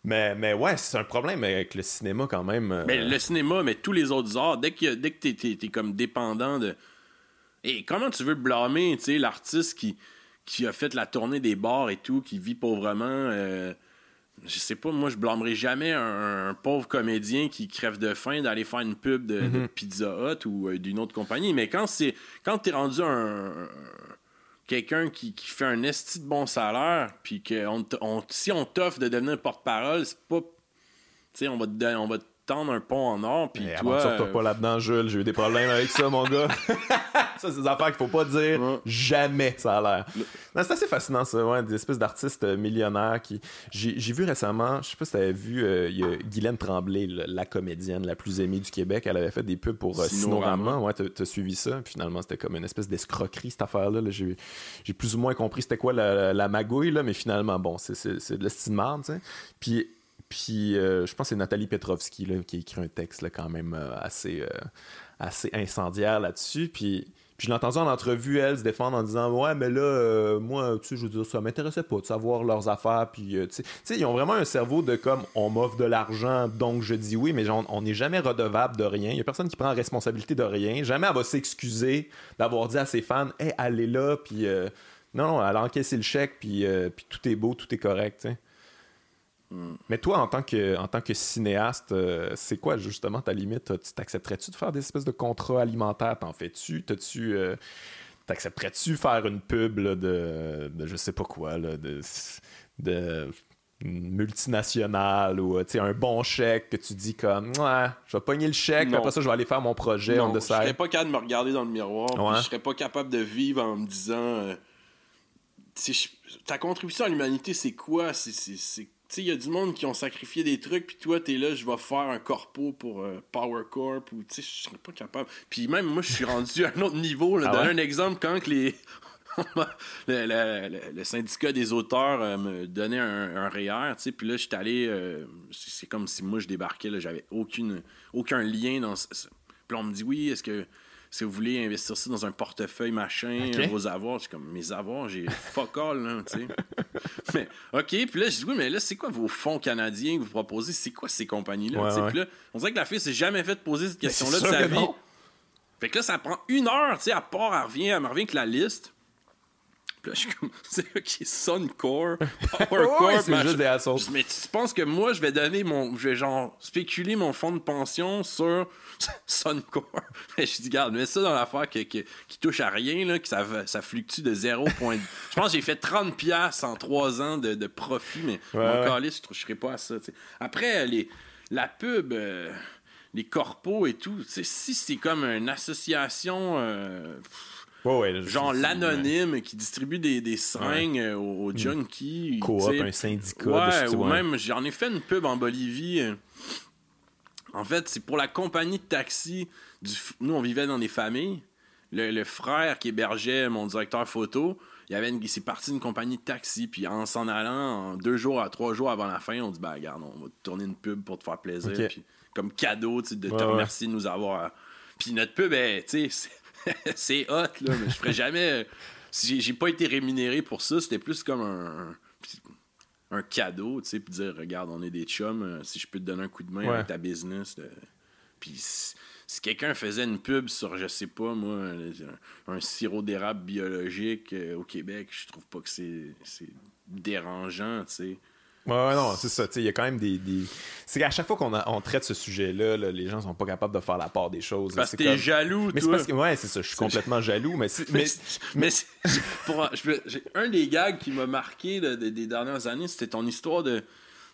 Mais, mais ouais, c'est un problème avec le cinéma quand même. euh, Mais le cinéma, mais tous les autres arts, dès, a- dès que t'es, t'es comme dépendant de. Et comment tu veux blâmer, tu sais, l'artiste qui, qui a fait la tournée des bars et tout, qui vit pauvrement. euh, je sais pas, moi, je blâmerai jamais un, un pauvre comédien qui crève de faim d'aller faire une pub de, de Pizza Hut ou euh, d'une autre compagnie. Mais quand c'est quand t'es rendu un. quelqu'un qui, qui fait un esti de bon salaire, puis que on, on- si on t'offre de devenir porte-parole, c'est pas. Tu sais, on va te on va te tendre un pont en or, puis toi. Euh, pas là-dedans, Jules. J'ai eu des problèmes avec ça, mon gars. (laughs) ça, c'est des affaires qu'il faut pas dire Ouais. jamais, ça a l'air. Non, C'est assez fascinant, ça, ouais, des espèces d'artistes euh, millionnaires qui. J'ai vu récemment, je sais pas si t'avais vu, euh, il y a Guylaine Tremblay, le- la comédienne la plus aimée du Québec. Elle avait fait des pubs pour euh, Cinorama. Cinorama. Ouais, t'as- suivi ça. Puis finalement, c'était comme une espèce d'escroquerie, cette affaire-là. là. J'ai plus ou moins compris c'était quoi la, la magouille, là, mais finalement, bon, c'est- de l'estime tu sais. Puis. Puis euh, je pense que c'est Nathalie Petrovski là, qui a écrit un texte là, quand même euh, assez, euh, assez incendiaire là-dessus. Puis, puis je l'ai en entrevue, elle, se défendre en disant Ouais, mais là, moi, tu sais, je veux dire, ça m'intéressait pas de savoir leurs affaires. Puis, tu sais- ils ont vraiment un cerveau de comme on m'offre de l'argent, donc je dis oui, mais on n'est jamais redevable de rien. Il y a personne qui prend responsabilité de rien. Jamais elle va s'excuser d'avoir dit à ses fans Hey, allez là, puis. non, elle a encaissé le chèque, puis, puis tout est beau, tout est correct, sais. Mais toi, en tant que, en tant que cinéaste, euh, c'est quoi justement ta limite? Tu t'accepterais-tu de faire des espèces de contrats alimentaires? T'en fais-tu? T'as-tu, euh, T'accepterais-tu faire une pub là, de, de je sais pas quoi, là, de, de multinationale ou un bon chèque que tu dis comme ouais, je vais pogner le chèque, puis après ça je vais aller faire mon projet on Non, je serais pas capable de me regarder dans le miroir. Ouais. Je serais pas capable de vivre en me disant. euh, ta contribution à l'humanité, c'est quoi? C'est. Sais, il y a du monde qui ont sacrifié des trucs, puis toi, t'es là, je vais faire un corpo pour euh, Power Corp, ou tu sais, je serais pas capable. Puis même moi, je suis rendu à un autre niveau. Là. Ah Donner un exemple, quand que les. (laughs) le, le- le- le syndicat des auteurs euh, me donnait un, un REER, tu sais, puis là, j'étais allé. euh, c'est comme si moi, je débarquais, là, j'avais aucune, aucun lien dans. ce- Puis là, on me dit, oui, est-ce que. Si vous voulez investir ça dans un portefeuille machin, euh, vos avoirs, c'est comme mes avoirs, j'ai fuck all, là, tu sais. (laughs) mais, OK, puis là, je dis, oui, mais là, c'est quoi vos fonds canadiens que vous proposez? C'est quoi ces? Ouais, ouais. Puis là, on dirait que la fille s'est jamais fait poser cette question-là de sûr sa vie. non. Fait que là, ça prend une heure, tu sais, à part, elle revient, elle me revient avec la liste. Puis là, je suis comme, (laughs) c'est OK, Suncore, (laughs) Power Ouais, Corp, c'est machin. juste des assauts. Je dis, mais tu penses que moi, je vais donner mon. Je vais genre spéculer mon fonds de pension sur (laughs) Suncore? Mais je dis, garde, mets ça dans l'affaire qui touche à rien, là, que ça, fluctue de 0. point- je pense que j'ai fait 30$ piastres en 3 ans de, de profit, mais Ouais, mon ouais. calice, je ne serais pas à ça. Après, les, la pub. euh, les corpos et tout, si c'est comme une association euh, Ouais, genre l'anonyme qui distribue des, des seringues euh, aux, aux junkies. Coop, un syndicat. Ouais, ou même, j'en ai fait une pub en Bolivie. euh, En fait, c'est pour la compagnie de taxi. Du... Nous, on vivait dans des familles. Le, le frère qui hébergeait mon directeur photo, il, avait une... il s'est parti d'une compagnie de taxi. Puis en s'en allant, en deux jours à trois jours avant la fin, on dit bah regarde, on va te tourner une pub pour te faire plaisir. Ok. Puis comme cadeau, tu sais, de te remercier de nous avoir. Puis notre pub, est, tu sais, (laughs) c'est- hot, là, mais je ferais jamais. si J'ai j'ai pas été rémunéré pour ça, c'était plus comme un, un cadeau, tu sais, puis dire, regarde, on est des chums, euh, si je peux te donner un coup de main Ouais. avec ta business. euh, puis si, si quelqu'un faisait une pub sur, je sais pas, moi, un, un sirop d'érable biologique euh, au Québec, je trouve pas que c'est c'est dérangeant, tu sais. Ouais, non, c'est ça. Il y a quand même des. des... C'est qu'à chaque fois qu'on a- on traite ce sujet-là, là, les gens sont pas capables de faire la part des choses. Parce que t'es comme- jaloux, Mais c'est toi. parce que. Ouais, c'est ça. Je suis complètement (laughs) jaloux, mais. c'est- Mais, mais... mais c'est- pour, un des gags qui m'a marqué là, des dernières années, c'était ton histoire de,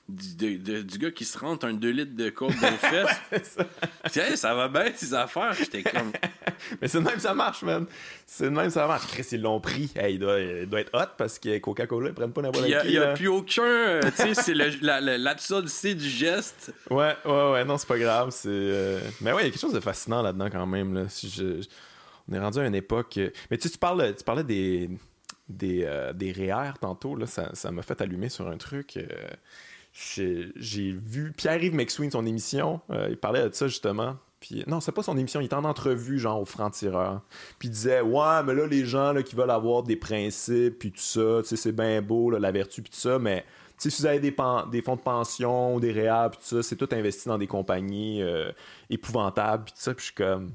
du- de- de- du gars qui se rentre un 2 litres de coke dans les (laughs) fesses. Tiens, ça va bien, ces affaires. J'étais comme. (laughs) mais c'est de même ça marche, man. C'est de même ça marche. Chris, ils l'ont pris. Hey, il, doit, il doit être hot parce que Coca-Cola, ils prennent pas n'importe Il n'y a, plus aucun. euh, tu sais, c'est (laughs) la- la- l'absurdité du geste. Ouais, ouais, ouais, non, c'est pas grave. C'est, euh, Mais ouais, il y a quelque chose de fascinant là-dedans quand même. Là. Si je- je- On est rendu à une époque. euh, Mais tu sais, tu parles, tu parlais des, des, euh, des REER tantôt. Là. Ça, ça m'a fait allumer sur un truc. J'ai vu Pierre-Yves McSween, son émission. euh, il parlait de ça justement. Puis, non, c'est pas son émission, il était en entrevue, genre au franc-tireur. Puis il disait Ouais, mais là, les gens là, qui veulent avoir des principes, puis tout ça, tu sais, c'est bien beau, la vertu, puis tout ça, mais tu sais, si vous avez des, fonds de pension des réhab, puis tout ça, c'est tout investi dans des compagnies euh, épouvantables, puis tout ça, puis je suis comme.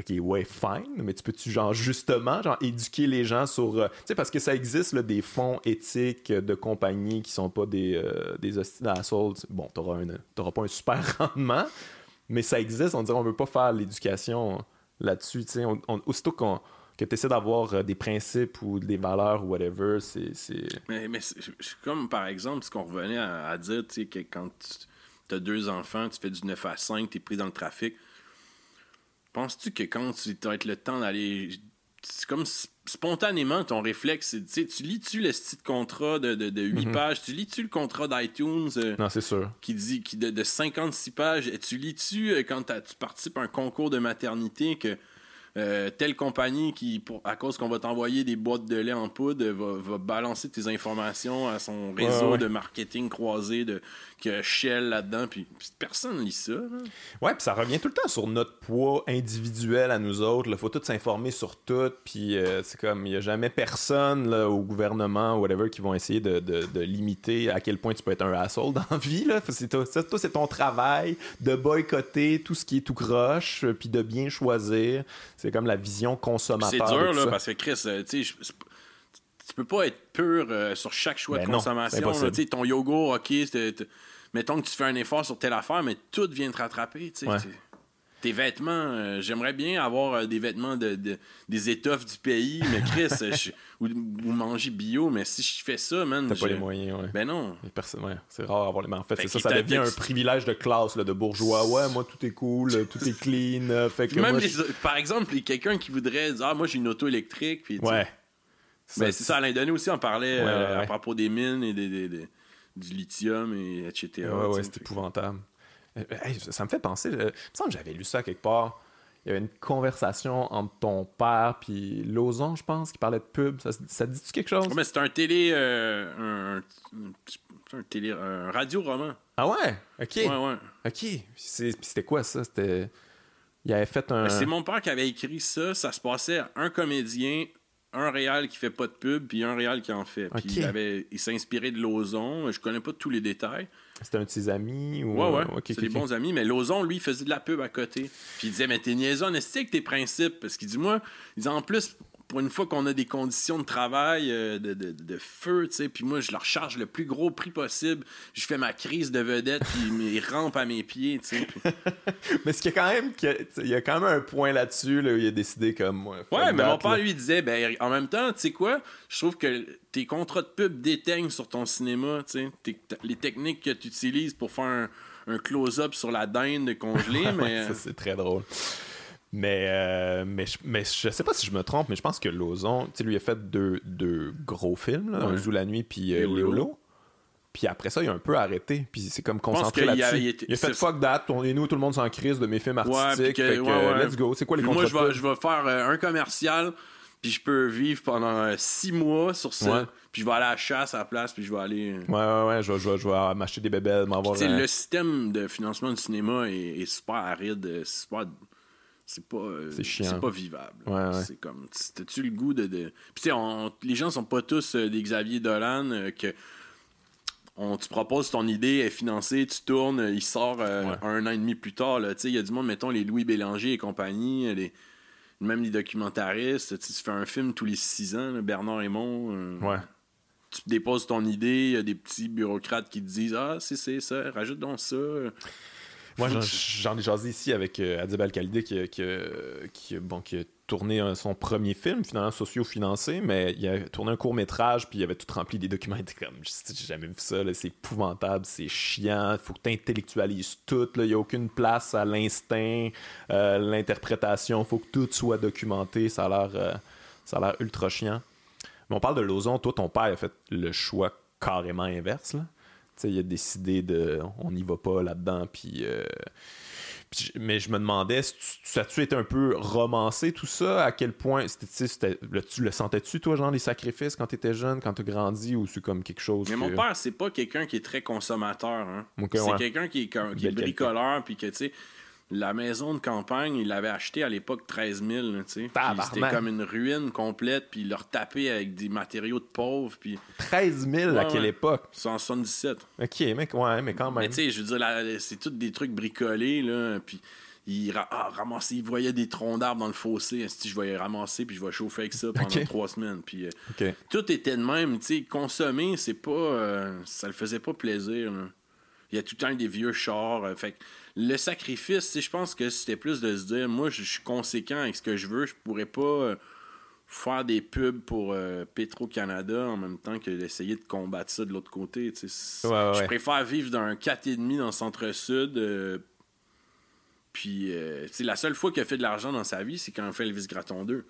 Ok, ouais, fine, mais tu peux-tu, genre, justement, genre, éduquer les gens sur. euh, tu sais, parce que ça existe, là, des fonds éthiques de compagnies qui sont pas des, euh, des d'assauts. Bon, t'auras, un, pas un super (laughs) rendement, mais ça existe. On dirait on veut pas faire l'éducation là-dessus, tu sais. Aussitôt que tu essaies d'avoir euh, des principes ou des valeurs ou whatever, c'est. Mais, mais c'est comme par exemple ce qu'on revenait à, dire, tu sais, que quand tu as deux enfants, tu fais du 9 à 5, tu es pris dans le trafic. Penses-tu que quand tu vas être le temps d'aller. C'est comme spontanément ton réflexe, c'est tu lis-tu le style contrat de, de, de 8 mhm. pages, tu lis-tu le contrat d'iTunes euh, Non, c'est sûr. qui dit qui de, de 56 pages, et tu lis-tu euh, quand tu participes à un concours de maternité que euh, telle compagnie qui, pour, à cause qu'on va t'envoyer des boîtes de lait en poudre, va, balancer tes informations à son réseau de marketing croisé de que Shell là-dedans, puis, personne lit ça. Ouais, puis ça revient tout le temps sur notre poids individuel à nous autres. Il faut tout s'informer sur tout, puis euh, c'est comme il n'y a jamais personne là, au gouvernement ou whatever qui vont essayer de, de, limiter à quel point tu peux être un asshole dans la vie. Là. C'est toi, c'est ton travail de boycotter tout ce qui est tout croche, puis de bien choisir. C'est comme la vision consommateur. C'est dur, là, parce que Chris, euh, tu sais, tu peux pas être pur euh, sur chaque choix de ben consommation. sais ton yogourt, ok, mettons que tu fais un effort sur telle affaire, mais tout vient te rattraper. Tes vêtements, euh, j'aimerais bien avoir euh, des vêtements de, des étoffes du pays, mais Chris, euh, ou, manger bio, mais si je fais ça, man. T'as pas les moyens, ouais. Ben non. c'est rare d'avoir les moyens. En fait, ça, ça devient un privilège de classe, là, de bourgeois. Ouais, moi, tout est cool, (laughs) tout est clean. fait que Même par exemple, quelqu'un qui voudrait dire, ah, moi, j'ai une auto électrique. Puis, ouais. Mais c'est ça, Alain Denis aussi, on parlait à propos des mines et des, du lithium, et etc. Ouais, ouais, c'est épouvantable. Euh, ça me fait penser, euh, il me semble que j'avais lu ça quelque part. Il y avait une conversation entre ton père puis Lozon, je pense, qui parlait de pub. Ça, ça dit-tu quelque chose? mais c'est un télé. Euh, un, télé. Un radio-roman. Ah ouais? Ok. Ouais, ouais. Ok. C'était quoi ça? C'était. Il avait fait un. C'est mon père qui avait écrit ça. Ça se passait à un comédien, un réal qui fait pas de pub, puis un réal qui en fait. Puis il, avait... il s'est inspiré de Lozon. Je connais pas tous les détails. C'était un de ses amis ou... Ouais, ouais. c'est des bons amis. Mais Lozon, lui, faisait de la pub à côté. Puis il disait, mais t'es niaiseux, avec tes principes. Parce qu'il dit, moi, il dit, en plus, pour une fois qu'on a des conditions de travail euh, de, de, de, feu, tu sais, puis moi, je leur charge le plus gros prix possible. Je fais ma crise de vedette, puis (laughs) ils rampent à mes pieds, tu sais. (laughs) mais ce qui est quand même... Il y a quand même un point là-dessus, là, où il a décidé comme... moi. ouais, mais mon père, lui, disait, ben, en même temps, tu sais quoi, je trouve que tes contrats de pub déteignent sur ton cinéma, tu sais. Les techniques que tu utilises pour faire un, un close-up sur la dinde congelée, (laughs) mais... ça, c'est très drôle. Mais, euh, mais, mais je sais pas si je me trompe, mais je pense que Lozon, tu lui a fait deux, deux gros films, là, Un Zou la nuit puis euh, Léolo. Puis après ça, il a un peu arrêté. Puis c'est comme concentré là-dessus. Il, a fait fuck that. On est nous, tout le monde s'en crise de mes films artistiques. fait que, let's go. C'est quoi les Moi, je vais, je vais faire euh, un commercial. Puis je peux vivre pendant six mois sur ça. Puis je vais aller à la chasse à la place. Puis je vais aller. Ouais, ouais, ouais. Je vais, je vais, m'acheter des bébelles. M'avoir. Le système de financement du cinéma est, est super aride. C'est super c'est pas euh, c'est pas vivable. C'est comme t'as-tu le goût de, de... puis on, les gens sont pas tous euh, des Xavier Dolan euh, que on tu proposes ton idée est financée tu tournes il sort un an et demi plus tard là. Il y a du monde mettons les Louis Bélanger et compagnie les même les documentaristes tu fais un film tous les six ans Bernard Raymond ouais. tu déposes ton idée, il y a des petits bureaucrates qui te disent Ah, c'est ça, rajoute donc ça. Moi, j'en ai jasé ici avec euh, Adib Al-Khalidi qui, qui, bon, qui a tourné son premier film, finalement socio-financé, mais il a tourné un court-métrage, puis il avait tout rempli des documents. Il était comme, j'ai jamais vu ça, c'est épouvantable, c'est chiant, il faut que tu intellectualises tout, il n'y a aucune place à l'instinct, euh, l'interprétation, il faut que tout soit documenté, ça a l'air euh, ultra chiant. Mais on parle de Lozon, toi, ton père a fait le choix carrément inverse, là il a décidé de. On n'y va pas là-dedans, puis. Euh, mais je me demandais, ça tu été un peu romancé tout ça? À quel point c'était, tu le sentais-tu, toi, genre, les sacrifices quand tu étais jeune, quand tu grandi, ou c'est comme quelque chose. Mais mon père, c'est pas quelqu'un qui est très consommateur. Hein. c'est quelqu'un qui est, qui est bricoleur, puis que, tu sais, la maison de campagne, il l'avait acheté à l'époque 13 000. C'était comme une ruine complète, puis il l'a retapé avec des matériaux de pauvres. Puis... 13 000 à quelle époque? 177. Ok, mais, ouais, mais quand même. Mais tu sais, je veux dire, c'est tous des trucs bricolés, là, puis il ah, ramassait, il voyait des troncs d'arbres dans le fossé. Si je vais ramasser, puis je vais chauffer avec ça pendant trois semaines. Puis euh, tout était de même. Tu sais, consommer, c'est pas, euh, ça le faisait pas plaisir. Il y a tout le temps des vieux chars. Euh, fait le sacrifice, je pense que c'était plus de se dire, moi, je suis conséquent avec ce que je veux, je pourrais pas. Euh, faire des pubs pour euh, Petro-Canada en même temps que d'essayer de combattre ça de l'autre côté. Ouais, ouais, Je préfère vivre dans un 4,5 dans le centre-sud. euh, puis, euh, la seule fois qu'il a fait de l'argent dans sa vie, c'est quand il a fait Elvis Gratton 2.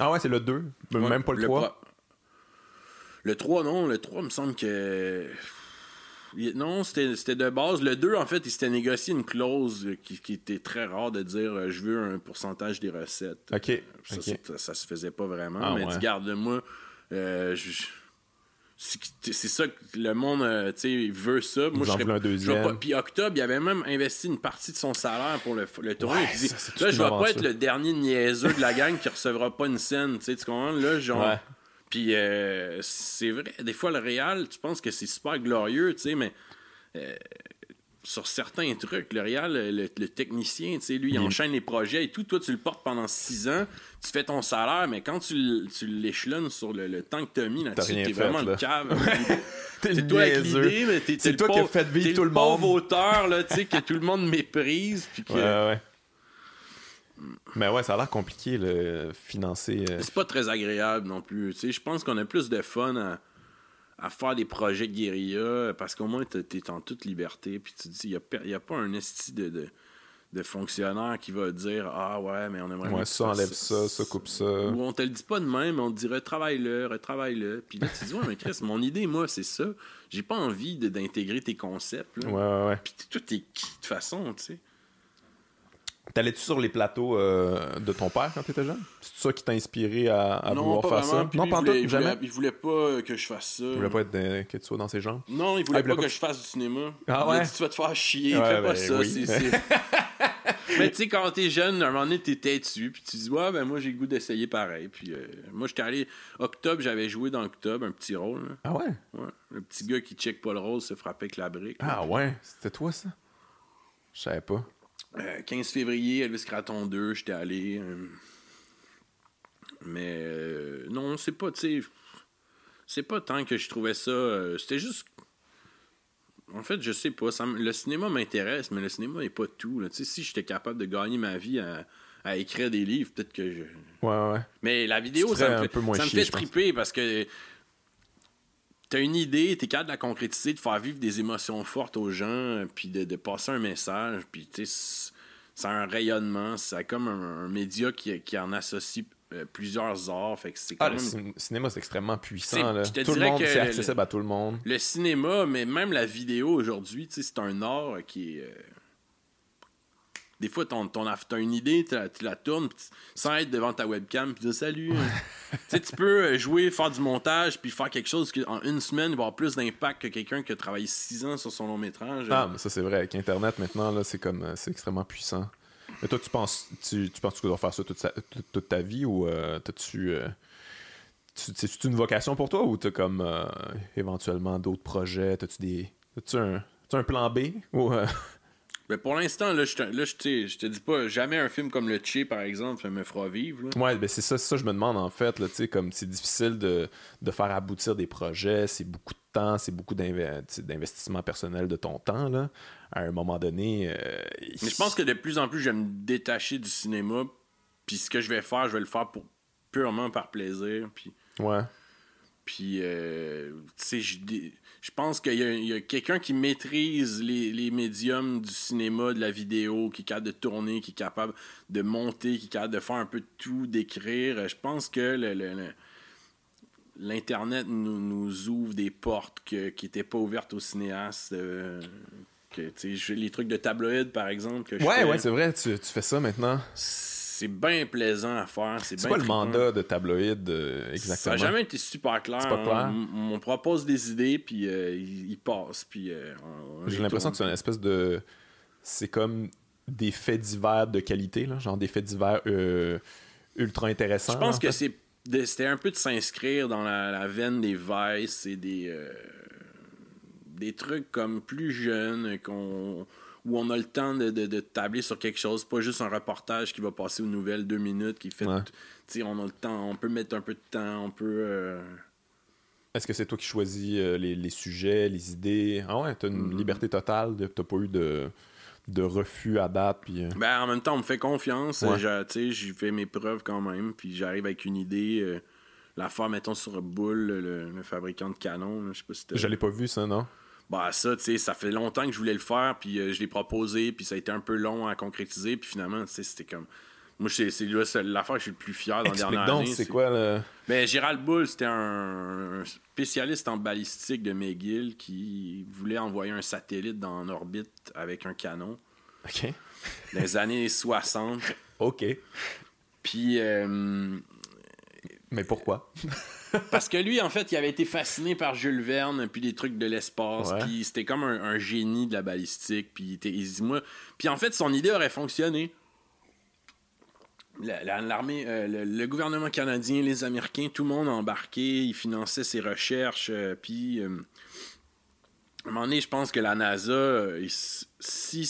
Ah ouais, c'est le 2. Ouais, Même pas le 3. pro- Le 3, non. Le 3, il me semble que. Non, c'était de base. Le 2, en fait, il s'était négocié une clause euh, qui, qui était très rare de dire euh, je veux un pourcentage des recettes. Ok. Ça, ok. ça, ça se faisait pas vraiment. Ah, mais ouais. tu gardes moi. euh, c'est ça que le monde euh, veut ça. Moi, je serais- un deuxième. pas- Puis Octobre, il avait même investi une partie de son salaire pour le, le tournoi. Ouais, là, je vais pas être le dernier niaiseux de la gang qui recevra pas une scène. Tu comprends? Là, genre. Ouais. Puis euh, c'est vrai, des fois, le Real, tu penses que c'est super glorieux, tu sais, mais euh, sur certains trucs, le Real, le, le technicien, tu sais, lui, il Il- enchaîne les projets et tout. Toi, tu le portes pendant six ans, tu fais ton salaire, mais quand tu, tu l'échelonnes sur le, le temps que t'as mis là-dessus, t'es vraiment là. (laughs) le cave. C'est toi avec l'idée, mais t'es C'est le toi qui pauvre- as fait vivre tout le pauvre monde. auteur, là, tu sais, que tout le monde méprise. Puis que... Ouais, ouais. Mais ouais, ça a l'air compliqué, le financer. euh, C'est pas très agréable non plus. Tu sais, je pense qu'on a plus de fun à, à faire des projets guérilla parce qu'au moins t'es en toute liberté. Puis tu te dis, il n'y a, pas un esti de, de, de fonctionnaire qui va dire Ah ouais, mais on aimerait Ouais, ça enlève ça, ça coupe ça. Ou on te le dit pas de même, on te dit retravaille-le, retravaille-le. Puis là, tu te dis Ouais, mais Chris, mon idée, moi, c'est ça. J'ai pas envie de- d'intégrer tes concepts. là. Ouais, ouais, ouais. Puis tout est qui de toute façon, tu sais. T'allais-tu sur les plateaux euh, de ton père quand t'étais jeune? C'est ça qui t'a inspiré à, à non, vouloir pas faire vraiment. ça? Puis non, lui, pas il voulait, tout, il jamais. voulait- il voulait pas que je fasse ça. Tu voulais pas être dans- que tu sois dans ses jambes? Non, il Ah, voulait il voulait pas pas que je fasse du cinéma. Ah Il a ouais? dit, tu vas te faire chier, Ouais, fais pas ben ça. oui. (laughs) Mais tu sais, quand t'es jeune, à un moment donné, t'es têtu, puis tu dis, ouais, ben moi, j'ai le goût d'essayer pareil. Puis euh, moi, j'étais allé. Octobre, j'avais joué dans Octobre, un petit rôle. là. Ah ouais? Ouais. Le petit gars qui check pas le rôle se frappait avec la brique. là. Ah ouais? C'était toi, ça? Je savais pas. Euh, 15 février, Elvis Craton 2, j'étais allé. euh, Mais euh, non, c'est pas, tu sais. C'est pas tant que je trouvais ça. euh, C'était juste. En fait, je sais pas. ça le cinéma m'intéresse, mais le cinéma n'est pas tout. là. Si j'étais capable de gagner ma vie à, à écrire des livres, peut-être que je. Ouais, ouais. Mais la vidéo, ça me fait, un peu moins ça me fait triper parce que t'as une idée, t'es capable de la concrétiser, de faire vivre des émotions fortes aux gens, puis de, de passer un message, puis tu sais, c'est- ça a un rayonnement, c'est comme un, un média qui, qui en associe euh, plusieurs arts, fait que c'est quand Ah, le même... cinéma, c'est extrêmement puissant. Là. Tout le monde, c'est le- accessible à tout le monde. Le cinéma, mais même la vidéo aujourd'hui, c'est un art qui est... Des fois, ton, ton, t'as une idée, tu la, tu la tournes pis tu- sans être devant ta webcam, puis dire salut. (laughs) tu sais, tu peux euh, jouer, faire du montage, puis faire quelque chose qui, en une semaine, va avoir plus d'impact que quelqu'un qui a travaillé six ans sur son long métrage. Ah, mais ça, c'est vrai. Avec Internet, maintenant, là, c'est comme... euh, c'est extrêmement puissant. Mais toi, tu penses tu, tu penses que tu dois faire ça toute, sa- toute, toute ta vie ou euh, t'as-tu... euh, tu- C'est une vocation pour toi ou t'as comme éventuellement d'autres projets? T'as-tu des... T'as-tu un, t'as un plan B? Ou, Mais pour l'instant, là, je te, là, je te- dis pas, jamais un film comme Le Che, par exemple, me fera vivre. là. Ouais, ben c'est ça, ça je me demande en fait. Là, comme c'est difficile de, de faire aboutir des projets, c'est beaucoup de temps, c'est beaucoup d'investissement personnel de ton temps. Là. À un moment donné. euh, Mais je pense que de plus en plus, je vais me détacher du cinéma. Puis ce que je vais faire, je vais le faire pour purement par plaisir. Puis, Ouais. puis euh, tu sais, je, je pense qu'il y a, quelqu'un qui maîtrise les, les médiums du cinéma, de la vidéo, qui est capable de tourner, qui est capable de monter, qui est capable de faire un peu de tout, d'écrire. Je pense que le- le- le- l'Internet nous, nous ouvre des portes que- qui n'étaient pas ouvertes aux cinéastes. euh, que, je- les trucs de tabloïd, par exemple. Que Ouais, fais, ouais, c'est vrai, tu, tu fais ça maintenant. C'est bien plaisant à faire. C'est bien quoi le mandat de tabloïd euh, Ça exactement? n'a jamais été super clair. Pas clair? On, on propose des idées, puis euh, ils, passent, puis euh, J'ai l'impression que c'est une espèce de. C'est comme des faits divers de qualité, là, genre des faits divers ultra intéressants. Je pense en que c'est c'était un peu de s'inscrire dans la, la veine des Vice et des des trucs comme plus jeunes qu'on où on a le temps de, de- de tabler sur quelque chose, pas juste un reportage qui va passer aux nouvelles deux minutes, qui fait, Ouais. on a le temps, on peut mettre un peu de temps, on peut. euh, Est-ce que c'est toi qui choisis euh, les, les sujets, les idées? Ah ouais, t'as une Mm. liberté totale, t'as pas eu de. de refus à date. Puis, euh, Ben, en même temps, on me fait confiance. Ouais. J'ai fait mes preuves quand même. Puis j'arrive avec une idée. euh, L'affaire, mettons, sur Bull, le, le fabricant de canons. Je sais pas si t'as- Je l'ai pas vu, ça, non? Bah ça, tu sais, ça fait longtemps que je voulais le faire, puis euh, je l'ai proposé, puis ça a été un peu long à concrétiser, puis finalement, tu sais, c'était comme... Moi, c'est l'affaire que je suis le plus fier dans la Explique dernière donc, année. c'est quoi le. Ben, Gérald Bull, c'était un, un spécialiste en balistique de McGill qui voulait envoyer un satellite dans en orbite avec un canon Ok. dans les années 60. (laughs) Ok. Puis, euh, Mais pourquoi? (laughs) parce que lui, en fait, il avait été fasciné par Jules Verne, puis des trucs de l'espace, Ouais. puis c'était comme un, un génie de la balistique, puis il, se dit, moi... Puis en fait, son idée aurait fonctionné. La- la- L'armée, euh, le, le gouvernement canadien, les Américains, tout le monde a embarqué, ils finançaient ses recherches, euh, puis... euh, à un moment donné, je pense que la NASA, si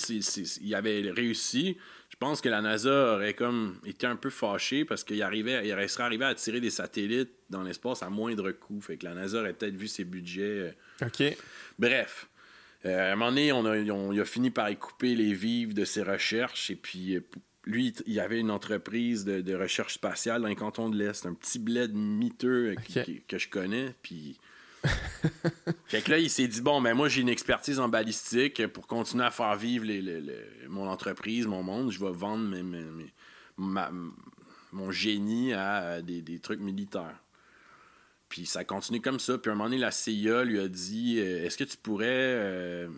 il avait réussi, pense que la NASA aurait comme été un peu fâchée parce qu'il arrivait, il serait arrivé à tirer des satellites dans l'espace à moindre coût. Fait que la NASA aurait peut-être vu ses budgets. euh. Ok. Bref. Euh, à un moment donné, on a, on- il a fini par y couper les vives de ses recherches. Et puis, euh, lui, il il avait une entreprise de, de recherche spatiale dans les cantons de l'Est. Un petit bled miteux qui- Ok. qui- que je connais. Puis. (laughs) fait que là, il s'est dit bon, ben moi, j'ai une expertise en balistique. Pour continuer à faire vivre les- les- les- mon entreprise, mon monde, je vais vendre mes- mes- mes- ma- mon génie à des, des trucs militaires. Puis ça a continué comme ça. Puis à un moment donné, la CIA lui a dit euh, Est-ce que tu pourrais euh,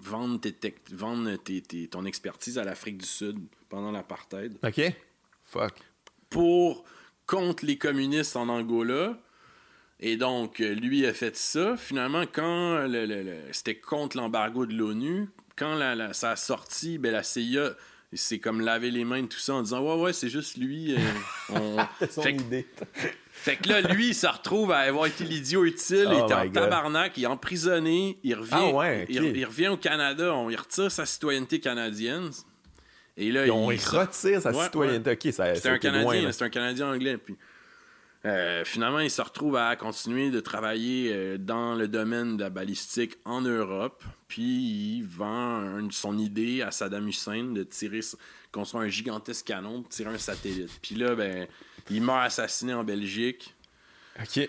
vendre, tes tec- vendre tes- tes- ton expertise à l'Afrique du Sud pendant l'apartheid? Ok. Fuck. pour contre les communistes en Angola. Et donc, lui a fait ça. Finalement, quand le- le- le- c'était contre l'embargo de l'ONU, quand la- la- ça a sorti, ben, la CIA s'est comme lavé les mains de tout ça en disant Ouais, ouais, c'est juste lui. euh, (laughs) on- Son Fait que- idée. (laughs) fait que là, lui, il se retrouve à avoir été l'idiot utile. il Oh était en God. tabarnak, il est emprisonné. Il revient, Ah ouais, il, il revient au Canada. On lui retire sa citoyenneté canadienne. Et là, il, retiré sa Ouais, citoyenneté. Ok, ça a un Canadien, c'était un Canadien anglais. Puis, euh, finalement, il se retrouve à continuer de travailler euh, dans le domaine de la balistique en Europe. Puis il vend un- son idée à Saddam Hussein de tirer, construire un gigantesque canon pour tirer un satellite. Puis là, ben, il meurt assassiné en Belgique. Ok.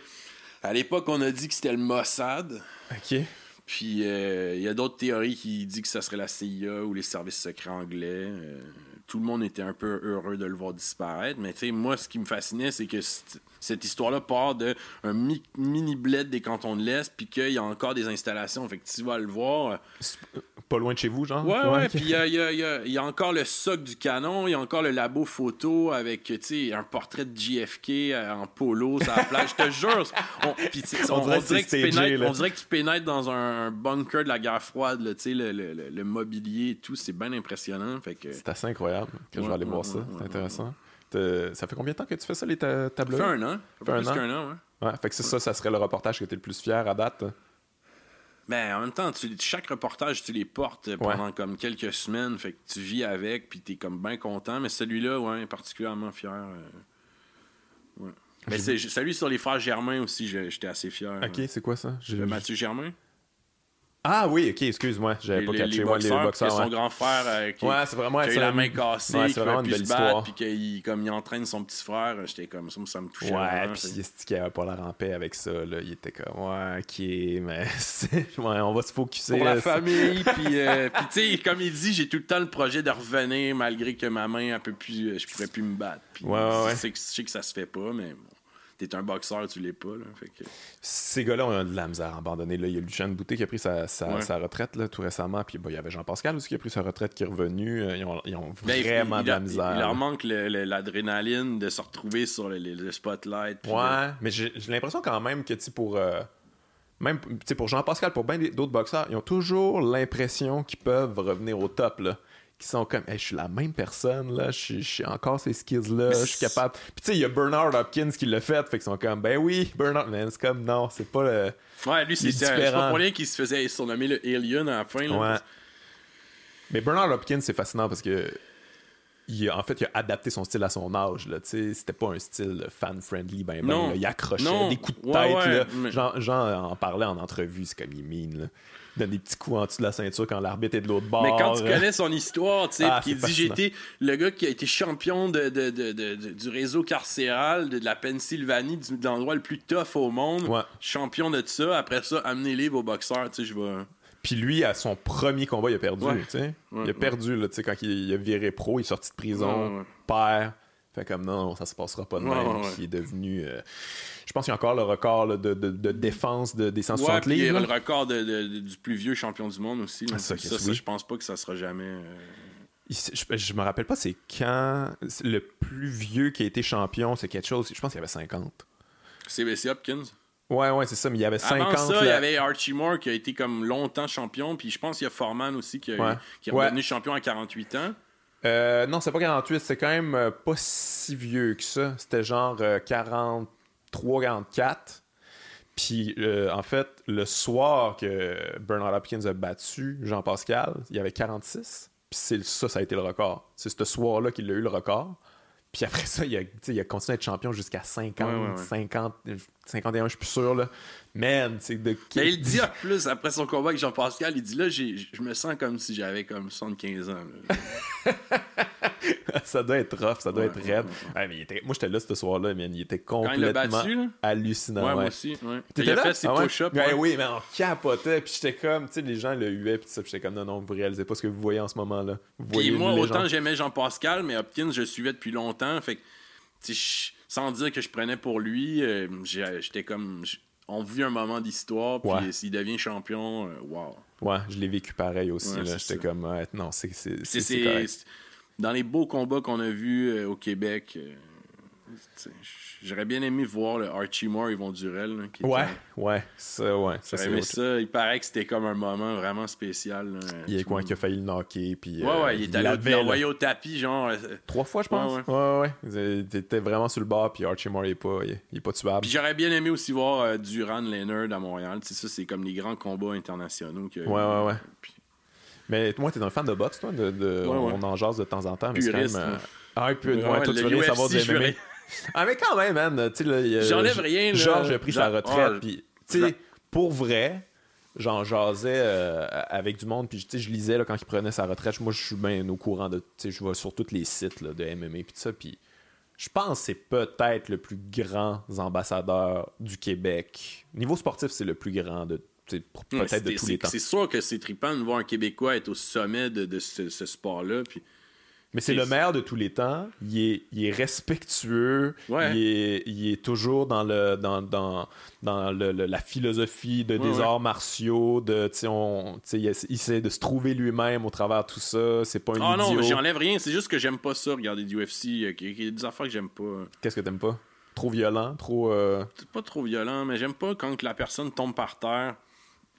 À l'époque, on a dit que c'était le Mossad. Ok. Puis euh, il y a d'autres théories qui disent que ça serait la CIA ou les services secrets anglais. Tout le monde était un peu heureux de le voir disparaître. Mais tu sais, moi, ce qui me fascinait, c'est que cette histoire-là part de un mi- mini bled des cantons de l'Est, puis qu'il y a encore des installations. Fait que tu vas le voir. C'est Pas loin de chez vous, genre? Ouais, ouais. ok. Puis il y a, il y a- il y a- il y a encore le soc du canon, il y a encore le labo photo avec, un portrait de JFK euh, en polo sur la plage. Je te jure. on- dirait on que dirait c'est que tu stagé, pénètres, là. on dirait que tu pénètres dans un bunker de la guerre froide, là, le, le- le- le mobilier et tout. C'est bien impressionnant. Fait que. C'est assez incroyable que je Ouais, vais aller ouais, voir ça. ouais, c'est ouais, intéressant. Ça fait combien de temps que tu fais ça, les ta- Ça tableaux? fait un an. Ça fait un plus an. qu'un an, ouais. Ouais, fait que c'est ça, ça serait le reportage que t'es le plus fier à date. Ben, en même temps, tu, chaque reportage, tu les portes euh, pendant comme quelques semaines. Fait que tu vis avec, puis t'es comme bien content. Mais celui-là, ouais, particulièrement fier. euh, ouais. Mais c'est, celui sur les frères Germain aussi, j'étais assez fier. Ok, c'est quoi ça? Le Mathieu Germain. Ah oui, ok, excuse-moi, j'avais pas les- catché les boxeurs. son grand frère euh, qui, Ouais, c'est vraiment qui a eu la main cassée, Ouais, qui vraiment une belle se battre, puis qu'il comme, il entraîne son petit frère. J'étais comme ça, ça me touchait. Ouais, puis c'est qu'il avait pas l'air en paix avec ça, là. Il était comme, ouais, ok, mais (laughs) on va se focuser. pour la famille, (laughs) puis, euh, puis tu sais, comme il dit, j'ai tout le temps le projet de revenir malgré que ma main, un peu plus, euh, je pourrais plus me battre. Puis, Ouais, ouais, ouais. Je, sais que, je sais que ça se fait pas, mais t'es un boxeur, tu l'es pas. Là, fait que... Ces gars-là ont de la misère à abandonner. Là. Il y a Lucien Boutet qui a pris sa, sa, Ouais. sa retraite là, tout récemment. Puis bon, il y avait Jean-Pascal aussi qui a pris sa retraite qui est revenu. Euh, Ils ont, ils ont Ben, il- vraiment il, de la misère. Il leur manque l'adrénaline de se retrouver sur le, le- le spotlight. Ouais, mais j'ai l'impression quand même que pour. euh, même pour Jean-Pascal, pour bien d'autres boxeurs, ils ont toujours l'impression qu'ils peuvent revenir au top. Là. Qui sont comme, Hey, je suis la même personne, là, je suis- encore ces skills-là, Mais je suis capable. Puis tu sais, il y a Bernard Hopkins qui l'a fait, fait qu'ils sont comme, ben oui, Bernard, mais c'est comme, non, c'est pas le. Ouais, lui, c'est différent. pas pour rien qu'il se faisait surnommer le Alien à la fin. là, Ouais. parce- Mais Bernard Hopkins, c'est fascinant parce que il a- en fait, il a adapté son style à son âge. Là, tu sais. C'était pas un style fan-friendly, ben, ben, Non. là. il accrochait Non. des coups de Ouais, tête. ouais, là. mais- Jean, Jean en parlait en entrevue, c'est comme il mine. Là. Il donne des petits coups en dessous de la ceinture quand l'arbitre est de l'autre bord. Mais quand tu connais son histoire, tu sais, Ah, qui c'est dit été le gars qui a été champion de, de- de- du réseau carcéral de, la Pennsylvanie, du- de l'endroit le plus tough au monde, Ouais. champion de ça. Après ça, amener les au boxeur, tu sais, je vais. Puis lui, à son premier combat, il a perdu. Ouais. tu sais. Ouais, il a perdu là, tu sais, quand il, il a viré pro, il est sorti de prison, perd. Fait comme non, ça se passera pas de Ouais, même. ouais, ouais. Il est devenu. euh, je pense qu'il y a encore le record là, de, de- de défense de, des Ouais, 160 puis il y livres. a le record de- du plus vieux champion du monde aussi. Ah, ça, je pense pas que ça sera jamais. euh, Je, je me rappelle pas c'est quand. Le plus vieux qui a été champion, c'est quelque chose. Je pense qu'il y avait 50. C'est Hopkins? Ouais, ouais, c'est ça, mais il y avait 50. Avant ça, il y avait Archie Moore qui a été comme longtemps champion. Puis je pense qu'il y a Foreman aussi qui, a- Ouais. qui est Ouais. devenu champion à 48 ans. Euh, non, c'est pas 48, c'est quand même euh, pas si vieux que ça. C'était genre euh, 43, 44. Puis, euh, en fait, le soir que Bernard Hopkins a battu Jean-Pascal, il y avait 46. Puis c'est ça, ça a été le record. C'est ce soir-là qu'il a eu le record. Puis après ça, il a, il continué à être champion jusqu'à 50, Ouais, ouais, ouais. 50, 51, je suis plus sûr. Là. Man, c'est de... Mais il dit en plus, après son combat avec Jean-Pascal, il dit là, je me sens comme si j'avais comme 75 ans. (laughs) ça doit être rough, ça doit Ouais, être raide. ouais, Ouais, mais il était- Moi, j'étais là ce soir-là, man. Il était Quand il l'a complètement battu, hallucinant. Ouais, moi aussi. Il a là? fait ses Ah push-ups. Oui, mais on capotait. Puis j'étais comme, tu sais, les gens le huaient. Puis ça, puis j'étais comme, non, non, vous réalisez pas ce que vous voyez en ce moment-là. Puis moi, autant j'aimais Jean-Pascal, mais Hopkins, je le suivais depuis longtemps. Fait que, tu sais, je- sans dire que je prenais pour lui, euh, j'étais comme. On vit un moment d'histoire, puis Ouais. s'il devient champion, euh, wow. Ouais, je l'ai vécu pareil aussi. Ouais, J'étais comme, non, c'est correct. Dans les beaux combats qu'on a vus euh, au Québec, euh, j'aurais bien aimé voir le Archie Moore, Yvon Durel. là, qui était- Ouais, ouais, ça, ouais. Ça, aimé ça. Il paraît que c'était comme un moment vraiment spécial. là. Il y a Tout quoi qui a failli le knocker. Puis, Ouais, euh, ouais, il est allé envoyé au tapis, genre. euh, Trois fois, je pense. Ouais, Ouais, ouais. ouais. Il était vraiment sur le bord. Puis Archie Moore, il est pas, il est, il est pas tuable. Puis j'aurais bien aimé aussi voir euh, Duran Leonard à Montréal. Tu sais, ça, c'est comme les grands combats internationaux. Que, Ouais, ouais, ouais. Puis- Mais moi, t'es un fan de boxe, toi de, de- Ouais, on, en jase de temps en temps. Mais Puriste, même. euh. Ah, un peu. Ouais, toi, tu veux savoir du MMA. Ah, mais quand même, man. J'enlève rien, là. Georges a pris sa retraite. Ah, Puis, tu sais, pour vrai, j'en jasais euh, avec du monde. Puis, tu sais, je lisais là, quand il prenait sa retraite. Moi, je suis bien au courant de. Tu sais, je vais sur tous les sites là, de MMA. Puis, ça. Puis, je pense que c'est peut-être le plus grand ambassadeur du Québec. Niveau sportif, c'est le plus grand de. tu sais, pour- Ouais, Peut-être de tous les temps. C'est sûr que c'est trippant de voir un Québécois être au sommet de, de ce, ce sport-là. Puis Mais c'est le meilleur de tous les temps. Il est, il est respectueux. Ouais. Il, est, il est toujours dans, le, dans, dans, dans le- le- la philosophie de, des Ouais, arts martiaux. De, on- il, essa- il essaie de se trouver lui-même au travers de tout ça. C'est pas un Ah non, idiot. j'enlève rien. C'est juste que j'aime pas ça, regarder du UFC. Il y a- il y a des affaires que j'aime pas. Qu'est-ce que t'aimes pas? Trop violent? Trop... euh, C'est pas trop violent, mais j'aime pas quand la personne tombe par terre.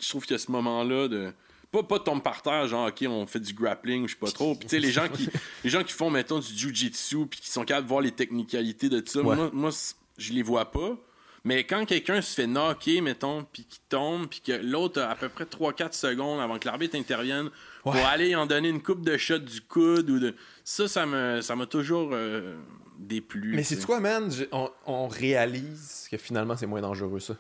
Je trouve qu'il y a ce moment-là de. Pas, pas tombe par terre, genre, OK, on fait du grappling, je sais pas trop. Puis, tu sais, les gens qui (laughs) les gens qui font, mettons, du jujitsu, puis qui sont capables de voir les technicalités de tout ça, Ouais. moi, je les vois pas. Mais quand quelqu'un se fait knocker, mettons, puis qui tombe, puis que l'autre a à peu près 3-4 secondes avant que l'arbitre intervienne pour aller en donner une coupe de shot du coude ou de. Ça, ça me ça m'a toujours euh, déplu. Mais c'est quoi, man? On réalise que finalement, c'est moins dangereux, ça.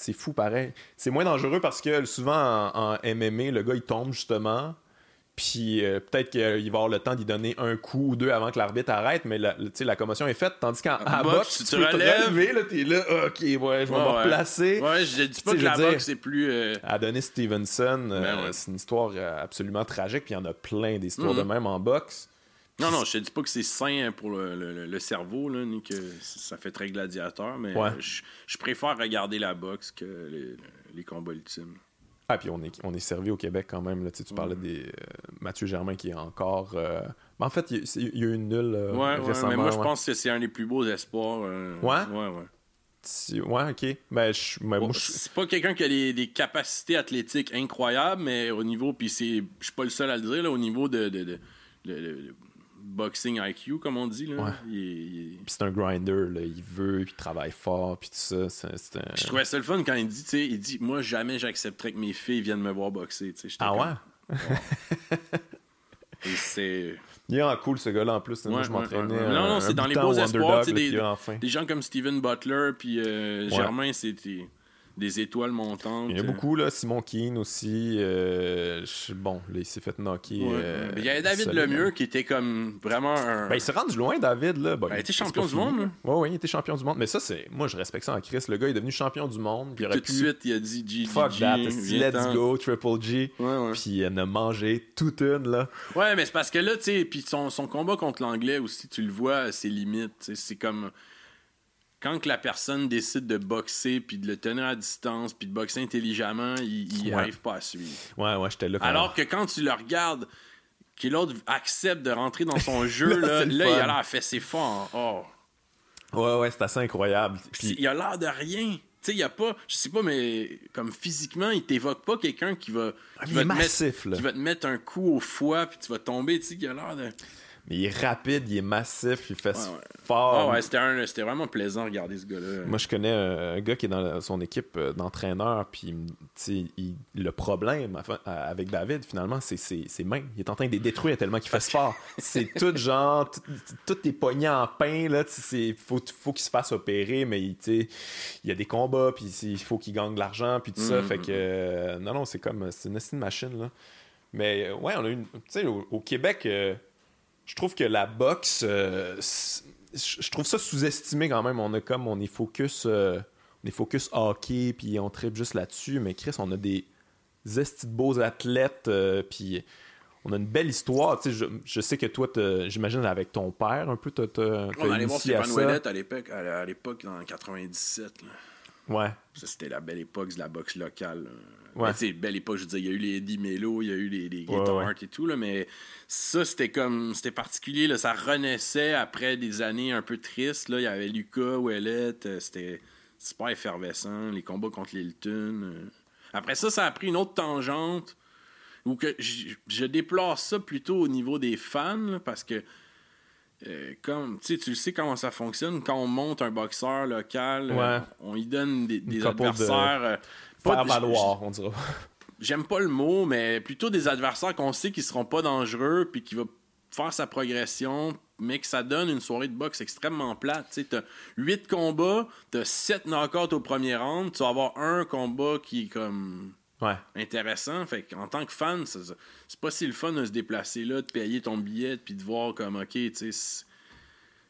C'est fou, pareil. C'est moins dangereux parce que souvent, en, en MMA, le gars, il tombe justement. Puis euh, peut-être qu'il va avoir le temps d'y donner un coup ou deux avant que l'arbitre arrête, mais la, commotion est faite. Tandis qu'en En en boxe, boxe, tu tu te peux te relever, là, t'es là, Ah, ok, ouais, je vais me replacer. Ouais, je dis pas que je la boxe c'est plus. euh, Adonis Stevenson, euh, Ben ouais. c'est une histoire absolument tragique, puis il y en a plein d'histoires Mhm. de même en boxe. Non, non, je te dis pas que c'est sain pour le, le- le cerveau, là, ni que ça fait très gladiateur, mais Ouais. euh, je, je préfère regarder la boxe que les, les combats ultimes. Ah, puis on est, on est servi au Québec quand même. Là. Tu, sais, tu parlais des euh, Mathieu Germain qui est encore. euh, mais en fait, il y, a- c'est- il y a eu une nulle euh, Ouais, ouais, récemment. mais moi je pense que c'est un des plus beaux espoirs. euh, Ouais? Ouais, ouais. Ouais, ok. Ben, je, ben, moi, je- C'est pas quelqu'un qui a des, des capacités athlétiques incroyables, mais au niveau, puis c'est, je suis pas le seul à le dire, là, au niveau de, boxing IQ, comme on dit, là, Ouais. il est- il est- puis c'est un grinder. Là. Il veut, puis il travaille fort, puis tout ça. Un- Je trouvais ça le fun quand il dit, tu sais, il dit, moi jamais j'accepterais que mes filles viennent me voir boxer, Ah comme- ouais? Et c'est. Il est en cool, ce gars-là, en plus. Moi, Ouais, je ouais, m'entraînais. ouais. Non, non, un c'est dans les beaux au espoirs, des- enfin. Des gens comme Steven Butler puis euh, Germain, c'était des étoiles montantes. Il y en a beaucoup, là. Simon Keane aussi. euh, bon, là, il s'est fait knocker. Ouais. euh, il y avait David solide. Lemieux qui était comme vraiment un. Ben, il s'est rendu loin, David. Là. Bon, Ben, il était champion du monde. Ouais, ouais, il était champion du monde. Mais ça, c'est. Moi, je respecte ça en Chris. Le gars est devenu champion du monde. Puis tout de pu. suite, il a dit G. Fuck that. Let's go, Triple G. Ouais, ouais. Puis il en a mangé toute une, là. Ouais, mais c'est parce que là, tu sais, puis son, son combat contre l'anglais aussi, tu le vois ses limites. C'est comme. Quand que la personne décide de boxer, puis de le tenir à distance, puis de boxer intelligemment, il, il Ouais. arrive pas à suivre. Ouais, ouais, j'étais là. Alors que quand tu le regardes, que l'autre accepte de rentrer dans son (laughs) jeu, Là, là, il a l'air fait ses fort. Oh. Ouais, ouais, c'est assez incroyable. Puis il a l'air de rien. Tu sais, il a pas, je sais pas, mais comme physiquement, il t'évoque pas quelqu'un qui va, Ah, qui il va massif, mettre, là. qui va te mettre un coup au foie, puis tu vas tomber. Tu sais, il a l'air de. Mais il est rapide, il est massif, il fait Ouais, ouais. fort. Ouais, c'était, un- c'était vraiment plaisant de regarder ce gars-là. Moi, je connais un, gars qui est dans son équipe euh, d'entraîneurs, puis il- le problème avec David, finalement, c'est ses, ses mains. Il est en train de les détruire tellement qu'il fait fort. C'est tout genre, tout, est pogné en pain, là. Il faut, faut qu'il se fasse opérer, mais il, tu sais, il y a des combats, puis il faut qu'il gagne de l'argent, puis tout ça. Mhm. Fait que, euh, non, non, c'est comme, c'est une, machine, là. Mais ouais, on a une. Tu sais, au, au Québec, euh, je trouve que la boxe, euh, je trouve ça sous-estimé quand même. On a comme, on est focus, euh, on est focus hockey, puis on tripe juste là-dessus. Mais Chris, on a des estis de beaux athlètes, euh, puis on a une belle histoire. Je, je sais que toi, j'imagine avec ton père un peu, t'as, On allait voir Stéphane ça. Ouellette à l'époque, à, l'époque, en 97. là. Ouais. Ça, c'était la belle époque de la boxe locale. là. Ouais. Mais belle époque, je veux dire, il y a eu les Eddie Mello, il y a eu les, les Guitar ouais. Et tout, là, mais ça, c'était comme, c'était particulier, là, ça renaissait après des années un peu tristes, là, il y avait Lucas, Ouellette, euh, c'était super effervescent, les combats contre les Hilton. euh. Après ça, ça a pris une autre tangente, où que je, je déplore ça plutôt au niveau des fans, là, parce que euh, comme tu sais, tu le sais comment ça fonctionne quand on monte un boxeur local, euh, on y donne des, des de- adversaires. euh, pas Faire de- valoir, on dira. (laughs) J'aime pas le mot, mais plutôt des adversaires qu'on sait qu'ils seront pas dangereux puis qui va faire sa progression, mais que ça donne une soirée de boxe extrêmement plate. Tu t'as 8 combats, t'as 7 knockouts au premier round, tu vas avoir un combat qui est comme Ouais. intéressant. Fait qu'en tant que fan, c'est pas si le fun de se déplacer là, de payer ton billet, puis de voir comme, OK, tu sais,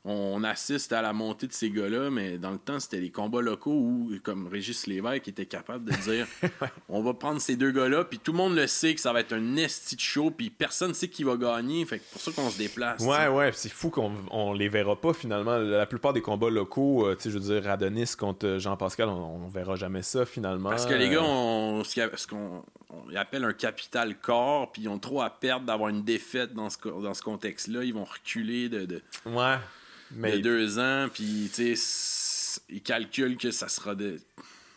on assiste à la montée de ces gars-là, mais dans le temps, c'était les combats locaux où, comme Régis Lévesque était capable de dire (laughs) on va prendre ces deux gars-là, puis tout le monde le sait que ça va être un esti de show, puis personne sait qui va gagner. Fait que pour ça qu'on se déplace. Ouais, ouais, c'est fou qu'on on les verra pas finalement. La plupart des combats locaux, euh, tu sais, je veux dire, Adonis contre euh, Jean-Pascal, on, on verra jamais ça finalement. Parce que les gars ont ce qu'on on appelle un capital corps, puis ils ont trop à perdre d'avoir une défaite dans ce, co- dans ce contexte-là. Ils vont reculer de, de, Ouais. De Mais deux ans, puis tu sais, ils calculent que ça sera de.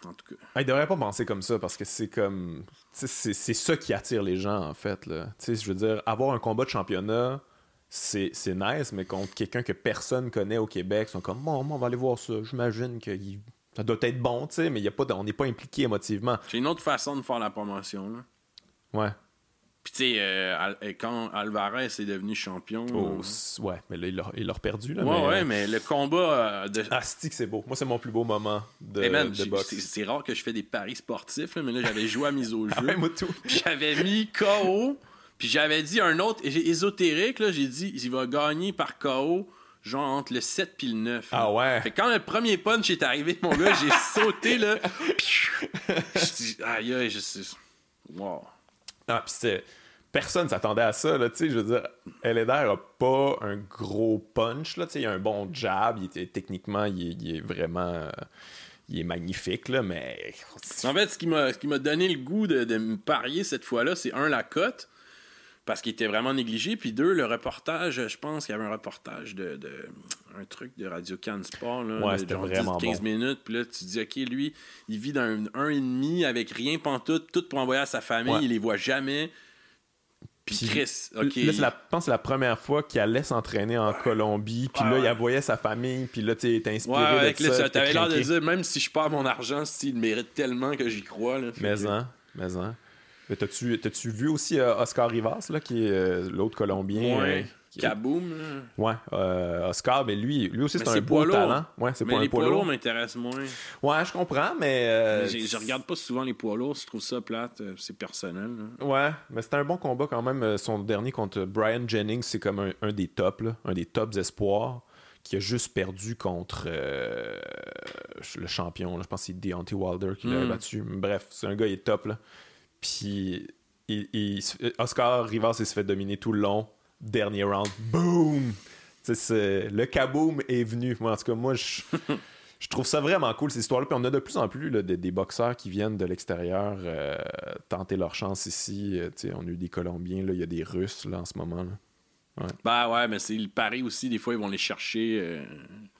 En tout cas. Ah, il devrait pas penser comme ça parce que c'est comme. C'est ça qui attire les gens en fait. Là. Tu sais, Je veux dire, avoir un combat de championnat, c'est nice, mais contre quelqu'un que personne connaît au Québec, ils sont comme bon, on va aller voir ça. J'imagine que il- ça doit être bon, tu sais, mais il y a pas de- on n'est pas impliqué émotivement. C'est une autre façon de faire la promotion. Là. Ouais. Puis tu sais, euh, euh, quand Alvarez est devenu champion. Oh, euh, ouais, mais là, il l'a- il l'a perdu. Là, ouais, mais, ouais, mais le combat de. Ah, c'est que c'est beau. Moi, c'est mon plus beau moment de, man, de j'ai- boxe. c'est rare que je fais des paris sportifs, là, mais là j'avais joué à mise au (laughs) jeu. Ah ouais, moi tout. J'avais mis KO. Puis j'avais dit un autre ésotérique, là, j'ai dit il va gagner par KO, genre entre le 7 puis le 9. là. Ah ouais. Fait que quand le premier punch est arrivé, mon gars, j'ai (laughs) sauté, là. Je dis, aïe, aïe, je sais. Wow. Ah, puis. Personne s'attendait à ça, là, je veux dire, a pas un gros punch, là, il a un bon jab, techniquement, il est, vraiment, il est magnifique, là, mais... En fait, ce qui m'a ce qui m'a donné le goût de, me parier cette fois-là, c'est un, la cote, parce qu'il était vraiment négligé, puis deux, le reportage, je pense qu'il y avait un reportage de- un truc de Radio Can Sport, là, Ouais, genre vraiment 10, 15 bon. minutes, puis là, tu dis, OK, lui, il vit dans un, un et demi avec rien pantoute, tout pour envoyer à sa famille, Ouais. il les voit jamais. Puis Chris, OK. Là, la, je pense que c'est la première fois qu'il allait s'entraîner en Colombie, puis Ouais, là, il ouais. voyait sa famille, puis là, tu il Ouais, inspiré avec de là, ça. il t'avais l'air de dire, même si je perds mon argent, s'il mérite tellement que j'y crois. Là, Mais que- hein, mais hein. Mais t'as-tu, vu aussi euh, Oscar Rivas, là, qui est euh, l'autre Colombien? Ouais. Kaboom. Ouais, euh, Oscar, mais lui, lui aussi, c'est un beau talent. Ouais, c'est mais pas les un poids lourd. m'intéressent moins. Ouais, je comprends, mais. euh, Mais Je regarde pas souvent les poids lourds, je trouve ça plate, euh, c'est personnel. là. Ouais, mais c'était un bon combat quand même. Son dernier contre Brian Jennings, c'est comme un, un des tops, là, un des tops espoirs, qui a juste perdu contre euh, le champion. là. je pense que c'est Deontay Wilder qui l'a Mm. battu. Bref, c'est un gars, il est top. Là. Puis il- il Oscar Rivas, il se fait dominer tout le long. Dernier round, boom! Le kaboom est venu. Moi, en tout cas, moi, je. Je trouve ça vraiment cool, cette histoire-là. Puis on a de plus en plus là, des, des boxeurs qui viennent de l'extérieur euh, tenter leur chance ici. Euh, on a eu des Colombiens, là, il y a des Russes là, en ce moment. là. Ben ouais, mais c'est le pari aussi, des fois ils vont les chercher, euh,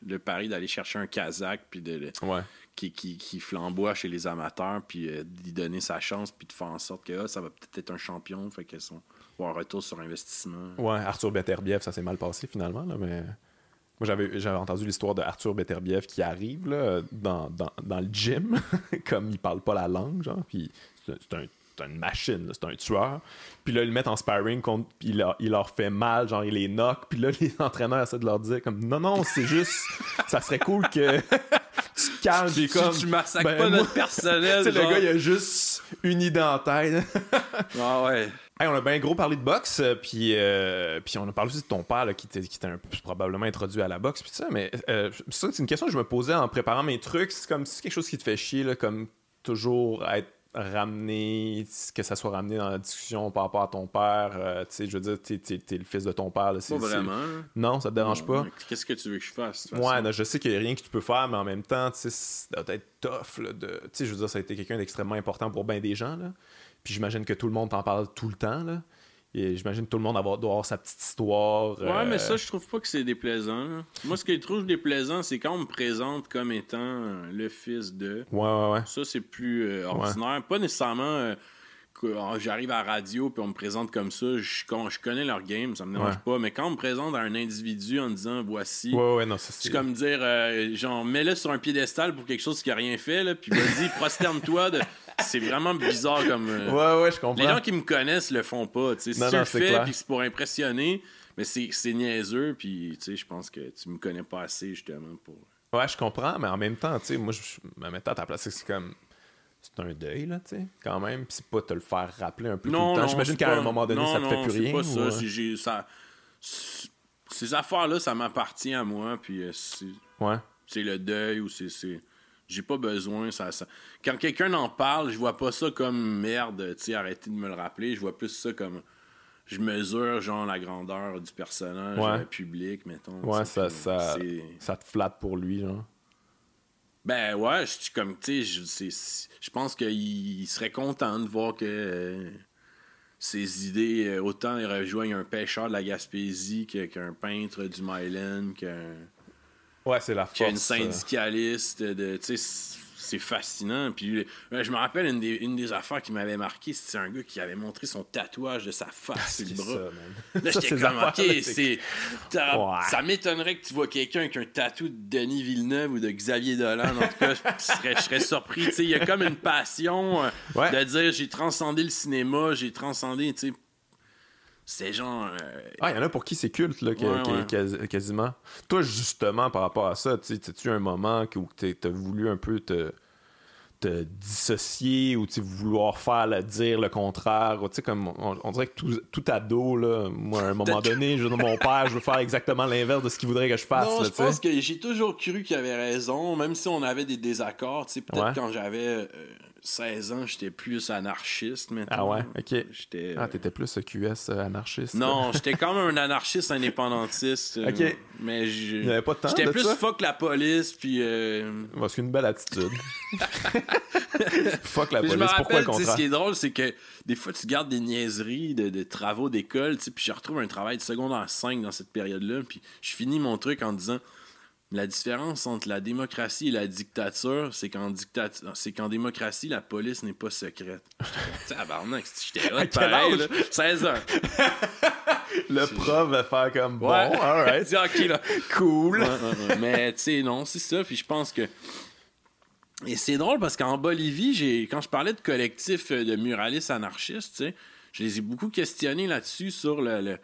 le pari d'aller chercher un Kazakh, puis de, de- Ouais. qui, qui, qui flamboie chez les amateurs, puis d'y donner sa chance, puis de faire en sorte que ah, ça va peut-être être un champion, fait qu'elles sont un retour sur investissement. Ouais, Arthur Beterbiev, ça s'est mal passé finalement, là, mais. Moi, j'avais, j'avais entendu l'histoire de Arthur Beterbiev qui arrive là, dans, dans, dans le gym, (laughs) comme il parle pas la langue, genre, puis c'est, c'est un- c'est une machine, c'est un tueur. Puis là, ils le mettent en sparring, contre, puis il leur, il leur fait mal, genre, il les knock, puis là, (laughs) les entraîneurs essaient de leur dire, comme, non, non, c'est juste, ça serait cool que tu te calmes, puis Tu- comme. tu massacres ben, pas moi- notre (laughs) personnel. Sais, le genre. gars, il a juste une idée en tête. (laughs) Ah ouais. Hey, on a bien gros parlé de boxe, euh, puis, euh, puis on a parlé aussi de ton père là, qui peu probablement introduit à la boxe, puis ça, mais euh, ça, c'est une question que je me posais en préparant mes trucs. C'est comme si c'est quelque chose qui te fait chier, là, comme toujours être ramené, que ça soit ramené dans la discussion par rapport à ton père. euh, tu sais, je veux dire, t'es, t'es- t'es le fils de ton père. Là, c'est- Pas vraiment. hein. Non, ça te dérange pas? Qu'est-ce que tu veux que je fasse? Ouais, non, je sais qu'il n'y a rien que tu peux faire, mais en même temps, tu sais, ça doit être tough. Là, de... Tu sais, je veux dire, ça a été quelqu'un d'extrêmement important pour bien des gens. Là. Puis j'imagine que tout le monde t'en parle tout le temps. Là. Et j'imagine que tout le monde avoir- doit avoir sa petite histoire. Ouais, euh, mais ça, je trouve pas que c'est déplaisant. Moi, ce que je trouve déplaisant, c'est quand on me présente comme étant euh, le fils de. Ouais, ouais, ouais. Ça, c'est plus euh, ordinaire. Pas nécessairement euh, j'arrive à la radio puis on me présente comme ça. Je, je connais leur game, ça me dérange Ouais. pas. Mais quand on me présente à un individu en disant voici. Ouais, ouais, c'est. Comme dire, euh, genre, mets-le sur un piédestal pour quelque chose qui a rien fait, là, puis vas-y, (laughs) prosterne-toi. De... C'est vraiment bizarre comme. euh, Ouais, ouais, je comprends. Les gens qui me connaissent le font pas. Si Non, tu non, le c'est fais, puis c'est pour impressionner, mais c'est niaiseux, puis je pense que tu me connais pas assez, justement, pour. Ouais, je comprends, mais en même temps, tu sais, moi, je me mettais à ta place, c'est comme. C'est un deuil, là, tu sais, quand même. Puis c'est pas te le faire rappeler un peu tout le temps. J'imagine qu'à pas- un moment donné, non, ça te fait non, plus rien. pas ça. ou, euh, j'ai- ça- c- Ces affaires-là, ça m'appartient à moi, puis euh, c'est Ouais. c'est le deuil ou c'est. c'est- J'ai pas besoin. Ça, ça- Quand quelqu'un en parle, je vois pas ça comme merde, tu sais, arrêtez de me le rappeler. Je vois plus ça comme. Je mesure, genre, la grandeur du personnage Ouais. euh, public, mettons. Ouais, ça, ça, ça te flatte pour lui, genre. Ben ouais, je suis comme, tu sais, je- pense qu'il il serait content de voir que euh, ses idées, euh, autant il rejoignent un pêcheur de la Gaspésie qu'un peintre du Myland, qu'un Ouais, c'est la force. euh, syndicaliste de tu sais c'est fascinant puis euh, je me rappelle une des, une des affaires qui m'avait marqué c'était un gars qui avait montré son tatouage de sa face sur le c'est bras ça, man. là j'étais comme ok c'est- c'est ça m'étonnerait que tu vois quelqu'un avec un tatou de Denis Villeneuve ou de Xavier Dolan en tout cas je serais, je serais surpris il y a comme une passion euh, Ouais. de dire j'ai transcendé le cinéma j'ai transcendé tu sais c'est genre euh, Ah, il y en a pour qui c'est culte, là, que- Ouais, que- ouais. quasi- quasiment. Toi, justement, par rapport à ça, tu as-tu un moment où tu as voulu un peu te, te dissocier ou tu vouloir faire le, dire le contraire? Tu comme on, on dirait que tout, tout ado, là, moi, à un moment donné, je mon père, je veux faire exactement l'inverse de ce qu'il voudrait que je fasse. Non, là, je tu pense que j'ai toujours cru qu'il avait raison, même si on avait des désaccords. Tu sais, peut-être Ouais. quand j'avais euh, 16 ans, j'étais plus anarchiste maintenant. Ah ouais, ok. J'étais. Ah, euh, t'étais plus QS euh, anarchiste. Non, j'étais quand même un anarchiste indépendantiste. euh, Ok. Mais je- Il y avait pas de temps J'étais plus ça? fuck la police, puis. euh, c'est une belle attitude. (laughs) Fuck la Puis je me police, pourquoi le sais, ce contraire? qui est drôle, c'est que des fois, tu gardes des niaiseries de, de travaux d'école, puis je retrouve un travail de secondaire 5 dans cette période-là, puis je finis mon truc en disant la différence entre la démocratie et la dictature, c'est qu'en dictature, c'est qu'en démocratie, la police n'est pas secrète. (laughs) Tabarnak, j'étais hot pareil, là? 16 ans. (laughs) Le prof va faire comme bon, Ouais. alright, (laughs) ok, là. cool. Ouais, ouais, ouais. Mais tu sais, non, c'est ça. Puis je pense que. Et c'est drôle parce qu'en Bolivie, j'ai quand je parlais de collectifs euh, de muralistes anarchistes, tu sais, je les ai beaucoup questionnés là-dessus sur le. le-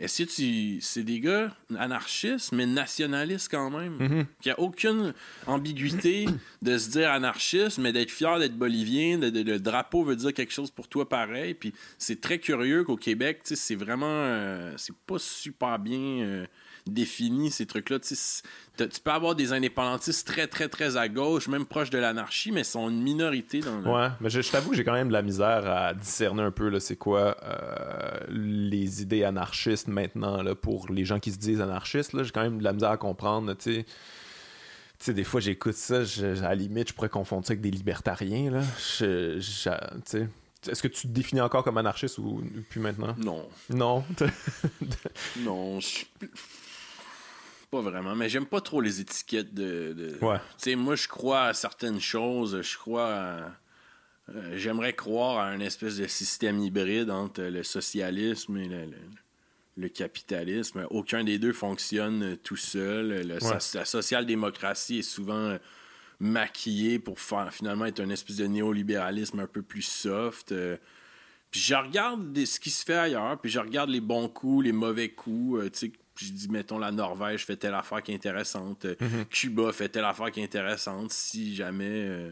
est-ce que tu. C'est des gars anarchistes, mais nationalistes quand même. Il n'y a aucune ambiguïté (clears throat) de se dire anarchiste, mais d'être fier d'être bolivien. le drapeau veut dire quelque chose pour toi pareil. Puis c'est très curieux qu'au Québec, c'est vraiment. Euh, c'est pas super bien. Euh, défini ces trucs-là. Tu peux avoir des indépendantistes très, très, très à gauche, même proches de l'anarchie, mais sont une minorité dans le... Ouais, mais je, t'avoue que j'ai quand même de la misère à discerner un peu c'est quoi euh, les idées anarchistes maintenant là, pour les gens qui se disent anarchistes. J'ai quand même de la misère à comprendre, tu sais. des fois, j'écoute ça, à la limite, je pourrais confondre ça avec des libertariens. Là. Est-ce que tu te définis encore comme anarchiste ou plus maintenant? Non. Non? (laughs) non, je pas vraiment, mais j'aime pas trop les étiquettes de. Ouais. Tu sais, moi, je crois à certaines choses. Je crois à. Euh, j'aimerais croire à un espèce de système hybride entre le socialisme et le, capitalisme. Aucun des deux fonctionne tout seul. la social-démocratie est souvent maquillée pour faire, finalement être un espèce de néolibéralisme un peu plus soft. Euh, puis je regarde ce qui se fait ailleurs, puis je regarde les bons coups, les mauvais coups. Euh, je dis, mettons, la Norvège fait telle affaire qui est intéressante, euh, mhm. Cuba fait telle affaire qui est intéressante, si jamais euh,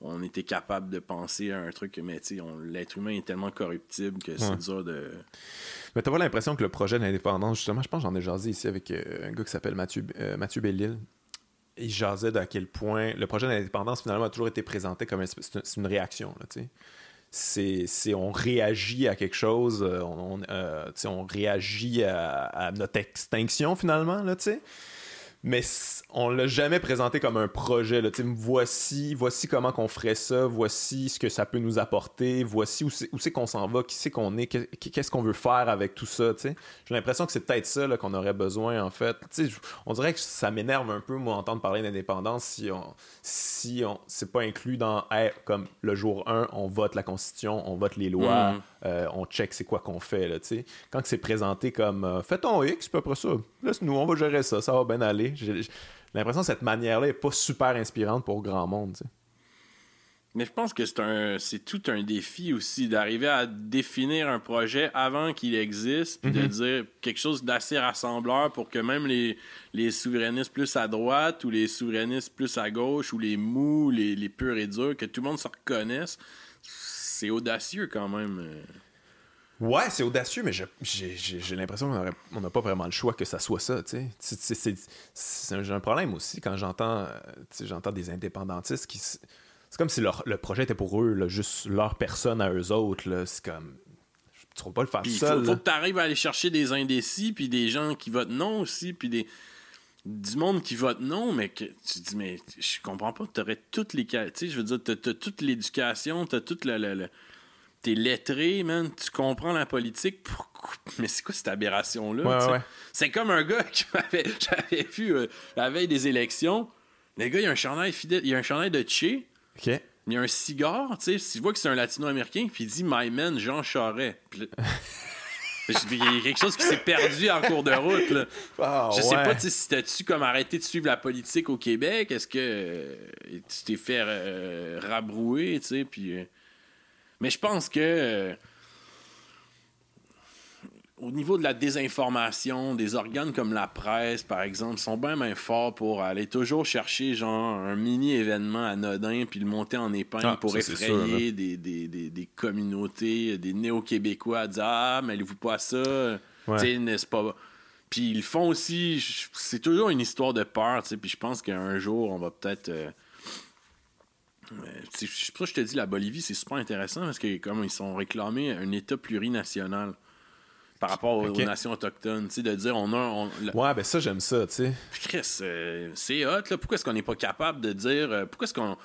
on était capable de penser à un truc, mais tu sais, l'être humain est tellement corruptible que c'est dur de. Mais t'as pas l'impression que le projet d'indépendance, justement, je pense que j'en ai jasé ici avec euh, un gars qui s'appelle Mathieu, Mathieu Bellil. Il jasait d'à quel point le projet d'indépendance, finalement, a toujours été présenté comme une, réaction, tu sais c'est on réagit à quelque chose, euh, on, euh, on réagit à, à, notre extinction finalement, là, tu sais mais on l'a jamais présenté comme un projet. Là. Voici, voici comment qu'on ferait ça, voici ce que ça peut nous apporter, voici où c'est qu'on s'en va, qui c'est qu'on est, qu'est-ce qu'on veut faire avec tout ça. J'ai l'impression que c'est peut-être ça qu'on aurait besoin en fait. on dirait que ça m'énerve un peu, moi, entendre parler d'indépendance si on si on c'est pas inclus dans comme le jour 1, on vote la Constitution, on vote les lois, mm. euh, on check c'est quoi qu'on fait. Là, Quand c'est présenté comme euh, fais ton X, puis après ça, laisse-nous, on va gérer ça, ça va bien aller. J'ai l'impression que cette manière-là est pas super inspirante pour grand monde. Mais je pense que c'est un c'est tout un défi aussi d'arriver à définir un projet avant qu'il existe, puis de mhm. dire quelque chose d'assez rassembleur pour que même les, les souverainistes plus à droite ou les souverainistes plus à gauche ou les mous, les, les purs et durs, que tout le monde se reconnaisse. C'est audacieux quand même. Ouais, c'est audacieux, mais j'ai l'impression qu'on n'a pas vraiment le choix que ça soit ça. J'ai un problème aussi quand j'entends euh, j'entends des indépendantistes qui. C'est comme si le projet était pour eux, juste leur personne à eux autres. C'est comme. Tu ne pas le faire seul. Il faut, que tu arrives à aller chercher des indécis, puis des gens qui votent non aussi, puis des du monde qui vote non, mais que tu dis, mais je comprends pas, tu aurais toutes les. Tu sais, je veux dire, tu as, toute l'éducation, tu as toute la t'es lettré, man, tu comprends la politique. Mais c'est quoi cette aberration-là? C'est comme un gars (laughs) que j'avais vu euh, la veille des élections. Le gars, il a un chandail fidèle, il a un chandail de Che. Il a un cigare, tu sais. Tu vois que c'est un latino-américain, puis il dit My man, Jean Charest. (laughs) Il y a quelque chose qui s'est perdu en cours de route. Là. (laughs) Ah, je sais pas si t'as-tu comme arrêté de suivre la politique au Québec? Est-ce que euh, tu t'es fait euh, rabrouer, tu sais, puis mais je pense que euh, au niveau de la désinformation, des organes comme la presse, par exemple, sont bien, bien forts pour aller toujours chercher genre un mini-événement anodin puis le monter en épingle ah, pour effrayer des, des, des, communautés, des néo-québécois à dire Ah, mêlez-vous pas à ça? n'est-ce pas? Puis ils font aussi, c'est toujours une histoire de peur, puis je pense qu'un jour, on va peut-être. Euh, c'est pour ça que je te dis, la Bolivie, c'est super intéressant parce que comme ils sont réclamés un État plurinational par rapport aux, nations autochtones, tu sais, de dire on a... Ouais, ben ça, j'aime ça, tu sais. Chris, euh, c'est hot, là. Pourquoi est-ce qu'on n'est pas capable de dire... Euh, pourquoi est-ce qu'on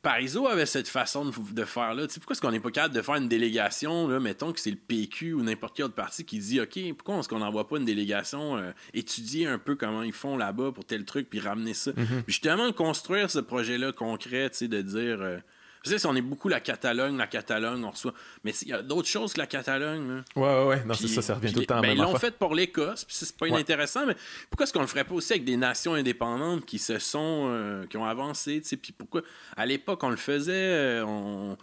Parizeau avait cette façon de, faire là. pourquoi est-ce qu'on n'est pas capable de faire une délégation, là, mettons que c'est le PQ ou n'importe quel autre parti qui dit OK, pourquoi est-ce qu'on n'envoie pas une délégation euh, étudier un peu comment ils font là-bas pour tel truc, puis ramener ça? Mm-hmm. justement, construire ce projet-là concret, de dire euh, tu sais, si on est beaucoup la Catalogne, la Catalogne, on reçoit. Mais il y a d'autres choses que la Catalogne. Là. Ouais, ouais, ouais. Non, c'est ça, ça revient tout le temps. Ben, ils l'ont fait pour l'Écosse, puis c'est pas inintéressant, mais pourquoi est-ce qu'on le ferait pas aussi avec des nations indépendantes qui se sont. Euh, qui ont avancé, tu sais, puis pourquoi. À l'époque, on le faisait, euh, on.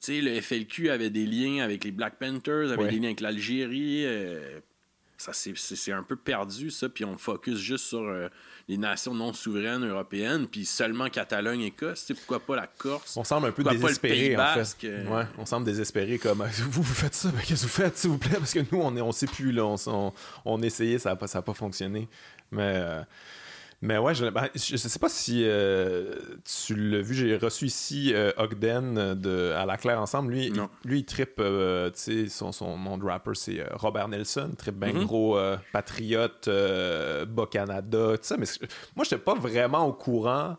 Tu sais, le FLQ avait des liens avec les Black Panthers, avait des liens avec l'Algérie. Euh, ça c'est un peu perdu, ça, puis on focus juste sur euh, les nations non souveraines européennes, puis seulement Catalogne, Écosse, tu sais, pourquoi pas la Corse? On semble un peu désespéré, en fait. Ouais, on semble désespéré, comme, vous, vous faites ça, mais qu'est-ce que vous faites, s'il vous plaît? Parce que nous, on est, on sait plus, là, on, on, on essayait, ça n'a pas, pas fonctionné. Mais... Euh, mais ouais, je, ben, je sais pas si euh, tu l'as vu, j'ai reçu ici euh, Ogden de, à la Claire ensemble. Lui, il, lui, il trippe, euh, tu sais, son, son nom de rapper, c'est Robert Nelson, trippe bien mm-hmm. gros patriote, Bas-Canada, tout ça. Mais moi, j'étais pas vraiment au courant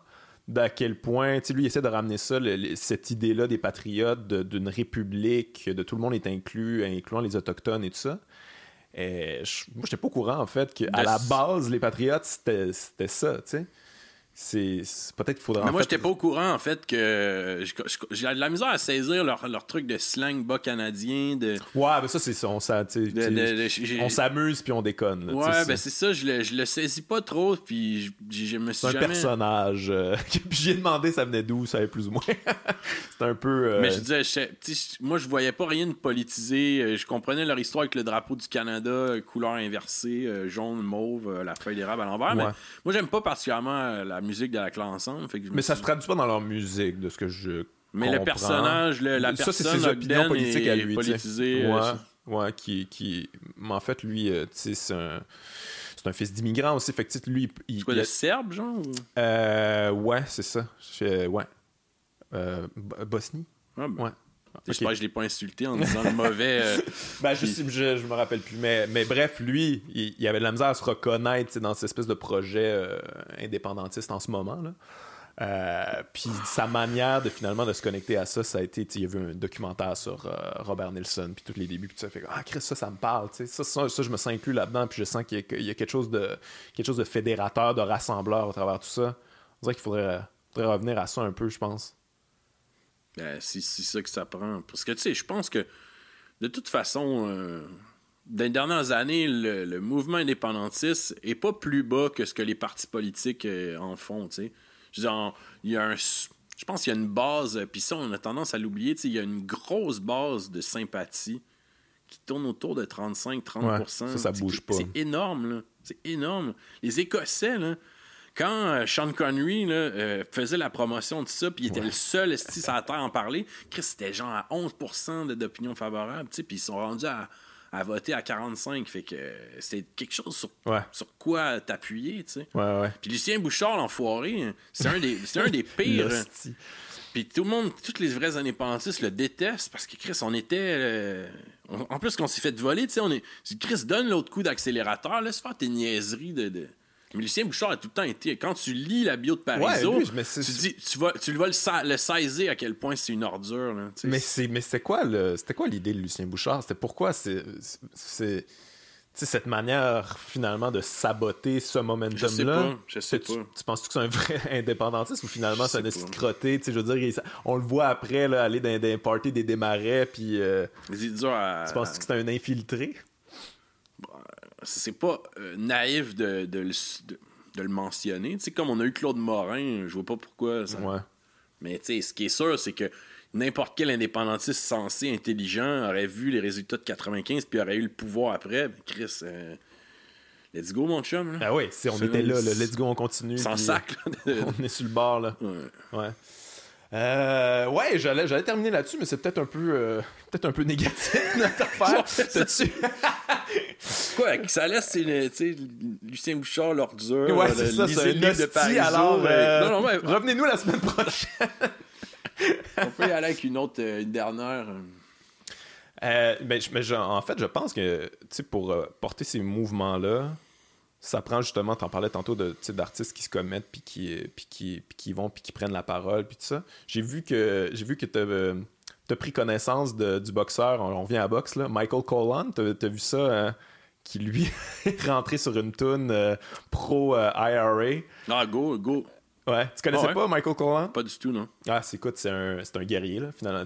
d'à quel point, tu sais, lui, il essaie de ramener ça, cette idée-là des patriotes, d'une république, de tout le monde est inclus, incluant les Autochtones et tout ça. Et je, moi, j'étais pas au courant, en fait, qu'à la base, les Patriotes, c'était ça, tu sais c'est peut-être qu'il faudra. Mais moi, j'étais pas au courant en fait que j'ai de la misère à saisir leur, leur truc de slang bas canadien. De... Ouais, ben ça c'est ça. On s'amuse puis on déconne. ouais, ben c'est ça. Je le, je le saisis pas trop puis je, me suis C'est un personnage. Euh, (laughs) puis j'ai demandé ça venait d'où, ça plus ou moins. (laughs) c'est un peu. Euh, Mais je disais, moi je voyais pas rien de politisé. Euh, je comprenais leur histoire avec le drapeau du Canada, couleur inversée, jaune, mauve, la feuille d'érable à l'envers. Mais moi j'aime pas particulièrement la musique de la classe ensemble. mais ça se traduit pas dans leur musique, de ce que je. Mais le personnage, le, la personne, ça, c'est ses opinions politiques à lui. Politisé, ouais, euh, ouais, qui, qui. Mais en fait, lui, euh, tu sais, c'est un. C'est un fils d'immigrant aussi. Fait que, lui, il. quoi, de serbe, genre euh, Ouais, c'est ça. ouais. Euh, Bosnie. Ah, ben. Ouais. J'espère que je l'ai pas insulté en disant le mauvais. Euh, (laughs) ben, je, je, je, me rappelle plus. Mais, mais bref, lui, il, il, avait de la misère à se reconnaître dans cette espèce de projet euh, indépendantiste en ce moment. Là. Euh, puis sa manière de finalement de se connecter à ça, ça a été, il y a vu un documentaire sur Robert Nelson, puis tous les débuts, puis ça fait ah Chris, ça, ça me parle, ça, ça, ça, je me sens inclus là-dedans, puis je sens qu'il y, y, a quelque chose de quelque chose de fédérateur, de rassembleur au travers de tout ça. On dirait qu'il faudrait, faudrait revenir à ça un peu, je pense. Ben, c'est ça que ça prend. Parce que, tu sais, je pense que, de toute façon, euh, dans les dernières années, le, mouvement indépendantiste est pas plus bas que ce que les partis politiques euh, en font, tu sais. Je il y a un... Je pense qu'il y a une base, puis ça, on a tendance à l'oublier, tu sais, il y a une grosse base de sympathie qui tourne autour de 35-30%. ça, ça bouge pas. C'est énorme, là. C'est énorme. Les Écossais, là, quand euh, Sean Connery euh, faisait la promotion de ça, puis il était le seul esti sur la terre à en parler, Chris, c'était genre à 11% d'opinion favorable, puis ils sont rendus à, voter à 45. Fait que euh, c'était quelque chose sur, sur quoi t'appuyer, tu sais. Puis Lucien Bouchard, l'enfoiré, c'est un des, un des (laughs) pires. Puis tout le monde, toutes les vrais indépendantistes le détestent parce que Chris, on était. en plus, qu'on s'est fait voler, tu sais, on est. Chris, donne l'autre coup d'accélérateur, laisse faire tes niaiseries de mais Lucien Bouchard a tout le temps été. Quand tu lis la bio de Parizeau, tu, dis, tu, vas, tu vas le, saisir à quel point c'est une ordure. Là, mais c'est mais c'était quoi c'était quoi l'idée de Lucien Bouchard? C'était pourquoi c'est c'est cette manière finalement de saboter ce momentum-là? Je sais pas. Tu, tu penses que c'est un vrai (laughs) indépendantiste ou finalement c'est un crotté? Je veux dire, on le voit après là, aller dans des parties des démarrais puis. Euh, tu penses que c'est un infiltré? C'est pas euh, naïf de, le, mentionner. comme on a eu Claude Morin, je vois pas pourquoi. Mais ce qui est sûr, c'est que n'importe quel indépendantiste sensé, intelligent, aurait vu les résultats de 95 puis aurait eu le pouvoir après. Chris, euh, let's go, mon chum. Ah oui, si on était là, let's go, on continue. Sans sac. (laughs) on est sur le bord. Là. ouais. Euh, ouais, j'allais, j'allais terminer là-dessus, mais c'est peut-être un peu, euh, peut-être un peu négatif (laughs) notre affaire. (laughs) Quoi, ça laisse, tu sais, Lucien Bouchard, l'ordure, ouais, c'est ça, c'est de Paris. Alors, euh, non, non, revenez-nous la semaine prochaine. On peut y aller avec une autre, euh, une dernière. Euh, ben, mais en fait, je pense que, tu sais, pour porter ces mouvements-là, ça prend justement, tu en parlais tantôt de d'artistes qui se commettent puis qui, puis qui, puis qui vont puis qui prennent la parole puis tout ça. J'ai vu que j'ai vu que tu as, pris connaissance du boxeur, on, revient à boxe là, Michael Colon, tu as, vu ça hein, qui lui (laughs) est rentré sur une tune euh, pro euh, IRA. Ah go go. Ouais, tu connaissais ah pas Michael Colon? Pas du tout non. Ah, c'est écoute, c'est un, un guerrier là finalement,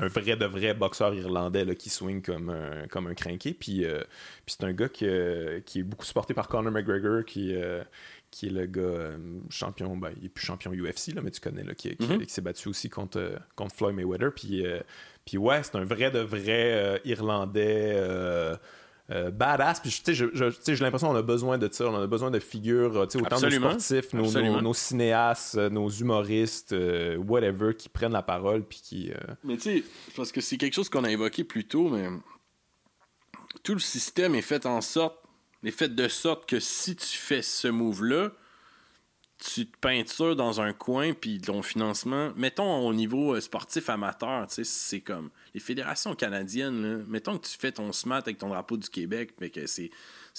un vrai de vrai boxeur irlandais là, qui swing comme un, comme un crinqué. Puis, euh, puis c'est un gars qui, euh, qui, est beaucoup supporté par Conor McGregor, qui, euh, qui est le gars champion, ben, il est plus champion UFC, là, mais tu connais, là, qui, qui, s'est battu aussi contre, contre Floyd Mayweather. Puis, puis ouais, c'est un vrai de vrai Irlandais. Euh, badass. Puis, tu sais, j'ai l'impression qu'on a besoin de ça. On a besoin de figures, euh, tu sais, autant Absolument. nos sportifs, nos, Absolument. nos- nos cinéastes, euh, nos humoristes, euh, whatever, qui prennent la parole. Puis qui. euh, Mais tu sais, parce que c'est quelque chose qu'on a évoqué plus tôt, mais tout le système est fait en sorte, est fait de sorte que si tu fais ce move-là, tu te peintures dans un coin, puis ton financement, mettons au niveau euh, sportif amateur, tu sais, c'est comme les fédérations canadiennes, là, mettons que tu fais ton SMAT avec ton drapeau du Québec, mais que c'est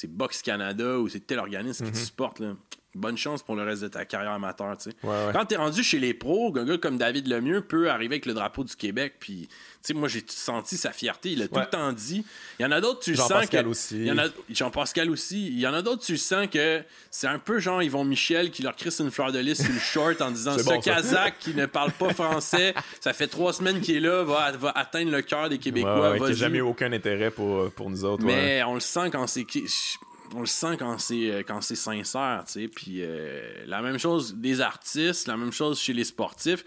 Box Canada ou c'est tel organisme qui te supporte, là. Bonne chance pour le reste de ta carrière amateur, tu sais. Ouais, ouais. Quand t'es rendu chez les pros, un gars comme David Lemieux peut arriver avec le drapeau du Québec, puis, moi, j'ai senti sa fierté. Il a tout le temps dit. Il y en a d'autres, tu le sens que. Jean-Pascal aussi. Il y en a Jean-Pascal aussi. Il y en a d'autres, tu le sens que c'est un peu genre Yvon Michel qui leur crisse une fleur de lys sur le short en disant (laughs) ce bon. Kazakh qui ne parle pas français, (laughs) ça fait trois semaines qu'il est là, va, va atteindre le cœur des Québécois. n'a vas-y. jamais aucun intérêt pour, pour nous autres. Mais on le sent quand c'est on le sent quand c'est euh, quand c'est sincère, tu sais. Puis euh, la même chose des artistes, la même chose chez les sportifs.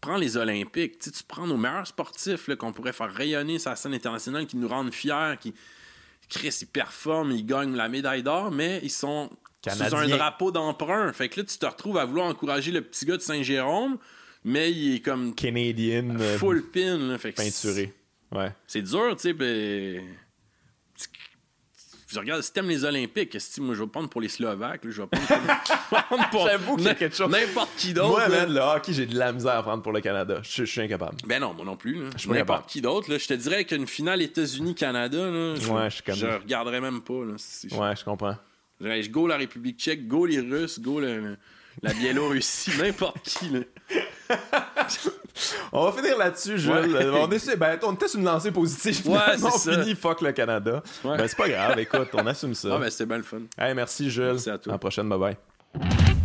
Prends les Olympiques, tu prends nos meilleurs sportifs là, qu'on pourrait faire rayonner sur la scène internationale, qui nous rendent fiers, qui Chris, ils performent, ils gagnent la médaille d'or, mais ils sont sous un drapeau d'emprunt. Fait que là, tu te retrouves à vouloir encourager le petit gars de Saint-Jérôme, mais il est comme Canadian, euh, full pin. là. Fait que peinturé. Ouais. c'est dur, tu sais, ben... Je regarde, si t'aimes les Olympiques, est moi je vais prendre pour les Slovaques, là, je vais prendre pour, (laughs) je vais prendre pour J'avoue qu'il y a quelque chose. n'importe qui d'autre. Moi, là. man, le hockey, j'ai de la misère à prendre pour le Canada. Je, je suis incapable. Ben non, moi non plus. là. suis. N'importe qui d'autre. là. Je te dirais qu'une finale États-Unis-Canada, je, Ouais, je je regarderais même pas. Là, si- Ouais, je comprends. je, je go la République tchèque, go les Russes, go le- le- la Biélorussie, (laughs) n'importe qui. Là. (laughs) On va finir là-dessus, Jules. Ouais. Euh, On, essaie, ben, on était sur une lancée positive. Ouais, on ça. finit fuck le Canada. Ouais. Ben, c'est pas grave, écoute, on assume ça. Ah, ben c'était bien le fun. Hey, merci, Jules. Merci à toi. À la prochaine, bye bye.